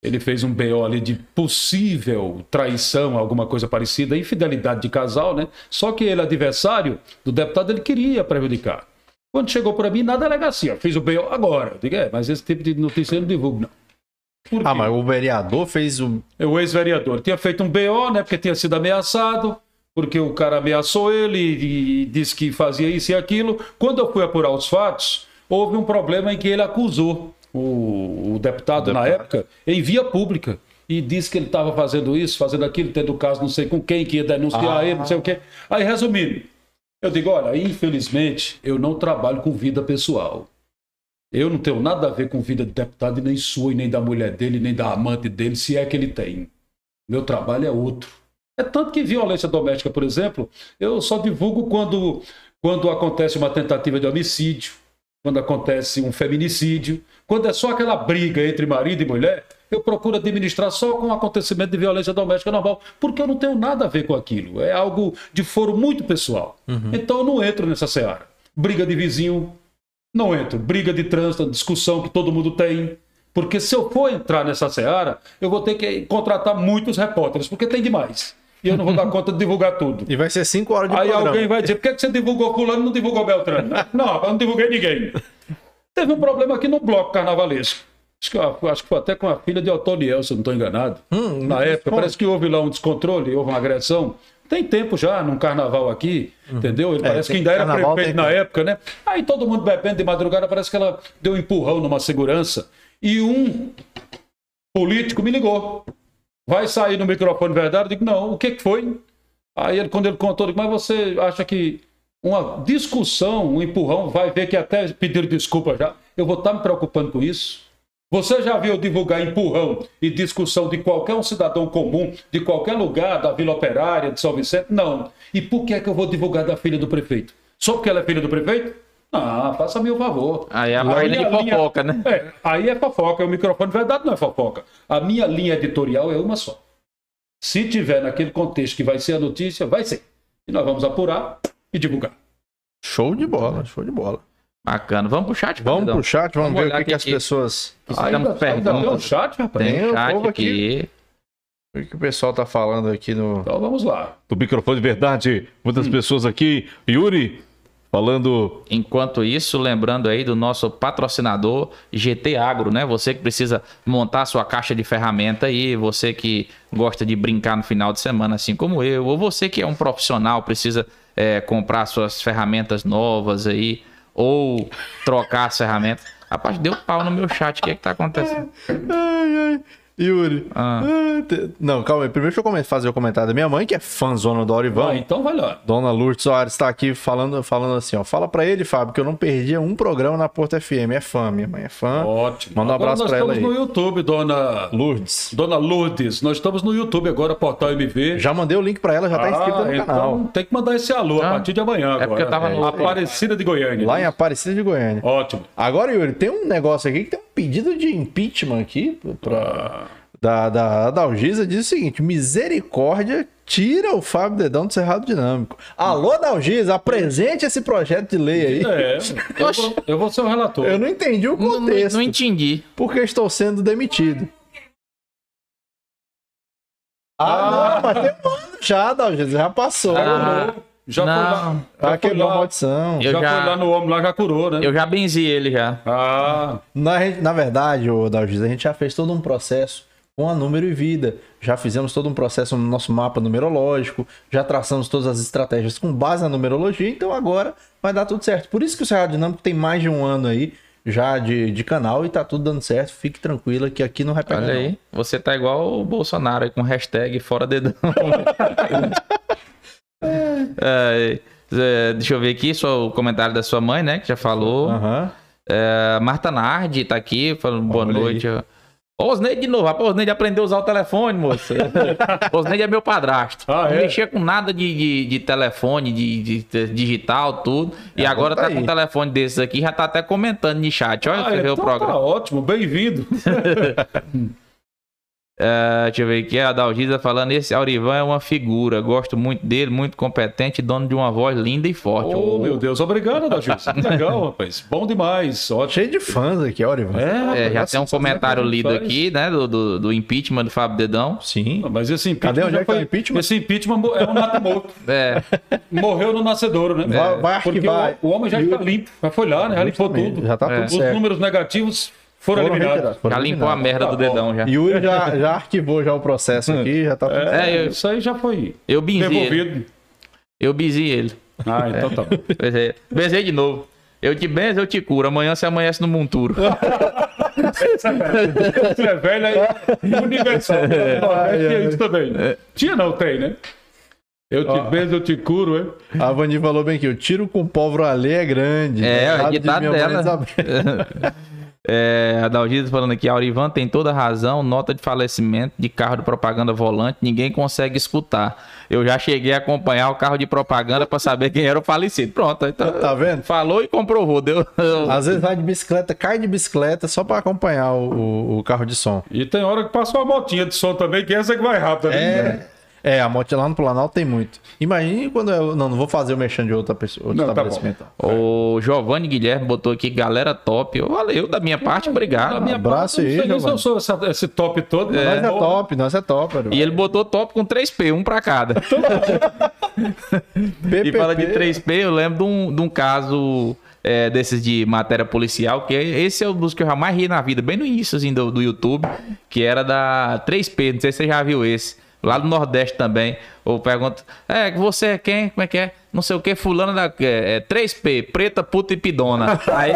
Ele fez um BO ali de possível traição, alguma coisa parecida, infidelidade de casal, né? Só que ele, adversário do deputado, ele queria prejudicar. Quando chegou para mim, na delegacia, fiz o BO agora. Eu digo, é, mas esse tipo de notícia eu não divulgo, não. Ah, mas o vereador fez o. o ex-vereador tinha feito um BO, né? Porque tinha sido ameaçado, porque o cara ameaçou ele e, disse que fazia isso e aquilo. Quando eu fui apurar os fatos, houve um problema em que ele acusou o, o deputado, na época em via pública. E disse que ele estava fazendo isso, fazendo aquilo, tendo caso não sei com quem, que ia denunciar ele, não sei o quê. Aí, resumindo, eu digo: olha, infelizmente, eu não trabalho com vida pessoal. Eu não tenho nada a ver com vida de deputado, nem sua, e nem da mulher dele, nem da amante dele, se é que ele tem. Meu trabalho é outro. É tanto que violência doméstica, por exemplo, eu só divulgo quando, quando acontece uma tentativa de homicídio, quando acontece um feminicídio, quando é só aquela briga entre marido e mulher, eu procuro administrar só com acontecimento de violência doméstica normal, porque eu não tenho nada a ver com aquilo. É algo de foro muito pessoal. Então eu não entro nessa seara. Briga de vizinho, não entro. Briga de trânsito, discussão que todo mundo tem. Porque se eu for entrar nessa seara, eu vou ter que contratar muitos repórteres, porque tem demais. E eu não vou dar conta de divulgar tudo. E vai ser cinco horas de Aí programa. alguém vai dizer, por que que você divulgou fulano e não divulgou Beltrano? Não, eu não divulguei ninguém. Teve um problema aqui no bloco carnavalesco. Acho que, acho que foi até com a filha de Otoniel, se eu não estou enganado. Hum, Na época, parece que houve lá um descontrole, houve uma agressão. Tem tempo já num carnaval aqui, entendeu? Ele parece tem- que ainda era prefeito na tempo. época, né? Aí todo mundo bebendo de madrugada, parece que ela deu um empurrão numa segurança. E um político me ligou. Vai sair no microfone verdade? Eu digo, não, o que, que foi? Aí ele, quando ele contou, eu digo, mas você acha que uma discussão, um empurrão, vai ver que até pediram desculpa já. Eu vou estar me preocupando com isso? Você já viu divulgar empurrão e discussão de qualquer um cidadão comum, de qualquer lugar, da Vila Operária, de São Vicente? Não. E por que é que eu vou divulgar da filha do prefeito? Só porque ela é filha do prefeito? Ah, faça-me o favor. Aí é a minha página de linha- fofoca, né? É, aí é fofoca, é o microfone verdade, não é fofoca. A minha linha editorial é uma só. Se tiver naquele contexto que vai ser a notícia, vai ser. E nós vamos apurar e divulgar. Show de bola, show de bola. Bacana. Vamos pro chat, Vamos pro chat, vamos, Vamos ver o que, que aqui as que- pessoas. Aqui Ainda, ainda tem um chat, rapaz? Tem Tem o chat povo aqui. O que o pessoal tá falando aqui no. Então vamos lá. Do microfone verdade, muitas pessoas aqui. Yuri, falando. Enquanto isso, lembrando aí do nosso patrocinador GT Agro, né? Você que precisa montar a sua caixa de ferramenta aí, você que gosta de brincar no final de semana, assim como eu, ou você que é um profissional, precisa é, comprar suas ferramentas novas aí, ou trocar as ferramentas. Rapaz, deu pau no meu chat, o que é que tá acontecendo? Ai, ai. Yuri. Ah. Ah, Não, calma aí. Primeiro deixa eu fazer o comentário da minha mãe, que é fãzona do Aurivan. Vai, então vai lá. Dona Lourdes Soares está aqui falando, falando assim, ó. Fala pra ele, Fábio, que eu não perdia um programa na Porta FM. É fã, minha mãe é fã. Ótimo. Manda um Agora abraço nós pra ela estamos aí. no YouTube, dona, Lourdes. dona Lourdes. Nós estamos no YouTube agora, Portal MV. Já mandei o link pra ela, já tá inscrita Ah, no então canal. tem que mandar esse alô a Ah, partir de amanhã agora. porque eu tava no- Aparecida de Goiânia. Lá em Aparecida de Goiânia. Ótimo. Agora, Yuri, tem um negócio aqui que tem um pedido de impeachment aqui pra, Ah. da, da Dalgisa. Diz o seguinte: misericórdia, tira o Fábio Dedão do Cerrado Dinâmico. Alô, Dalgisa, apresente esse projeto de lei aí. É, eu vou, eu vou ser o relator. Eu não entendi o Não, não, contexto. não entendi. porque estou sendo demitido. Ah, não, mas tem um ano já, Dalgisa, já passou. Ah, Já Não. foi lá. Quebrou a lá, maldição. Eu já, já- foi lá no homem, lá já curou, né? Eu já benzi ele já. Ah, Na, na verdade, o Dalgis, a gente já fez todo um processo com a número e vida. Já fizemos todo um processo no nosso mapa numerológico, já traçamos todas as estratégias com base na numerologia, então agora vai dar tudo certo. Por isso que o Cerrado Dinâmico tem mais de um ano aí já de, de canal e tá tudo dando certo. Fique tranquila que aqui não vai pegar. Olha não. aí, você tá igual o Bolsonaro aí, com hashtag fora dedão. É, é, deixa eu ver aqui só o comentário da sua mãe, né? Que já falou. Aham. É, Marta Nardi tá aqui falando boa Olha aí. noite. Ô, Osneide de novo. Rapaz, Osneide aprendeu a usar o telefone, moça. Osneide é meu padrasto. Ah, não é? mexia com nada de, de, de telefone, de, de- digital, tudo. E agora tá tá com um telefone desses aqui, já tá até comentando no chat. Olha, ah, você vê o então programa. tá ótimo, bem-vindo. É, deixa eu ver aqui, a Dalgisa falando, esse Aurivan é uma figura, gosto muito dele, muito competente, dono de uma voz linda e forte. Oh, meu Deus, obrigado, Adalgis. Legal, rapaz. Bom demais, ótimo. Cheio de fãs aqui, Orivan. É, já rapaz, tem um assim, comentário lido faz? aqui, né, do, do, do impeachment do Fábio Dedão. Sim. Mas esse impeachment, Cadê? Onde já é foi- impeachment? Esse impeachment é um nato morto. É, Morreu no nascedouro, né? Vai- vai Porque o, o homem já está limpo. Já foi lá, né? Já limpou tudo. Já tá É. tudo Os certo. números negativos foram, Foram eliminados. foram já limpou a merda Tá do bom. dedão já. Yuri já, já arquivou já o processo aqui, já tá tudo. É, eu- Isso aí já foi Eu benzi ele. devolvido. Eu benzi ele. Ah, então tá bom. Benzei, benzei de novo. Eu te benzo, eu te curo. Amanhã você amanhece no monturo. Você é velho aí, universal. É, é isso também. Tinha não, tem, né? Eu te beijo, eu te curo, hein? A Vani falou bem que o tiro com pólvora alheia é grande. É, Ditado o de dela. É, a Dalgisa falando aqui, a Aurivan tem toda a razão, nota de falecimento de carro de propaganda volante, ninguém consegue escutar. Eu já cheguei a acompanhar o carro de propaganda para saber quem era o falecido. Pronto, então, Tá vendo? falou e comprovou, deu. Às vezes vai de bicicleta, cai de bicicleta só pra acompanhar o, o- o carro de som. E tem hora que passa uma motinha de som também, que essa que vai rápido. né? É, a moto lá no Planalto tem muito. Imagine quando eu. Não, não vou fazer o mexendo de outra pessoa, outro Não, tá estabelecimento. O Giovanni Guilherme botou aqui, galera top. Valeu, da minha parte, obrigado. Da minha abraço parte, aí, eu não sei Giovanni. se eu sou essa- esse top todo. mas nós é bom. top, nós é top. E ele botou top com 3P, um pra cada. E fala de 3P, eu lembro de um, de um caso é, desses de matéria policial, que é- esse é um dos que eu jamais ri na vida, bem no início assim, do, do YouTube, que era da 3P, não sei se você já viu esse. Lá do Nordeste também. Ou pergunta, é, você é quem? Como é que é? Não sei o que, fulano da é, é 3P, preta, puta e pidona. aí,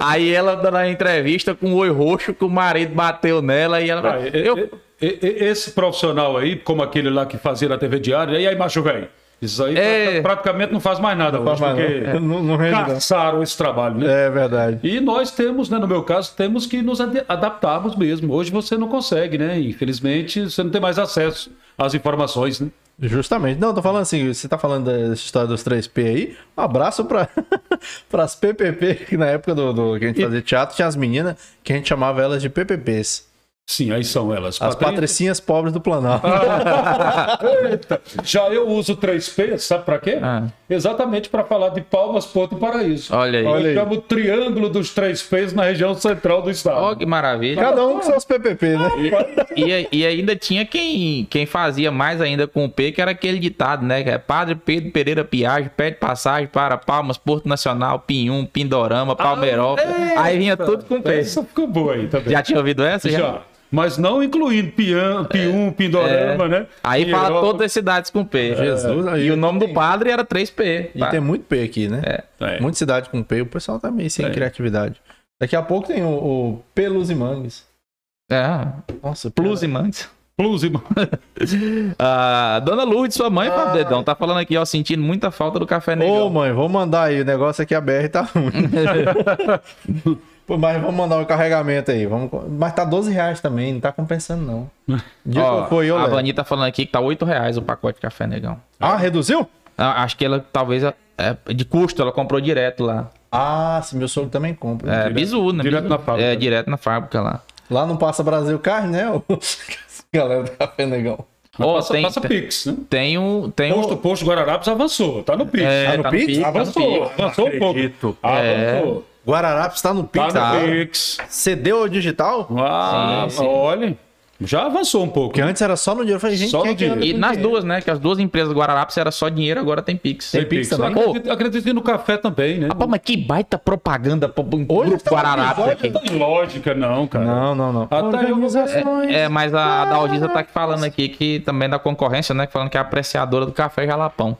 aí ela dando a entrevista com o oi roxo que o marido bateu nela e ela. Ah, eu, esse profissional aí, como aquele lá que fazia na TV Diária, e aí, macho velho? Isso aí É. pra- praticamente não faz mais nada hoje, faz mais porque não. Não- não não. caçaram esse trabalho, né? É verdade. E nós temos, né, no meu caso, temos que nos ad- adaptarmos mesmo. Hoje você não consegue, né? Infelizmente, você não tem mais acesso às informações, né? Justamente. Não, tô falando assim, você tá falando dessa história dos 3P aí. Um abraço pra, pras PPP, que na época do, do que a gente fazia teatro, tinha as meninas que a gente chamava elas de PPPs. Sim, aí são elas. As Patrícia- patricinhas pobres do Planalto. Eita, Já eu uso 3P, sabe pra quê? Ah. Exatamente para falar de Palmas, Porto e Paraíso. Olha aí. Eu Olha aí. chamo o triângulo dos três P's na região central do estado. Ó, que maravilha. Cada um com seus PPP, né? E, e ainda tinha quem, quem fazia mais ainda com o P, que era aquele ditado, né? Que é Padre Pedro Pereira Piagem, pede passagem para Palmas, Porto Nacional, Pinhum, Pindorama, Palmeiró. aí vinha tudo com P. Essa ficou boa aí também. Já tinha ouvido essa? Já. Já. Mas não incluindo Pian, Pium, Pindorama, né? Aí fala Pinheirópolis. todas as cidades com P. Jesus, aí E o nome do padre era 3P. E tem muito P aqui, né? É. Muita cidade com P, o pessoal tá meio sem É. criatividade. Daqui a pouco tem o, o Pelos e Mangues. É, Nossa, plus e mantes. Plus e A dona Lourdes, sua mãe, Fábio Dedão, tá falando aqui, ó, sentindo muita falta do café Ô, negão. mãe, vou mandar aí. O negócio aqui, a BR tá ruim. Pô, Mas vamos mandar o carregamento aí. Vamos... Mas tá 12 reais também, não tá compensando, não. Dia Ó, foi eu, a. Vani tá falando aqui que tá 8 reais o pacote de café negão. Ah, reduziu? Ah, Acho que ela talvez é, de custo, ela comprou direto lá. Ah, se meu sogro também compra. É, bizu, né? direto Bizu. na fábrica. É, direto na fábrica lá. Lá não passa Brasil Carne, né? Galera do Café Negão. Mas Ó, passa, tem- passa Pix, né? Tem um. Tem Posto, um posto Guararapes avançou, tá no Pix. é, Tá no tá Pix? Pix, tá no avançou, Pix. avançou um pouco. acredito. Avançou. Guararapes tá no Pix. Tá no agora. Pix. CD ou digital? Ah, Sim, sim. olha. Já avançou um pouco. Porque antes era só no dinheiro. Eu falei, gente, Só no é dinheiro. E nas dinheiro? duas, né? Que as duas empresas do Guararapes era só dinheiro, agora tem Pix. Tem Pix também? Acredito, acredito que no café também, né? Rapaz, mas que baita propaganda pro grupo tá Guararapes aqui. Não tem lógica, não, cara. Não, não, não. Até eu vou- Organizações. É, mas a, a Dalgisa tá aqui falando aqui que também da concorrência, né? Falando que é apreciadora do café Jalapão.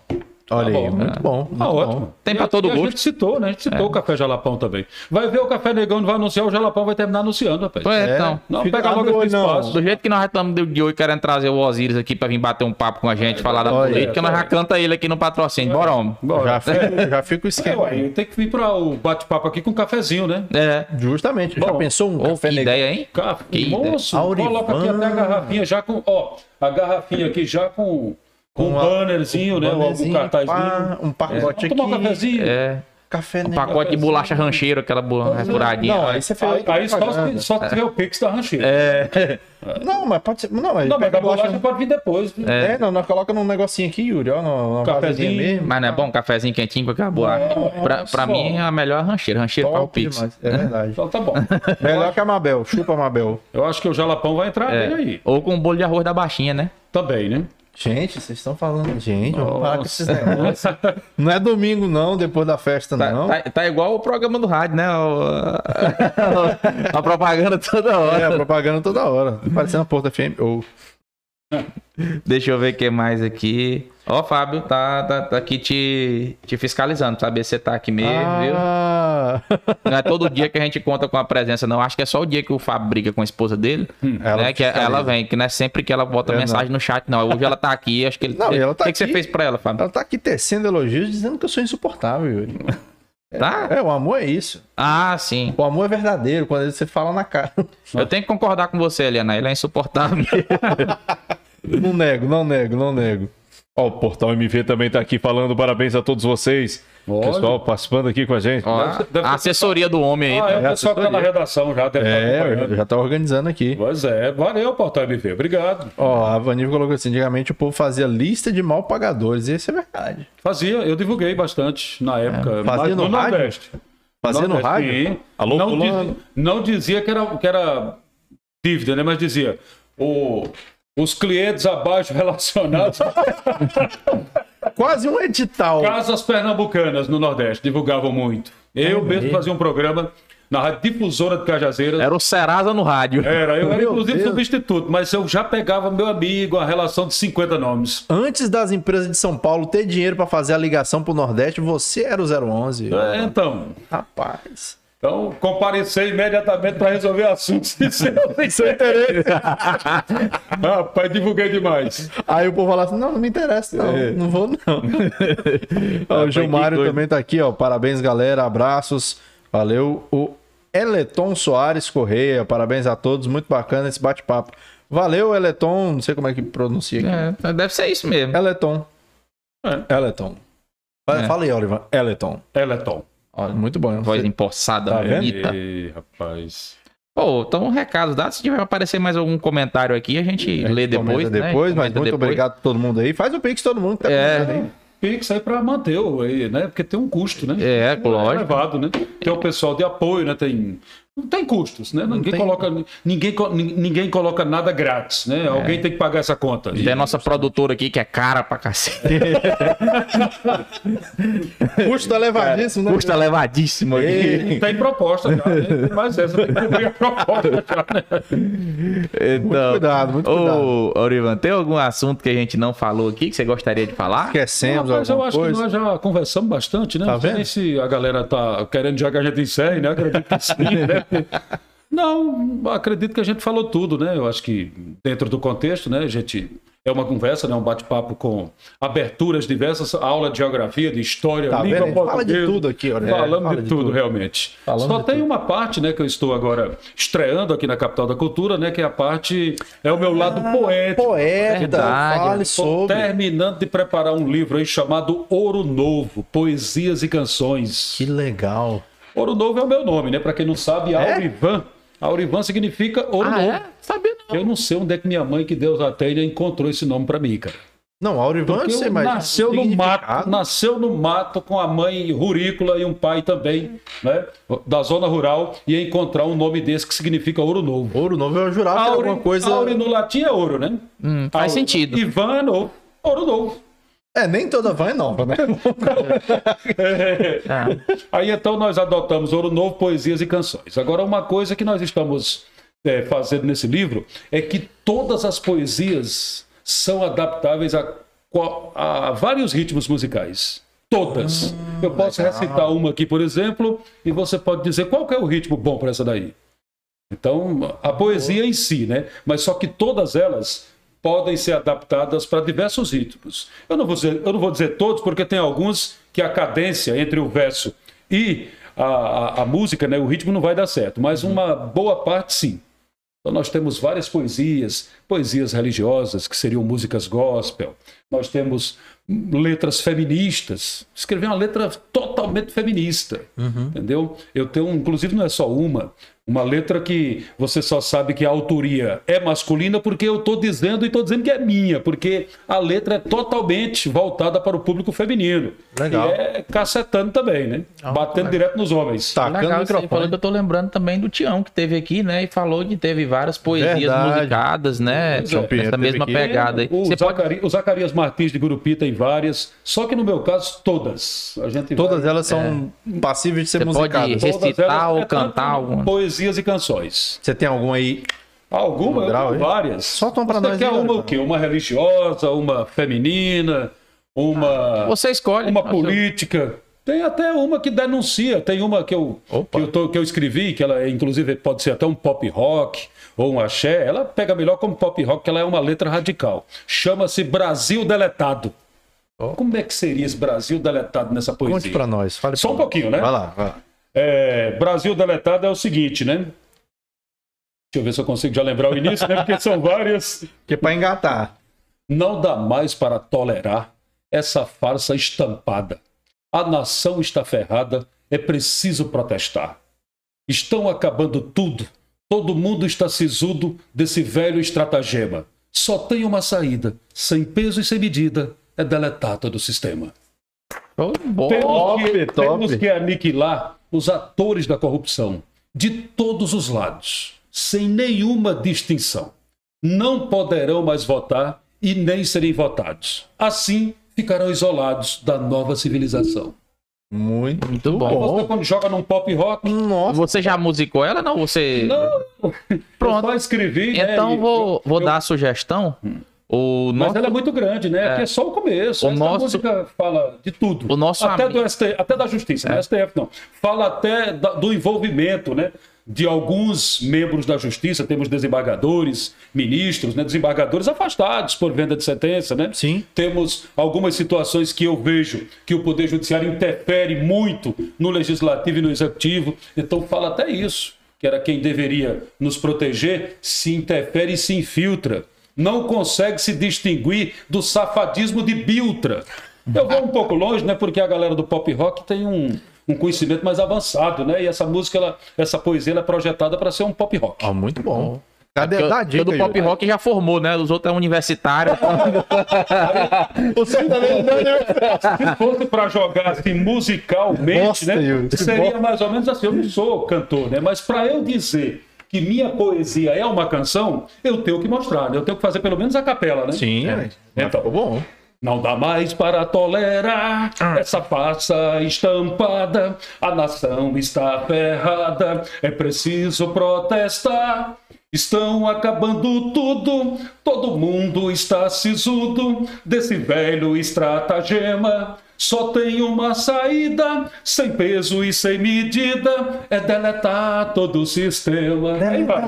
Olha Tá aí, bom, muito bom. Muito Ah, bom. ótimo. Tem E pra a- todo e A gosto. gente citou, né? A gente citou o Café Jalapão também. Vai ver o Café Negão não vai anunciar, o Jalapão vai terminar anunciando, rapaz. Pois é, É. então. Não, Fica- pega logo esse espaço. Do jeito que nós já estamos de hoje querendo trazer o Osiris aqui pra vir bater um papo com a gente, falar da Olha, política, nós já canta ele aqui no patrocínio. Bora, homem. Bora. Já fica, já fica o É, esquema. ué, tem que vir para o bate-papo aqui com um cafezinho, né? É. Justamente. já Bom, pensou um café negão? ideia, hein? Café, Que moço, coloca aqui até a garrafinha já com, ó, a garrafinha aqui já com, com um a- bannerzinho, né? Um Bannerzinho, cartazinho. pá, um pacote Vamos tomar um aqui. cafezinho? É. Café Um pacote de bolacha rancheiro, aquela bolacha furadinha. Não, né? aí você fez. Aí, aí só, se, só tiver o Pix da rancheira. É. Não, mas pode ser. Não, mas, Não, mas a bolacha pode vir depois. viu? É, não, nós coloca num negocinho aqui, Yuri, ó, numa Cafezinho. vasilhinha mesmo. Mas não é bom? Um cafezinho quentinho com aquela bolacha. Pra, pra só. mim, é a melhor rancheira. Rancheiro para o Pix. demais. É verdade. Então tá bom. Melhor que a Mabel. Chupa a Mabel. Eu acho que o Jalapão vai entrar É. bem aí. Ou com um bolo de arroz da baixinha, né? Também, né? Gente, vocês estão falando. Gente, vamos parar com esses negócios. Não é domingo, não, depois da festa, Tá, não. tá, tá igual o programa do rádio, né? O- a propaganda toda É, hora. a propaganda toda hora. Parecendo a Porta FM. Ou. Deixa eu ver o que mais aqui. Ó, Fábio, tá, tá, tá aqui te, te fiscalizando, saber se você tá aqui mesmo, viu? Ah, Não é todo dia que a gente conta com a presença, não. Acho que é só o dia que o Fábio briga com a esposa dele, ela né? Que ela vem, que não é sempre que ela bota É, mensagem no chat, não. Hoje ela tá aqui, acho que ele. Não, ela tá o que, que você aqui. fez pra ela, Fábio? ela tá aqui tecendo elogios dizendo que eu sou insuportável, Yuri. Tá? É, o amor é isso. Ah, sim. O amor é verdadeiro, quando você fala na cara. Eu tenho que concordar com você, Eliana. Ele é insuportável. Não nego, não nego, não nego. Ó, o Portal MV também tá aqui falando parabéns a todos vocês. Olha. Pessoal participando aqui com a gente. Ó, Deve deve a assessoria do homem aí. Ah, é o É, pessoal que tá na redação já, deve estar É, já tá organizando aqui. Pois é, valeu, Portal MV, obrigado. Ó, a Vanilla colocou assim: antigamente o povo fazia lista de mal pagadores, e isso é verdade. Fazia, eu divulguei bastante na época, Fazia mas no rádio? Nordeste. Fazia no rádio? sim. Alô, não, fulano? diz- não dizia que era, que era dívida, né? Mas dizia o, os clientes abaixo relacionados Quase um edital. casas pernambucanas no Nordeste, divulgavam muito. Eu mesmo fazia um programa na Rádio Difusora de Cajazeiras. Era o Serasa no rádio. Era, eu era Meu inclusive Deus. substituto, mas eu já pegava meu amigo, a relação de 50 nomes. Antes das empresas de São Paulo ter dinheiro pra fazer a ligação pro Nordeste, você era o 011. É, então, Rapaz. Então comparecer imediatamente para resolver assuntos de seu, interesse. Rapaz, divulguei demais. Aí o povo fala assim: não, não me interessa, não. É. Não vou, não. ó, o Gilmário também tá aqui, ó. Parabéns, galera. Abraços. Valeu. O Eleton Soares Correia. Parabéns a todos. Muito bacana esse bate-papo. Valeu, Eleton. Não sei como é que pronuncia aqui. É, deve ser isso mesmo. Eleton. Eleton. Fala, É. fala aí, Oliver. Eleton. Eleton. Ó, muito bom. Voz empossada, Tá bonita. Ei, rapaz. Pô, então um recado dado. Se tiver aparecer mais algum comentário aqui, a gente A gente lê depois. né? depois, mas muito depois. obrigado a todo mundo aí. Faz o pix todo mundo que tá É. Pix aí para manter o aí, né? Porque tem um custo, né? É, lógico. elevado, né? Tem o pessoal de apoio, né? Tem tem custos, né? Ninguém tem- coloca ninguém ninguém coloca nada grátis, né? Alguém tem que pagar essa conta. Tem a nossa produtora aqui que é cara pra cacete. Custo elevadíssimo, né? Custa levadíssimo aqui. Tem proposta já, né? Mas essa tem que a proposta já, né? Então, cuidado, muito Ô, Orivan, tem algum assunto que a gente não falou aqui que você gostaria de falar? Esquecemos Mas eu acho coisa. que nós já conversamos bastante, né? Tá Não sei vendo? nem se a galera tá querendo já que a gente encerre, né? Acredito que sim, né? Não, acredito que a gente falou tudo, né? Eu acho que dentro do contexto, né? A gente é uma conversa, né? Um bate-papo com aberturas diversas, aula de geografia, de história, Tá língua vendo? A gente Fala de portuguesa. tudo aqui, olha. Falamos Fala de, de tudo, tudo. realmente. Falamos Só tem tudo. uma parte, né, que eu estou agora estreando aqui na capital da cultura, né? Que é a parte. É o meu lado poético. Poeta, Verdade. fale Estou sobre. terminando de preparar um livro aí chamado Ouro Novo, Poesias e Canções. Que legal. Ouro Novo é o meu nome, né? Para quem não sabe, É? Aurivan. Aurivan significa ouro Ah, novo. é? Sabia não. Eu não sei onde é que minha mãe, que Deus a tenha, encontrou esse nome para mim, cara. Não, Aurivan, Porque eu sei, mas. nasceu no mato, nasceu no mato com a mãe rurícola e um pai também, né, da zona rural, ia encontrar um nome desse que significa ouro novo. Ouro novo, eu jurava que era alguma coisa. Auri no latim é ouro, né? Hum, faz Auri- sentido. Ivan é novo, ouro novo. É, nem toda van é nova, né? Ah, Aí então nós adotamos Ouro Novo, Poesias e Canções. Agora, uma coisa que nós estamos é, fazendo nesse livro é que todas as poesias são adaptáveis a, a vários ritmos musicais. Todas. Eu posso recitar uma aqui, por exemplo, e você pode dizer qual é o ritmo bom para essa daí. Então, a poesia em si, né? Mas só que todas elas podem ser adaptadas para diversos ritmos. Eu não, vou dizer, eu não vou dizer todos, porque tem alguns que a cadência entre o verso e a, a, a música, né, o ritmo não vai dar certo, mas uma boa parte sim. Então nós temos várias poesias, poesias religiosas, que seriam músicas gospel. Nós temos letras feministas. Escrevi uma letra totalmente feminista, entendeu? Eu tenho, inclusive, não é só uma, uma letra que você só sabe que a autoria é masculina porque eu estou dizendo e estou dizendo que é minha, porque a letra é totalmente voltada para o público feminino. Legal. E é cacetando também, né? Batendo direto nos homens. Tacando o legal, você microfone. falou que eu tô lembrando também do Tião que teve aqui, né? E falou que teve várias poesias Verdade. musicadas, né? Pinheiro Essa mesma aqui. pegada aí. O, Você pode Zacari- o Zacarias Martins de Gurupi tem várias, só que no meu caso, todas. A gente Todas vai- elas são passíveis de ser Você pode musicadas. todas recitar elas ou é tanto cantar alguma. Poesias e canções. Você tem alguma aí? Alguma, No grau, várias. Solta uma pra Você nós quer aí, uma o quê? Uma religiosa, uma feminina, uma, Você escolhe. uma política. Tem até uma que denuncia. Tem uma que eu, Opa. que eu, tô- que eu escrevi, que ela, inclusive, pode ser até um pop rock ou um axé. Ela pega melhor como pop rock, que ela é uma letra radical. Chama-se Brasil Deletado. Como é que seria esse Brasil deletado nessa poesia? Conte pra nós. Fale Só pra um nós. pouquinho, né? Vai lá, vai lá. É, Brasil deletado é o seguinte, né? Deixa eu ver se eu consigo já lembrar o início, né? Porque são várias. Que é pra engatar. Não dá mais para tolerar essa farsa estampada. A nação está ferrada, é preciso protestar. Estão acabando tudo. Todo mundo está sisudo desse velho estratagema. Só tem uma saída, sem peso e sem medida, é deletar todo o sistema. de bola. Temos, que, top. temos que aniquilar os atores da corrupção de todos os lados, sem nenhuma distinção. Não poderão mais votar e nem serem votados. Assim, ficarão isolados da nova civilização. Muito, Muito Aí bom. você, quando joga num pop rock, Nossa. Você já musicou ela? Não, você. não, Pronto. eu só escrevi. né, Então e- vou, vou eu- dar a sugestão. O Mas nosso, ela é muito grande, né? Aqui é só o começo. O Essa nosso- música fala de tudo. O nosso até, amigo- do ST, até da Justiça, não é STF não. Fala até do envolvimento, né? De alguns membros da Justiça, temos desembargadores, ministros, né? Desembargadores afastados por venda de sentença, né? Sim. Temos algumas situações que eu vejo que o Poder Judiciário interfere muito no Legislativo e no Executivo. Então fala até isso, que era quem deveria nos proteger, se interfere e se infiltra. Não consegue se distinguir do safadismo de Biltra. Eu vou um pouco longe, né? Porque a galera do pop rock tem um, um conhecimento mais avançado, né? E essa música, ela- essa poesia, ela é projetada para ser um pop rock. Ó, muito bom. Cadê? a eu dica, do pop rock já formou, né? Os outros é universitário. Você também Se fosse para jogar assim musicalmente, Nossa, né? Seria bom. mais ou menos assim. Eu não sou cantor, né? Mas para eu dizer que minha poesia é uma canção, eu tenho que mostrar? Eu tenho que fazer pelo menos a capela, né? Sim, é. Então, Ficou bom. Não dá mais para tolerar essa farsa estampada. A nação está ferrada, é preciso protestar. Estão acabando tudo, todo mundo está sisudo desse velho estratagema. Só tem uma saída, sem peso e sem medida, é deletar todo o sistema.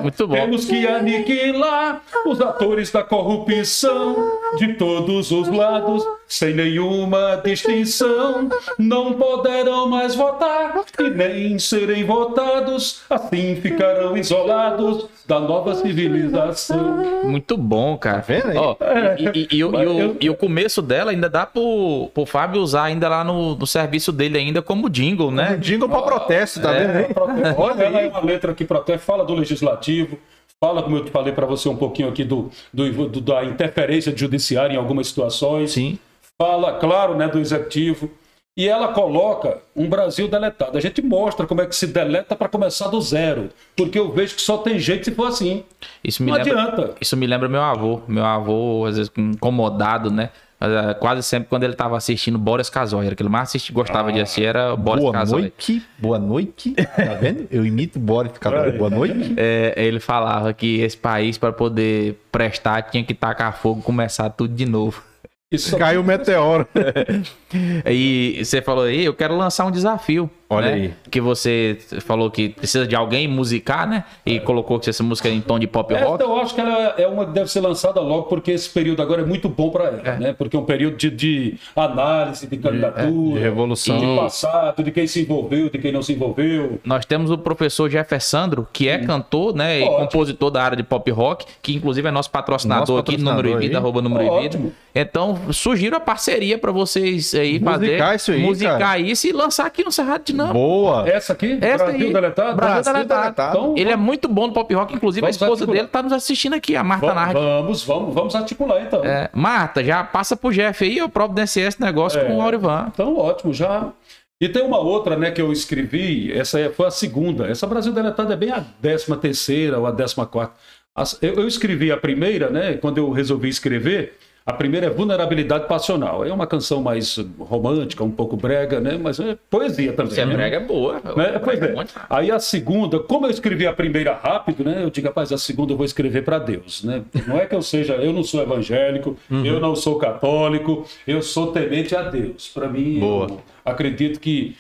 Muito bom. Temos que aniquilar os atores da corrupção de todos os lados, sem nenhuma distinção. Não poderão mais votar e nem serem votados, assim ficarão isolados da nova civilização. Muito bom, cara. Tá vendo aí? Ó, e, e- e o- e o, Eu- e o começo dela ainda dá pro, pro Fábio usar ainda lá no, no serviço dele ainda como jingle, né? Jingle pra protesto, tá vendo aí? Olha, ela é uma letra que protege, fala do legislativo, fala, como eu te falei para você um pouquinho aqui, do, do, do, da interferência judiciária em algumas situações. Sim. Fala, claro, né, do executivo. E ela coloca um Brasil deletado. A gente mostra como é que se deleta para começar do zero. Porque eu vejo que só tem jeito se for assim. Isso me Não lembra, adianta. Isso me lembra meu avô. Meu avô, às vezes, incomodado, né? Eh, Quase sempre quando ele tava assistindo Boris Casoy, era que ele mais assistia, gostava de assistir, era Boris Boa Casoy. noite, boa noite. Tá vendo? Eu imito Boris Casoy. Boa noite. É, ele falava que esse país, para poder prestar, tinha que tacar fogo e começar tudo de novo. Isso Caiu o meteoro. E você falou aí, eu quero lançar um desafio. Olha né? aí. Que você falou que precisa de alguém musicar, né? E colocou que essa música é em tom de pop Essa rock. eu acho que ela é uma que deve ser lançada logo, porque esse período agora é muito bom para ela, né? Porque é um período de, de análise, de candidatura, de revolução. de passado, de quem se envolveu, de quem não se envolveu. Nós temos o professor Jeffersandro, que é cantor, né? E Ótimo. compositor da área de pop rock, que inclusive é nosso patrocinador Nosso aqui, patrocinador número e vida, arroba número e vida. Ótimo. Então, sugiro a parceria para vocês aí Musicar fazer. isso aí, musicar cara. isso e lançar aqui no Cerrado Dinâmico. Boa. Essa aqui? Essa Brasil aí, Deletado? Brasil Brasil Deletado. Deletado. Então, Ele é muito bom no pop rock, inclusive Vamos a esposa articular. dele tá nos assistindo aqui, a Marta vamos, Nardi. vamos, vamos, vamos articular então. É, Marta, já passa pro Jeff aí, eu providenciei esse negócio É. com o Aurivan. Então, ótimo, já. E tem uma outra, né, que eu escrevi, essa foi a segunda. Essa Brasil Deletado é bem a décima terceira ou a décima quarta. Eu, eu escrevi a primeira, né, quando eu resolvi escrever, a primeira é Vulnerabilidade Passional. É uma canção mais romântica, um pouco brega, né, mas é poesia também. Se é né? brega, é boa. Né? Pois é. muito. Aí a segunda, como eu escrevi a primeira rápido, né? Eu digo, rapaz, a segunda eu vou escrever para Deus, né? Não é que eu seja, eu não sou evangélico, eu não sou católico, eu sou temente a Deus. Para mim, acredito que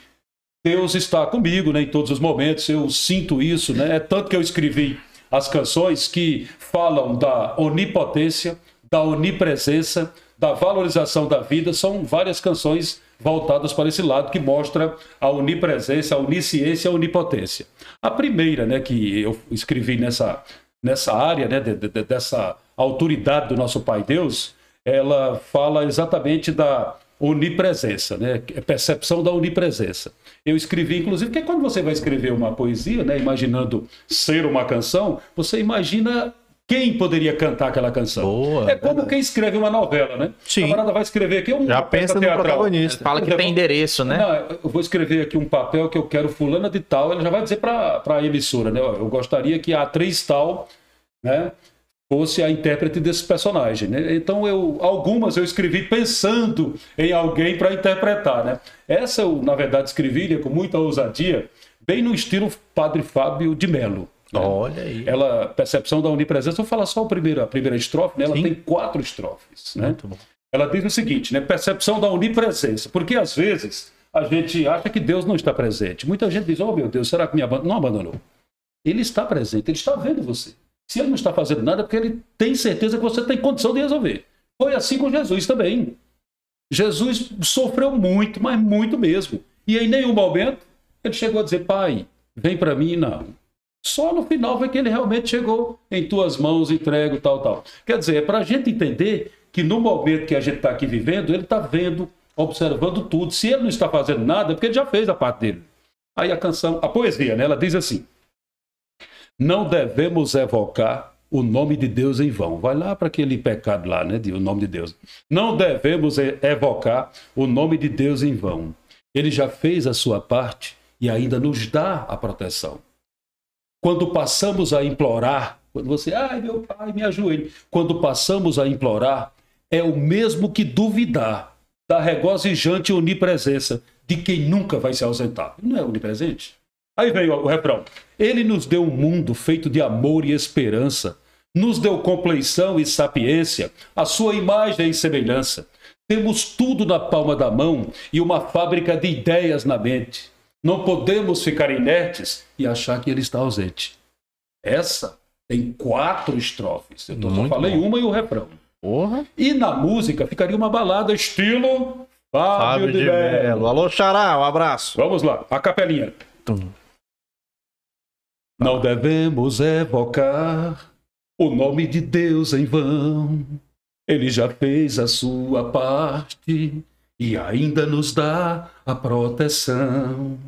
Deus está comigo, né? Em todos os momentos, eu sinto isso, né? É tanto que eu escrevi as canções que falam da onipotência, da onipresença, da valorização da vida. São várias canções voltadas para esse lado que mostra a onipresença, a onisciência, a onipotência. A primeira, né, que eu escrevi nessa nessa área, né, de- de- dessa autoridade do nosso Pai Deus, ela fala exatamente da onipresença, né? É percepção da onipresença. Eu escrevi, inclusive, que quando você vai escrever uma poesia, né, imaginando ser uma canção, você imagina quem poderia cantar aquela canção. Boa, é como quem escreve uma novela, né? Sim. A camarada vai escrever aqui um Já peça pensa no teatral. protagonista. Fala que tem endereço, né? Não, eu vou escrever aqui um papel que eu quero fulana de tal, ela já vai dizer para a emissora, né? Eu gostaria que a atriz tal, né, fosse a intérprete desse personagem, né? Então eu algumas eu escrevi pensando em alguém para interpretar, né? Essa eu na verdade escrevi com muita ousadia, bem no estilo Padre Fábio de Melo. Né? Olha aí. Ela percepção da onipresença, vou falar só a primeira, a primeira estrofe, né? Ela Sim. tem quatro estrofes, né? Muito bom. Ela diz o seguinte, né? Percepção da onipresença. Porque às vezes a gente acha que Deus não está presente. Muita gente diz, oh meu Deus, será que me abandonou? Não abandonou. Ele está presente, ele está vendo você. Se ele não está fazendo nada, é porque ele tem certeza que você tem condição de resolver. Foi assim com Jesus também. Jesus sofreu muito, mas muito mesmo. E em nenhum momento ele chegou a dizer, pai, vem para mim, não. Só no final foi que ele realmente chegou em tuas mãos, entrego, tal, tal. Quer dizer, é para a gente entender que no momento que a gente está aqui vivendo, ele está vendo, observando tudo. Se ele não está fazendo nada, é porque ele já fez a parte dele. Aí a canção, a poesia, né? Ela diz assim: Não devemos evocar o nome de Deus em vão. Vai lá para aquele pecado lá, né? de- O nome de Deus. Não devemos evocar o nome de Deus em vão. Ele já fez a sua parte e ainda nos dá a proteção. Quando passamos a implorar, quando você, ai meu pai, me ajoelhe. Quando passamos a implorar, é o mesmo que duvidar da regozijante onipresença de quem nunca vai se ausentar. Não é onipresente? Aí vem o refrão. Ele nos deu um mundo feito de amor e esperança. Nos deu compleição e sapiência, a sua imagem e semelhança. Temos tudo na palma da mão e uma fábrica de ideias na mente. Não podemos ficar inertes e achar que ele está ausente. Essa tem quatro estrofes. Eu tô- só falei bom. uma e o refrão. Porra. E na música ficaria uma balada estilo Fábio, Fábio de de. Mello. Alô, Xará, um abraço. Vamos lá, a capelinha. Tum. Não devemos evocar o nome de Deus em vão. Ele já fez a sua parte e ainda nos dá a proteção.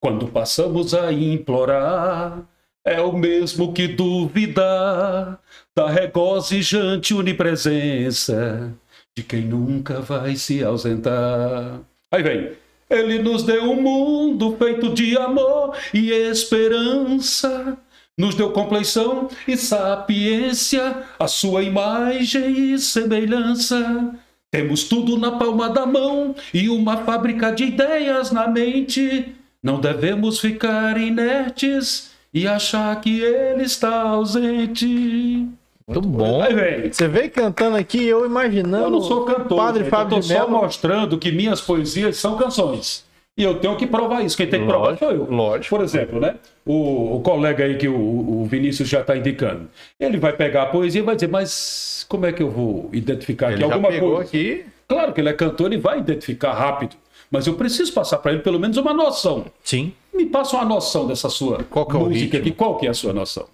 Quando passamos a implorar, é o mesmo que duvida da regozijante onipresença de quem nunca vai se ausentar. Aí vem. Ele nos deu um mundo feito de amor e esperança. Nos deu compleição e sapiência, a sua imagem e semelhança. Temos tudo na palma da mão e uma fábrica de ideias na mente. Não devemos ficar inertes e achar que ele está ausente. Muito bom. Aí vem. Você veio cantando aqui, eu imaginando. Eu não sou cantor, Padre gente, Fábio eu tô só Mello. mostrando que minhas poesias são canções. E eu tenho que provar isso. Quem tem que provar Lógico, sou eu. lógico. Por exemplo, né? O, o colega aí que o, o Vinícius já está indicando. Ele vai pegar a poesia e vai dizer, mas como é que eu vou identificar aqui Ele já alguma pegou coisa? aqui. Claro que ele é cantor, ele vai identificar rápido. Mas eu preciso passar para ele pelo menos uma noção. Sim. Me passa uma noção dessa sua Qual que é música aqui. Qual que é a sua noção?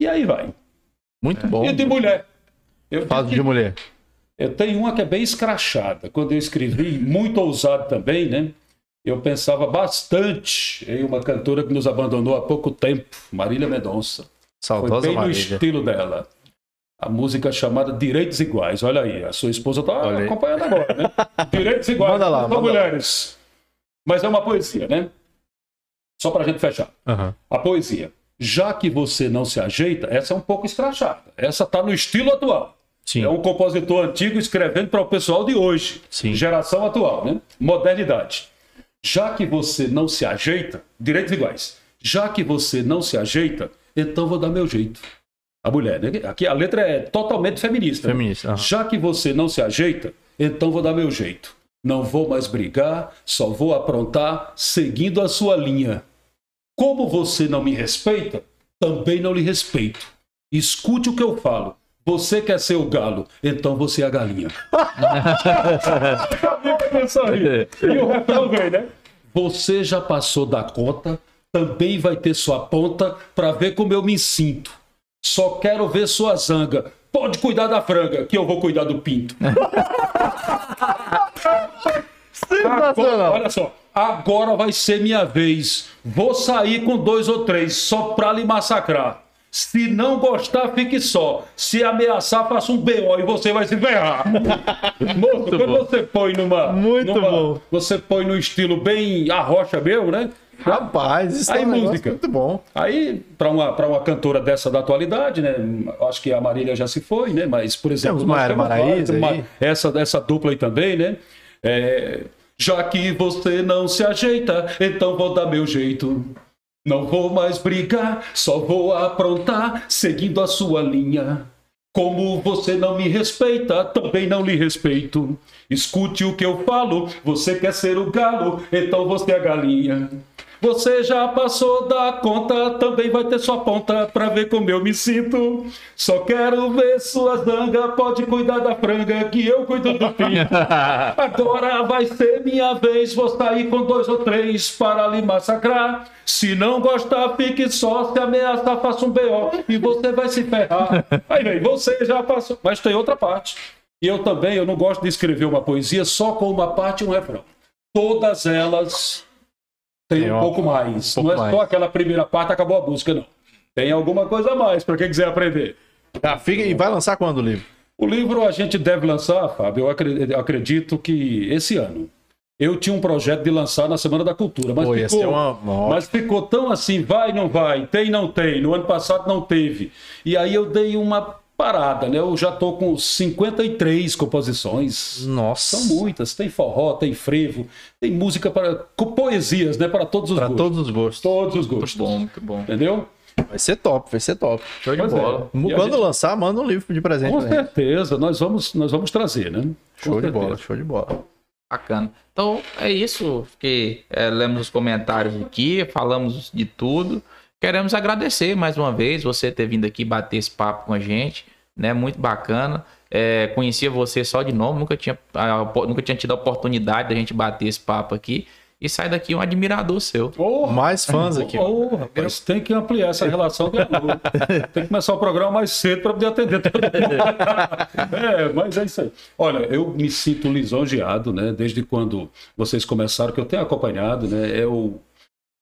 E aí vai. Muito bom. E de mulher. Eu de mulher. eu tenho uma que é bem escrachada. Quando eu escrevi, muito ousado também, né? Eu pensava bastante em uma cantora que nos abandonou há pouco tempo, Marília Mendonça. Foi Saudosa bem no Marília. estilo dela. A música chamada Direitos Iguais. Olha aí, a sua esposa está acompanhando agora, né? Direitos Iguais Manda lá, manda lá. mulheres. Mas é uma poesia, né? Só para a gente fechar. Aham. A poesia. Já que você não se ajeita, essa é um pouco escrachada. Essa está no estilo atual. Sim. É um compositor antigo escrevendo para o pessoal de hoje. Sim. Geração atual, né? Modernidade. Já que você não se ajeita, direitos iguais. Já que você não se ajeita, então vou dar meu jeito. A mulher, né? Aqui a letra é totalmente feminista. né? Feminista, aham. Já que você não se ajeita, então vou dar meu jeito. Não vou mais brigar, só vou aprontar seguindo a sua linha. Como você não me respeita, também não lhe respeito. Escute o que eu falo. Você quer ser o galo, então você é a galinha. e o refrão vem, né? Você já passou da conta, também vai ter sua ponta pra ver como eu me sinto. Só quero ver sua zanga. Pode cuidar da franga, que eu vou cuidar do pinto. Agora, olha só, agora vai ser minha vez. Vou sair com dois ou três só pra lhe massacrar. Se não gostar, fique só. Se ameaçar, faça um BO e você vai se ferrar. Moço, quando você põe numa. Muito numa- bom. Você põe no estilo bem arrocha mesmo, né? Rapaz, isso Aí, é um música. muito bom. Aí, para uma, pra uma cantora dessa da atualidade, né? Acho que a Marília já se foi, né? Mas, por exemplo, Temos temos Maraíza aí. essa, essa dupla aí também, né? É, já que você não se ajeita, então vou dar meu jeito. Não vou mais brigar, só vou aprontar, seguindo a sua linha. Como você não me respeita, também não lhe respeito. Escute o que eu falo, você quer ser o galo, então você é a galinha. Você já passou da conta, também vai ter sua ponta pra ver como eu me sinto. Só quero ver sua zanga, pode cuidar da franga que eu cuido do pinto. Agora vai ser minha vez, vou sair com dois ou três para lhe massacrar. Se não gostar, fique só, se ameaçar, faça um BO e você vai se ferrar. Aí vem, você já passou. Mas tem outra parte. E eu também, eu não gosto de escrever uma poesia só com uma parte e um refrão. Todas elas têm Tem um uma- pouco mais. pouco não é só mais. aquela primeira parte, acabou a música, não. Tem alguma coisa a mais para quem quiser aprender. Tá, fica, e vai lançar quando o livro? O livro a gente deve lançar, Fábio, eu acre- acredito que esse ano. Eu tinha um projeto de lançar na Semana da Cultura, mas, Pô, ficou, uma mas ficou tão assim, vai, não vai, tem, não tem. No ano passado não teve. E aí eu dei uma parada, né? Eu já tô com 53 composições. Nossa. São muitas. Tem forró, tem frevo, tem música para. com poesias, né? Para todos os Pra gostos. todos os gostos. Todos os gostos. Muito bom, muito bom. Entendeu? Vai ser top, vai ser top. Show de Pois é. bola. A Quando gente- lançar, manda um livro de presente Com certeza, nós vamos, nós vamos trazer, né? Com Show de certeza. bola, show de bola. Bacana. Então é isso que é, lemos os comentários aqui, falamos de tudo. Queremos agradecer mais uma vez você ter vindo aqui bater esse papo com a gente, né? Muito bacana. É, conhecia você só de nome, nunca tinha, nunca tinha tido a oportunidade da gente bater esse papo aqui e sai daqui um admirador seu. Oh, Mais fãs aqui. ó. oh, rapaz, tem que ampliar essa relação de amor. Tem que começar o programa mais cedo para poder atender todo mundo. É, mas é isso aí. Olha, eu me sinto lisonjeado, né? Desde quando vocês começaram, que eu tenho acompanhado, né? Eu,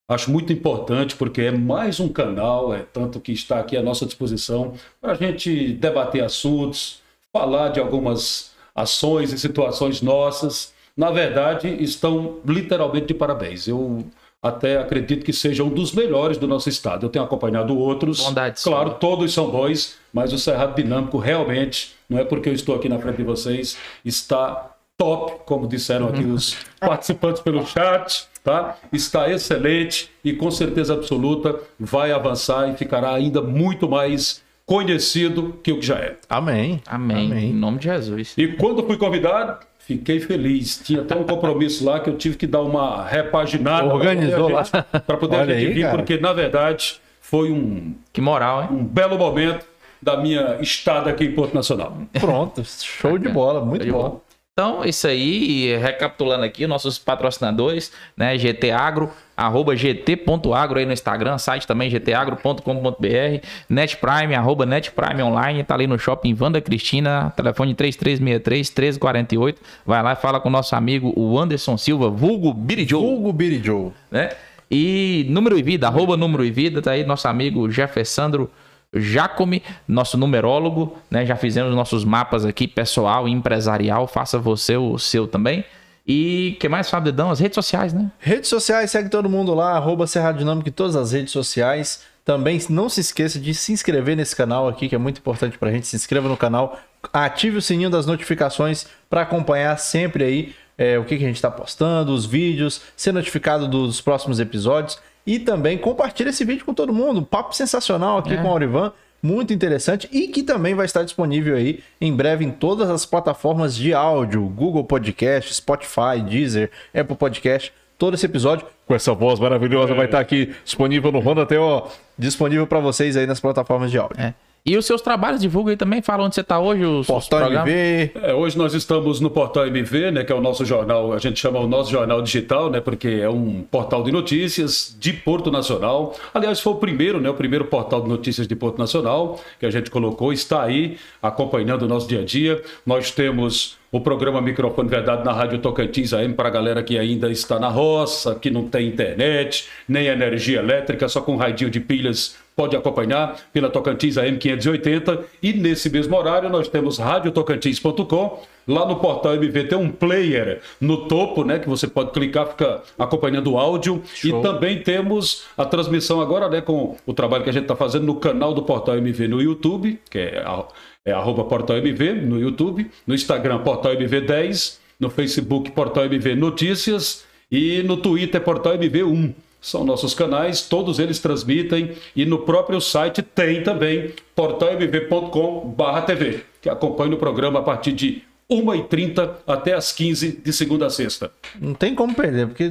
Acho muito importante porque é mais um canal, é tanto que está aqui à nossa disposição para a gente debater assuntos, falar de algumas ações e situações nossas. Na verdade, estão literalmente de parabéns. Eu até acredito que seja um dos melhores do nosso estado. Eu tenho acompanhado outros. Bondade claro, todos são bons, mas o Cerrado Dinâmico realmente, não é porque eu estou aqui na frente de vocês, está top, como disseram aqui os participantes pelo chat, tá? Está excelente e com certeza absoluta vai avançar e ficará ainda muito mais conhecido que o que já é. Amém. Amém. Em nome de Jesus. E quando fui convidado, fiquei feliz. Tinha até um compromisso lá que eu tive que dar uma repaginada Organizou lá. para poder a gente aí, vir, cara. porque na verdade foi um, Que moral, hein? um belo momento da minha estada aqui em Porto Nacional. Pronto. Show de bola. Muito bom. Então, isso aí, recapitulando aqui, nossos patrocinadores, né? GT Agro, arroba gt.agro aí no Instagram, site também gtagro.com.br, NetPrime, arroba NetPrime Online, tá ali no shopping Vanda Cristina, telefone 3363-1348. Vai lá e fala com o nosso amigo, o Anderson Silva, vulgo Birijou Hugo Birijoe. né? E número e vida, arroba número e vida, tá aí nosso amigo Jeffersandro Jacome, nosso numerólogo, né? Já fizemos nossos mapas aqui, pessoal empresarial, faça você o seu também. E que mais, Fábio Dedão? As redes sociais, né? Redes sociais, segue todo mundo lá, arroba Cerrado Dinâmico em todas as redes sociais. Também não se esqueça de se inscrever nesse canal aqui, que é muito importante pra gente. Se inscreva no canal, ative o sininho das notificações para acompanhar sempre aí é, o que, que a gente está postando, os vídeos, ser notificado dos próximos episódios. E também compartilhe esse vídeo com todo mundo. Um papo sensacional aqui É. com o Aurivan. Muito interessante e que também vai estar disponível aí em breve em todas as plataformas de áudio: Google Podcast, Spotify, Deezer, Apple Podcast. Todo esse episódio Com essa voz maravilhosa, vai estar aqui disponível no Honda até, ó. disponível para vocês aí nas plataformas de áudio. É. E os seus trabalhos, divulga aí também, fala onde você tá hoje, os, os Portal programas. MV, É, hoje nós estamos no portal MV, né, que é o nosso jornal, a gente chama o nosso jornal digital, né, porque é um portal de notícias de Porto Nacional. Aliás, foi o primeiro, né, o primeiro portal de notícias de Porto Nacional que a gente colocou, está aí acompanhando o nosso dia a dia. Nós temos o programa Microfone Verdade na Rádio Tocantins AM para a galera que ainda está na roça, que não tem internet, nem energia elétrica, só com um radinho de pilhas pode acompanhar pela Tocantins AM 580 e nesse mesmo horário nós temos radiotocantins.com. Lá no portal MV tem um player no topo, né, que você pode clicar, fica acompanhando o áudio. E também temos a transmissão agora, né, com o trabalho que a gente está fazendo no canal do portal MV no YouTube, que é, a- é arroba portal MV no YouTube, no Instagram portal MV10, no Facebook portal MV Notícias e no Twitter portal MV1 são nossos canais, todos eles transmitem e no próprio site tem também portalmv.com/tv, que acompanha o programa a partir de 1h30 até as 15 de segunda a sexta. não tem como perder, porque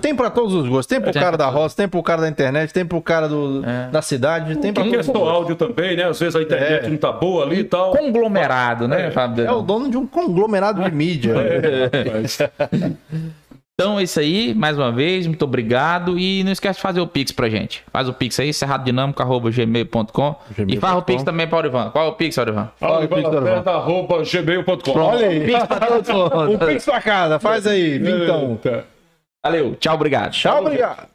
tem para todos os gostos. Tem pro Tem cara pra da roça, tem pro cara da internet, tem pro cara do, da cidade, tem pra A todo questão mundo. áudio também, né? Às vezes a internet É. não tá boa ali e tal. Conglomerado, né, Fábio É Dedão? o dono de um conglomerado de mídia. Então é isso aí, mais uma vez, muito obrigado. E não esquece de fazer o Pix pra gente. Faz o Pix aí, cerradodinâmico.gmail.com E faz o Pix também para o Orivan. Qual é o Pix, Orivan? Fala, Pix, Dorval. arroba gmail.com. Olha aí. Pix pra todos. Um pix pra casa, faz aí, então. Valeu, tchau, obrigado. Tchau, obrigado.